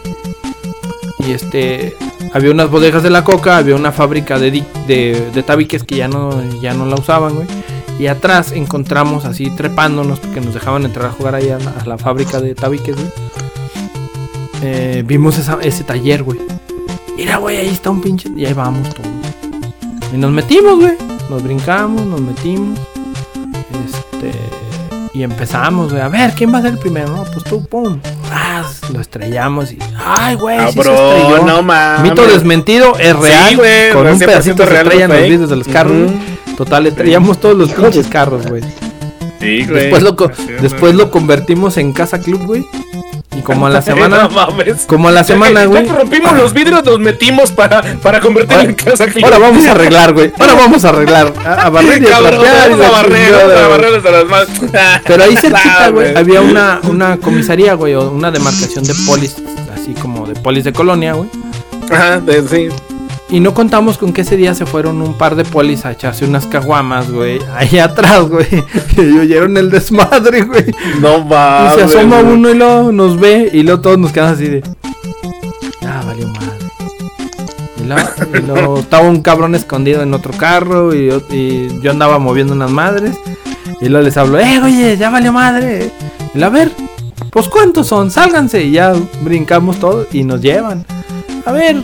Y este. Había unas bodegas de la coca, había una fábrica de, de, tabiques que ya no, ya no la usaban, güey. Y atrás encontramos así trepándonos porque nos dejaban entrar a jugar ahí a la, fábrica de tabiques, güey. Eh, vimos esa- ese taller, güey. Mira, güey, ahí está un pinche. Y ahí vamos todos. Y nos metimos, güey. Nos brincamos, nos metimos. Este. Y empezamos, güey. A ver, ¿quién va a ser el primero? Pues tú, pum. Lo estrellamos y. ¡Ay, güey! sí se Cabrón, estrelló! no mames. Mito desmentido, es real. Sí, güey, con un 100% pedacito se estrellan los vidrios de los carros. Total, estrellamos todos los pinches carros, güey. Sí, güey. Después, lo, después lo convertimos en casa club, güey. Y como a la (laughs) semana. No mames. como a la semana, güey. rompimos los vidrios, los metimos para, para convertirlo en casa. Ahora vamos a arreglar, güey. Ahora vamos a arreglar. (laughs) A, a barrer y a Cabrón, trapear y vamos a barrer, a barrer hasta las manos. (laughs) Pero ahí cerquita, Ah, güey, había una, una comisaría, güey, o una demarcación de polis, así como de polis de colonia, güey. Ajá, de- sí. Y no contamos con que ese día se fueron un par de polis a echarse unas caguamas, güey, ahí atrás, güey. (laughs) Y oyeron el desmadre, güey. No Y mames. se asoma güey. uno y luego nos ve y luego todos nos quedamos así de... Ah, valió madre. Y luego, y luego estaba un cabrón escondido en otro carro y yo, y yo andaba moviendo unas madres. Y luego les hablo, eh, oye, ya valió madre. Y luego, a ver, pues cuántos son, sálganse. Y ya brincamos todos y nos llevan. A ver,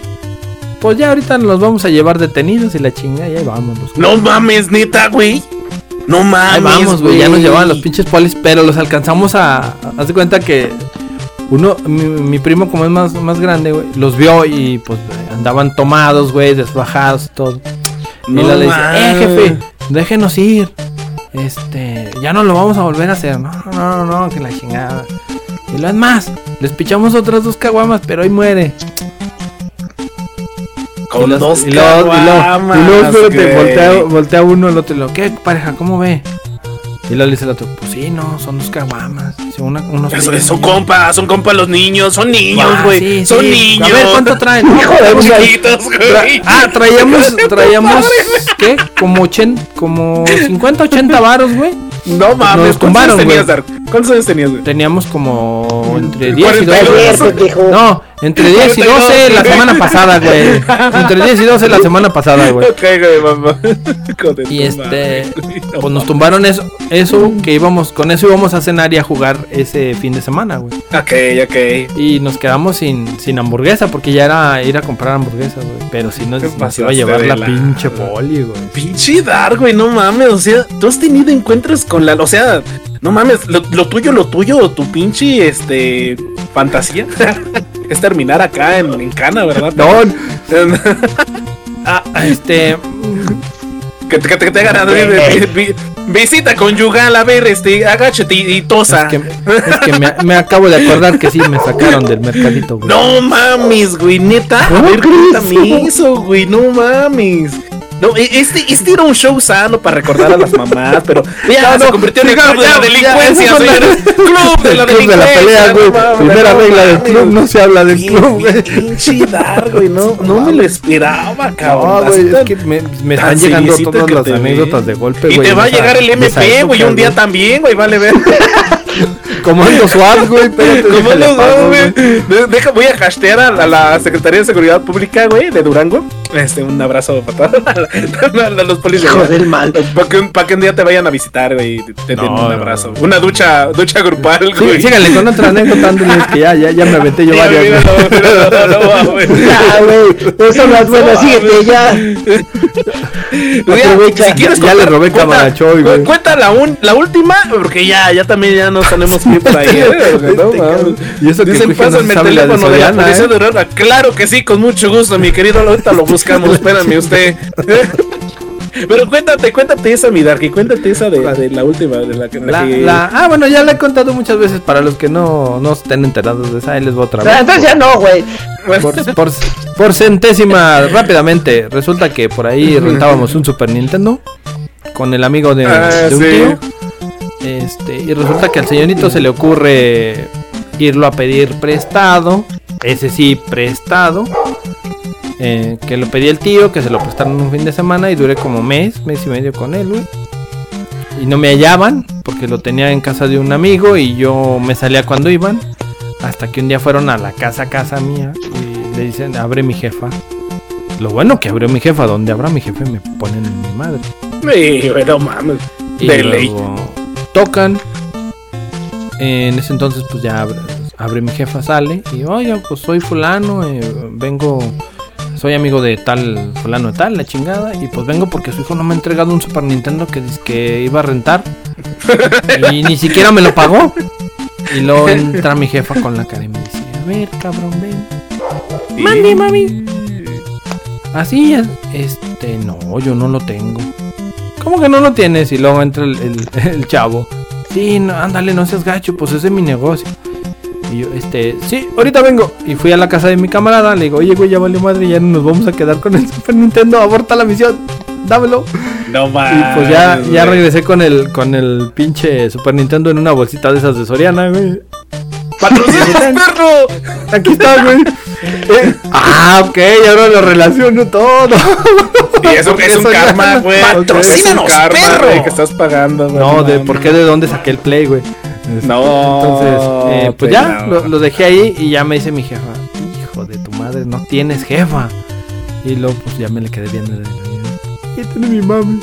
pues ya ahorita nos los vamos a llevar detenidos y la chinga, y ahí vamos. los No mames, neta, güey. No mames. Ahí vamos, güey. Ya nos llevaban los pinches polis, pero los alcanzamos a. Haz de cuenta que uno, mi, mi primo, como es más, más grande, güey, los vio y pues andaban tomados, güey, desbajados y todo. y No luego le dice, eh, jefe, déjenos ir. Este, ya no lo vamos a volver a hacer. No, no, no, no, que la chingada. Y lo es más, les pichamos otras dos caguamas, pero ahí muere. Con y los- dos y luego, y luego, espérate, güey. voltea, voltea uno, el otro, y lo, ¿qué pareja? ¿Cómo ve? Y luego le dice el otro, pues sí, no, son dos caguamas. Una, unos Eso, fríos, son compas, son compas los niños, son niños, Ah, güey. sí, son sí. niños. A ver, ¿cuánto traen? (laughs) Hijo de ah, traíamos, traíamos, ¿qué? Como 80, como 50, 80 varos, güey. No mames, Nos ¿cuántos tumbaron, años tenías, güey. Dark? ¿Cuántos años tenías, güey? Teníamos como entre 10 y 42. 12. Ayer, pendejo. No, entre 10 y 12 la semana pasada, güey. Entre 10 y 12 la semana pasada, güey. Ok, güey, mamá. (laughs) Y este, no pues nos tumbaron eso, eso que íbamos, con eso íbamos a cenar y a jugar ese fin de semana, güey. Ok, ok. Y nos quedamos sin, sin hamburguesa porque ya era ir a comprar hamburguesas, güey. Pero si nos, Te nos iba a llevar la la- pinche poli, güey. Pinche Dark, güey, no mames. O sea, tú has tenido encuentros con la. O sea, no mames, lo, lo tuyo, lo tuyo, tu pinche, este. Fantasía. (laughs) es terminar acá en, en Cana, ¿verdad? No, (laughs) Ah, este, que, te- que te, que te hagan vi- vi- visita conyugal, a ver, este, agáchate y, y tosa. es que, es que me, me acabo de acordar que sí me sacaron del mercadito, güey. No mames, güey, neta. A ver, cuéntame eso, güey, no mames. No, e- este, este era un show sano para recordar a las mamás, pero ya No, se convirtió en el club de la delincuencia, señores. Club de la club de la delincuencia. Primera regla del club, no se habla del club, güey. Pinche güey, no, no me lo esperaba, cabrón. No, güey, es que me, están llegando todas las anécdotas de golpe, Y güey. te va a llegar el MP, güey, un día también, güey, vale ver. (laughs) Comando SWAT, güey. espérate, ¿Cómo déjale los paso, dos, güey? De- Deja, voy a hashtarear a, a la Secretaría de Seguridad Pública, güey, de Durango. Este, un abrazo para todos (laughs) a los policías. Hijo del mal. Para que, un- pa' que un día te vayan a visitar, güey. y Te, den No, un abrazo. no. Una ducha, ducha grupal, Sí, güey. síganle con otra anécdota, Ángeles, que ya, ya, ya me aventé yo Sí, varias. míralo, míralo, no, no, güey. Ya, (laughs) güey. Son las buenas. Síguete ya. Aprovecha. si quieres Ya- ya le contar- robé cuenta- cámara a Choy, güey. cu- Cuenta la, un- la última, porque ya, ya también ya nos tenemos que ir por ahí. (laughs) ¿eh? Este cabrón. Y eso que Dicen, pásenme el teléfono de la policía ¿eh? de Aurora. Claro que sí, con mucho gusto, mi querido. Ahorita lo buscamos, espérame usted. (laughs) Pero cuéntate, cuéntate esa, mi Darky, cuéntate esa de, de la última, de la que... La- la- ah, bueno, ya la he contado muchas veces para los que no, no estén enterados de esa. Ahí les voy otra vez. Ah, Entonces ya no, güey. Por, por- por centésima, rápidamente, resulta que por ahí rentábamos un Super Nintendo con el amigo de, Ah, de un sí. tío. Este, y resulta que al señorito se le ocurre irlo a pedir prestado. Ese sí, prestado. Eh, que lo pedí el tío, que se lo prestaron un fin de semana y duré como mes, mes y medio con él, güey. Y no me hallaban porque lo tenía en casa de un amigo y yo me salía cuando iban. Hasta que un día fueron a la casa, casa mía y le dicen, abre mi jefa. Lo bueno que abrió mi jefa, donde abra mi jefe me ponen en mi madre. Sí, güey, no mames. Y De ley. luego tocan. En ese entonces pues ya abre, abre mi jefa, sale y oye, pues soy fulano, eh, vengo, soy amigo de tal fulano de tal, la chingada, y pues vengo porque su hijo no me ha entregado un Super Nintendo que que iba a rentar y ni siquiera me lo pagó. Y luego entra mi jefa con la cara y me dice, a ver, cabrón, ven. Mami, mami. Así es. Este, no, yo no lo tengo. ¿Cómo que no lo tienes? Y luego entra el, el- el chavo. Sí, no, ándale, no seas gacho, pues ese es mi negocio. Y yo, este, sí, ahorita vengo. Y fui a la casa de mi camarada, le digo, oye, güey, ya valió madre, ya no nos vamos a quedar con el (laughs) Super Nintendo, aborta la misión, dámelo. No Y mames. pues ya, ya regresé con el, con el pinche Super Nintendo en una bolsita de esas de Soriana, güey. ¡Patrocínanos, (laughs) perro! Aquí está, güey. Eh, ah, ok, ahora lo relaciono todo. Y eso es un karma, güey. Patrocínanos, perro. güey, que estás pagando, güey. No, de por qué, de dónde saqué el play, güey. Este, No, Entonces, eh, pues ya, pelado. lo, lo dejé ahí y ya me dice mi jefa, hijo de tu madre, no tienes jefa. Y luego, pues ya me le quedé viendo. ¿Qué tiene mi mami?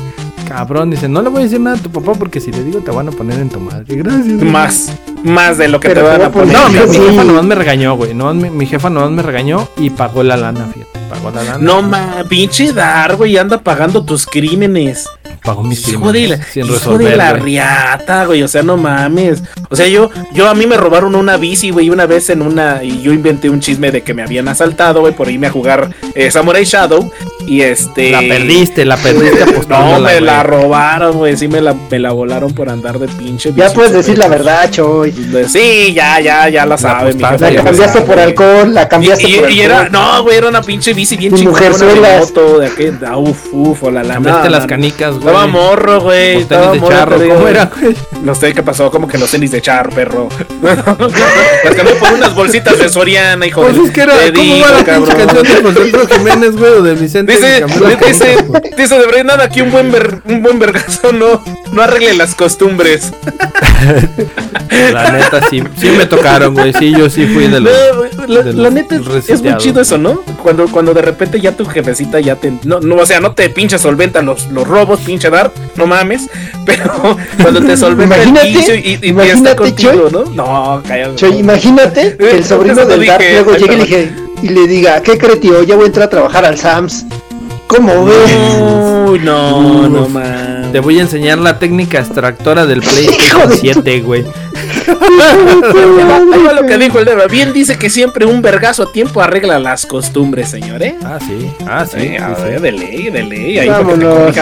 Cabrón, dice, no le voy a decir nada a tu papá porque si le digo te van a poner en tu madre. Gracias. Más, más de lo que Pero te van a poner. No, mi, jefa nomás me regañó, güey. nomás mi, mi jefa nomás me regañó y pagó la lana, fíjate. Pagó la lana. No ma, pinche Dar, güey, anda pagando tus crímenes. Pagó mis Hijo de la, crímenes sin hijo resolver, de la güey. riata, güey, o sea, no mames. O sea, yo, yo a mí me robaron una bici, güey, una vez en una, y yo inventé un chisme de que me habían asaltado, güey, por irme a jugar eh, Samurai Shadow, y este... La perdiste, la perdiste (laughs) No, me la robaron, güey, sí me la, me la volaron por andar de pinche Ya puedes decir la verdad, Choy. Sí, ya, ya, ya la La ya la cambiaste sabe. por alcohol, la Y, cambiaste y- por y era, no, güey, era una pinche bici bien chingona de mujerzuelas. moto, de aquel, ah, uf, uf, o la la Cambiaste no, las canicas, güey. Estaba morro, güey. Los Estaba tenis de morro, charro, digo, ¿cómo era, güey? No sé qué pasó, como que los tenis de charro, perro. (laughs) las cambié por unas bolsitas de Soriana, hijo Pues de. es que era, ¿cómo va la pinche canción de José Jiménez, güey, o de Vicente? Dice, dice, dice de verdad nada que un buen ver, un buen vergazo no, no arregle las costumbres. La neta, sí, sí me tocaron, güey. Sí, yo sí fui de los... la, de la los neta es, muy chido eso, ¿no? Cuando, cuando de repente ya tu jefecita ya te. No, no, o sea, no te pinche solventa los, los robos, pinche dar, no mames. (laughs) Pero cuando te solventa el vicio y, y- está contigo, ¿no? No, cállate. Choy, imagínate que el (laughs) sobrino del Dark luego llegue y le, y diga, ¿qué cree tío? Ya voy a entrar a trabajar al Sams. ¿Cómo ves? Uy, no, no mames. Te voy a enseñar la técnica extractora del (laughs) Hijo PlayStation de- 7, güey. (laughs) Ahí va lo que dijo el Deva. Bien dice que siempre un vergazo a tiempo arregla las costumbres, señor, ¿eh? Ah, sí. Ah, sí. Sí, sí, a sí. ver, de ley, de ley. Ahí para que te Vámonos.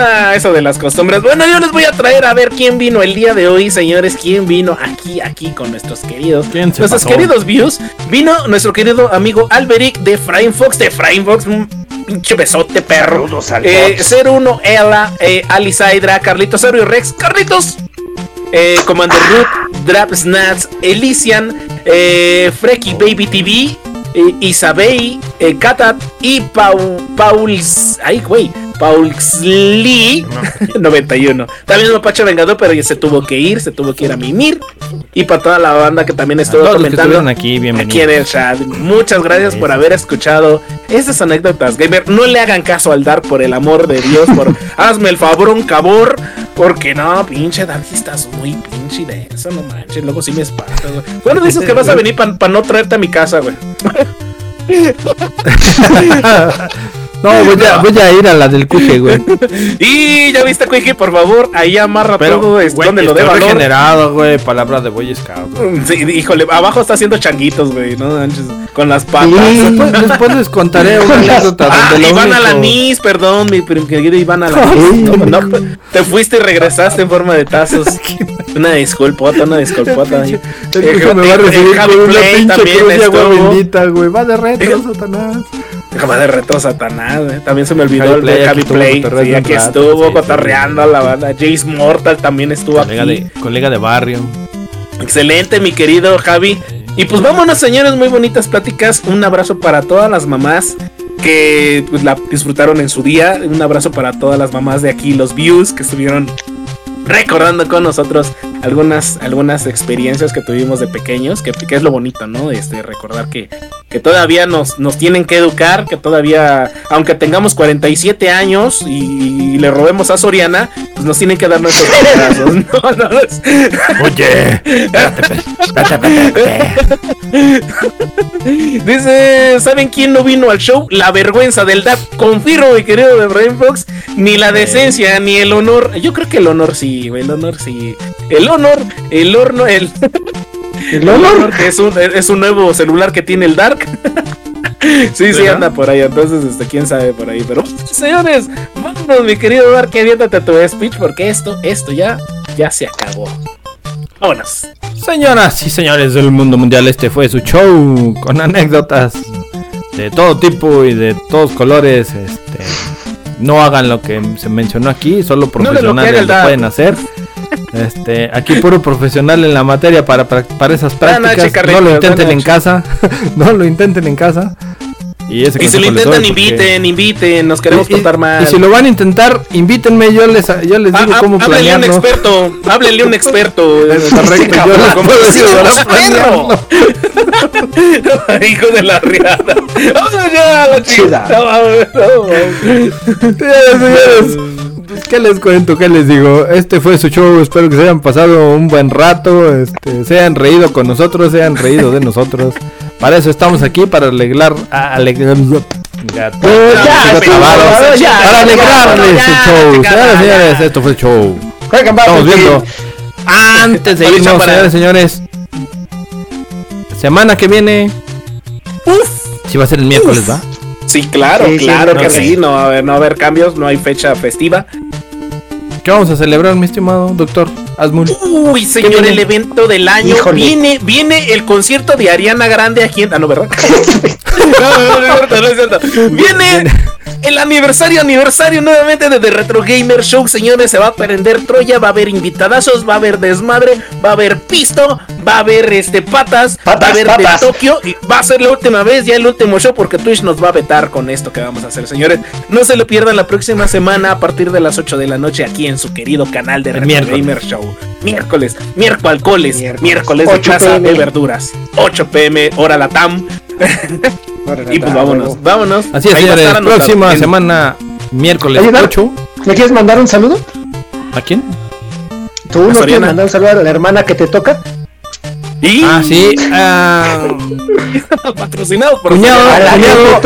Ah, eso de las costumbres. Bueno, yo les voy a traer a ver quién vino el día de hoy, señores. ¿Quién vino aquí, aquí con nuestros queridos? ¿Quién se nuestros pasó? queridos views. Vino nuestro querido amigo Alberic de Frame Fox, de Frame Fox. Un pinche besote, perro. Eh, Fox. 01 Ella, eh, Alice Hydra, Carlitos Ario Rex, Carlitos. Eh, Commander Root, Drap Snats, Elysian, eh, Freaky Baby TV, eh, Isabey, eh, Katat y Pau, Pauls. Ay, güey. Paulsli 91. También Mapache Vengador, pero ya se tuvo que ir, se tuvo que ir a mimir. Y para toda la banda que también estuvo comentando aquí, bienvenidos. aquí en el chat. Muchas gracias por haber escuchado estas anécdotas, gamer. No le hagan caso al Dark, por el amor de Dios. Por, (laughs) hazme el favor, un cabor. Porque no, pinche Dark, sí estás muy pinche de eso, no manches. Luego sí me espantas, güey. ¿Cuándo dices que vas a (laughs) venir para no traerte a mi casa, güey? (laughs) No, voy a, voy a ir a la del cuche, güey. (laughs) Y ya viste, Quickie, por favor, ahí amarra todo, es güey, donde lo valor. regenerado, güey. Palabras de Boy Scout. güey. Sí, híjole, abajo está haciendo changuitos, güey, no con las patas. (laughs) Después, después les contaré una anécdota Ah, donde lo Iván Alanis, perdón, mi querido Iván Alanis. (laughs) No, no, te fuiste y regresaste en forma de tazos. Una disculpota, una disculpota. El cuche me va a Eh, recibir Javi Play también estuvo. bendita, güey. Va de retro, Satanás. Déjame de reto Satanás, güey. También se me olvidó el Play de Javi Play. Sí, aquí estuvo sí, cotorreando a la banda. Jace Mortal también estuvo Colega aquí. de, colega de barrio. Excelente, mi querido Javi. Y pues vámonos, señores, muy bonitas pláticas. Un abrazo para todas las mamás que pues, la disfrutaron en su día. Un abrazo para todas las mamás de aquí, los views que estuvieron recordando con nosotros algunas, algunas experiencias que tuvimos de pequeños, que, que es lo bonito, ¿no? Este, recordar que, que todavía nos, nos tienen que educar, que todavía, aunque tengamos 47 años y, le robemos a Soriana, pues nos tienen que dar nuestros (laughs) abrazos. (laughs) No, no, es- Oye, espérate. Dice, ¿saben quién no vino al show? La vergüenza del DAP. Confirmo, mi querido de Brain Fox. Ni la decencia, ni el honor. Yo creo que el honor sí, güey, el honor sí. El honor, el horno, el, ¿El honor? que es un, es un nuevo celular que tiene el Dark. (laughs) Sí, sí, ¿Verdad? anda por ahí, entonces, este, quién sabe por ahí. Pero, señores, vámonos, mi querido Dark, que aviéntate tu speech, porque esto, esto ya, ya se acabó. Vámonos. Señoras y señores del mundo mundial, este fue su show con anécdotas de todo tipo y de todos colores. Este, no hagan lo que se mencionó aquí, solo No lo profesionales lo pueden hacer. Este, aquí puro profesional en la materia para, para, para esas prácticas. Carlitos, No lo intenten en casa, (laughs) no lo intenten en casa. Y, ese Y si lo intentan, inviten, inviten, nos queremos Y- contar más. Y si lo van a intentar, invítenme, yo les, yo les digo Ah, ah, cómo háblenle a un planearlo. experto, háblenle un experto. (laughs) Correcto, yo les ¿Cómo puedo decir, ayudar a "Eres perro"? (laughs) Hijo de la riada. Vamos ya, la chica. Señores, señores, pues, ¿qué les cuento? ¿Qué les digo? Este fue su show, espero que se hayan pasado un buen rato, este, se hayan reído con nosotros, se hayan reído de nosotros. Para eso estamos aquí, para alegrar, a- alegrar. Eh, ya, para alegrarles su show. ya. señores, esto fue el show. Estamos viendo. Antes de irnos, señores señores. Semana que viene. Si va a ser el miércoles, ¿va? Sí, claro, Sí, sí, claro que sí. No va a haber, no va a haber cambios, no hay fecha festiva. ¿Qué vamos a celebrar, mi estimado doctor Asmul? Uy, señor, el evento del año. Híjole. Viene, viene el concierto de Ariana Grande aquí en. Ah, no, ¿verdad? (laughs) no, no, no, es cierto, no es cierto. (laughs) Viene el aniversario, aniversario nuevamente de The Retro Gamer Show, señores. Se va a prender Troya, va a haber invitadazos, va a haber desmadre, va a haber pisto, va a haber este patas, va a Patas, haber patas. de Tokio. Y va a ser la última vez, ya el último show, porque Twitch nos va a vetar con esto que vamos a hacer, señores. No se lo pierdan la próxima semana a partir de las 8 de la noche aquí en su querido canal de Retro miércoles. Gamer Show. Miércoles, miércoles, miércoles, Miércoles. de 8 casa PM. de verduras. 8 pm, hora la TAM. (laughs) Y pues vámonos, vámonos. Así es, Ahí va a señores. Próxima En- semana, miércoles Oye, Dar- 8. ¿Le quieres mandar un saludo? ¿A quién? ¿Tú no quieres mandar un saludo a la hermana que te toca? Y Ah, sí. (laughs) ah, patrocinado por Cuñado, A la cuñado,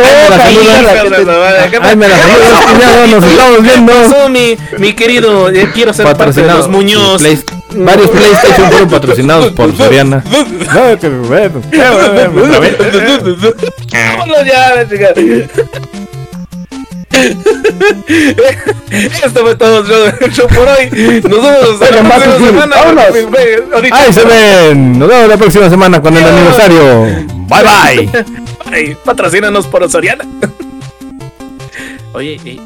Ay, me la saludas, (laughs) cuñado, nos estamos viendo. Mi, mi querido, eh, quiero ser parte de los Muñoz. Varios PlayStation fueron patrocinados por Soriana. No, que bueno. Otra vez. Vámonos ya, la chica. Esto fue todo yo, yo por hoy. Nos vemos hasta la próxima semana. vámonos. Ahí se ven. Nos vemos la próxima semana con el aniversario. Bye (laughs) bye. Patrocínanos por Soriana. Oye, eh,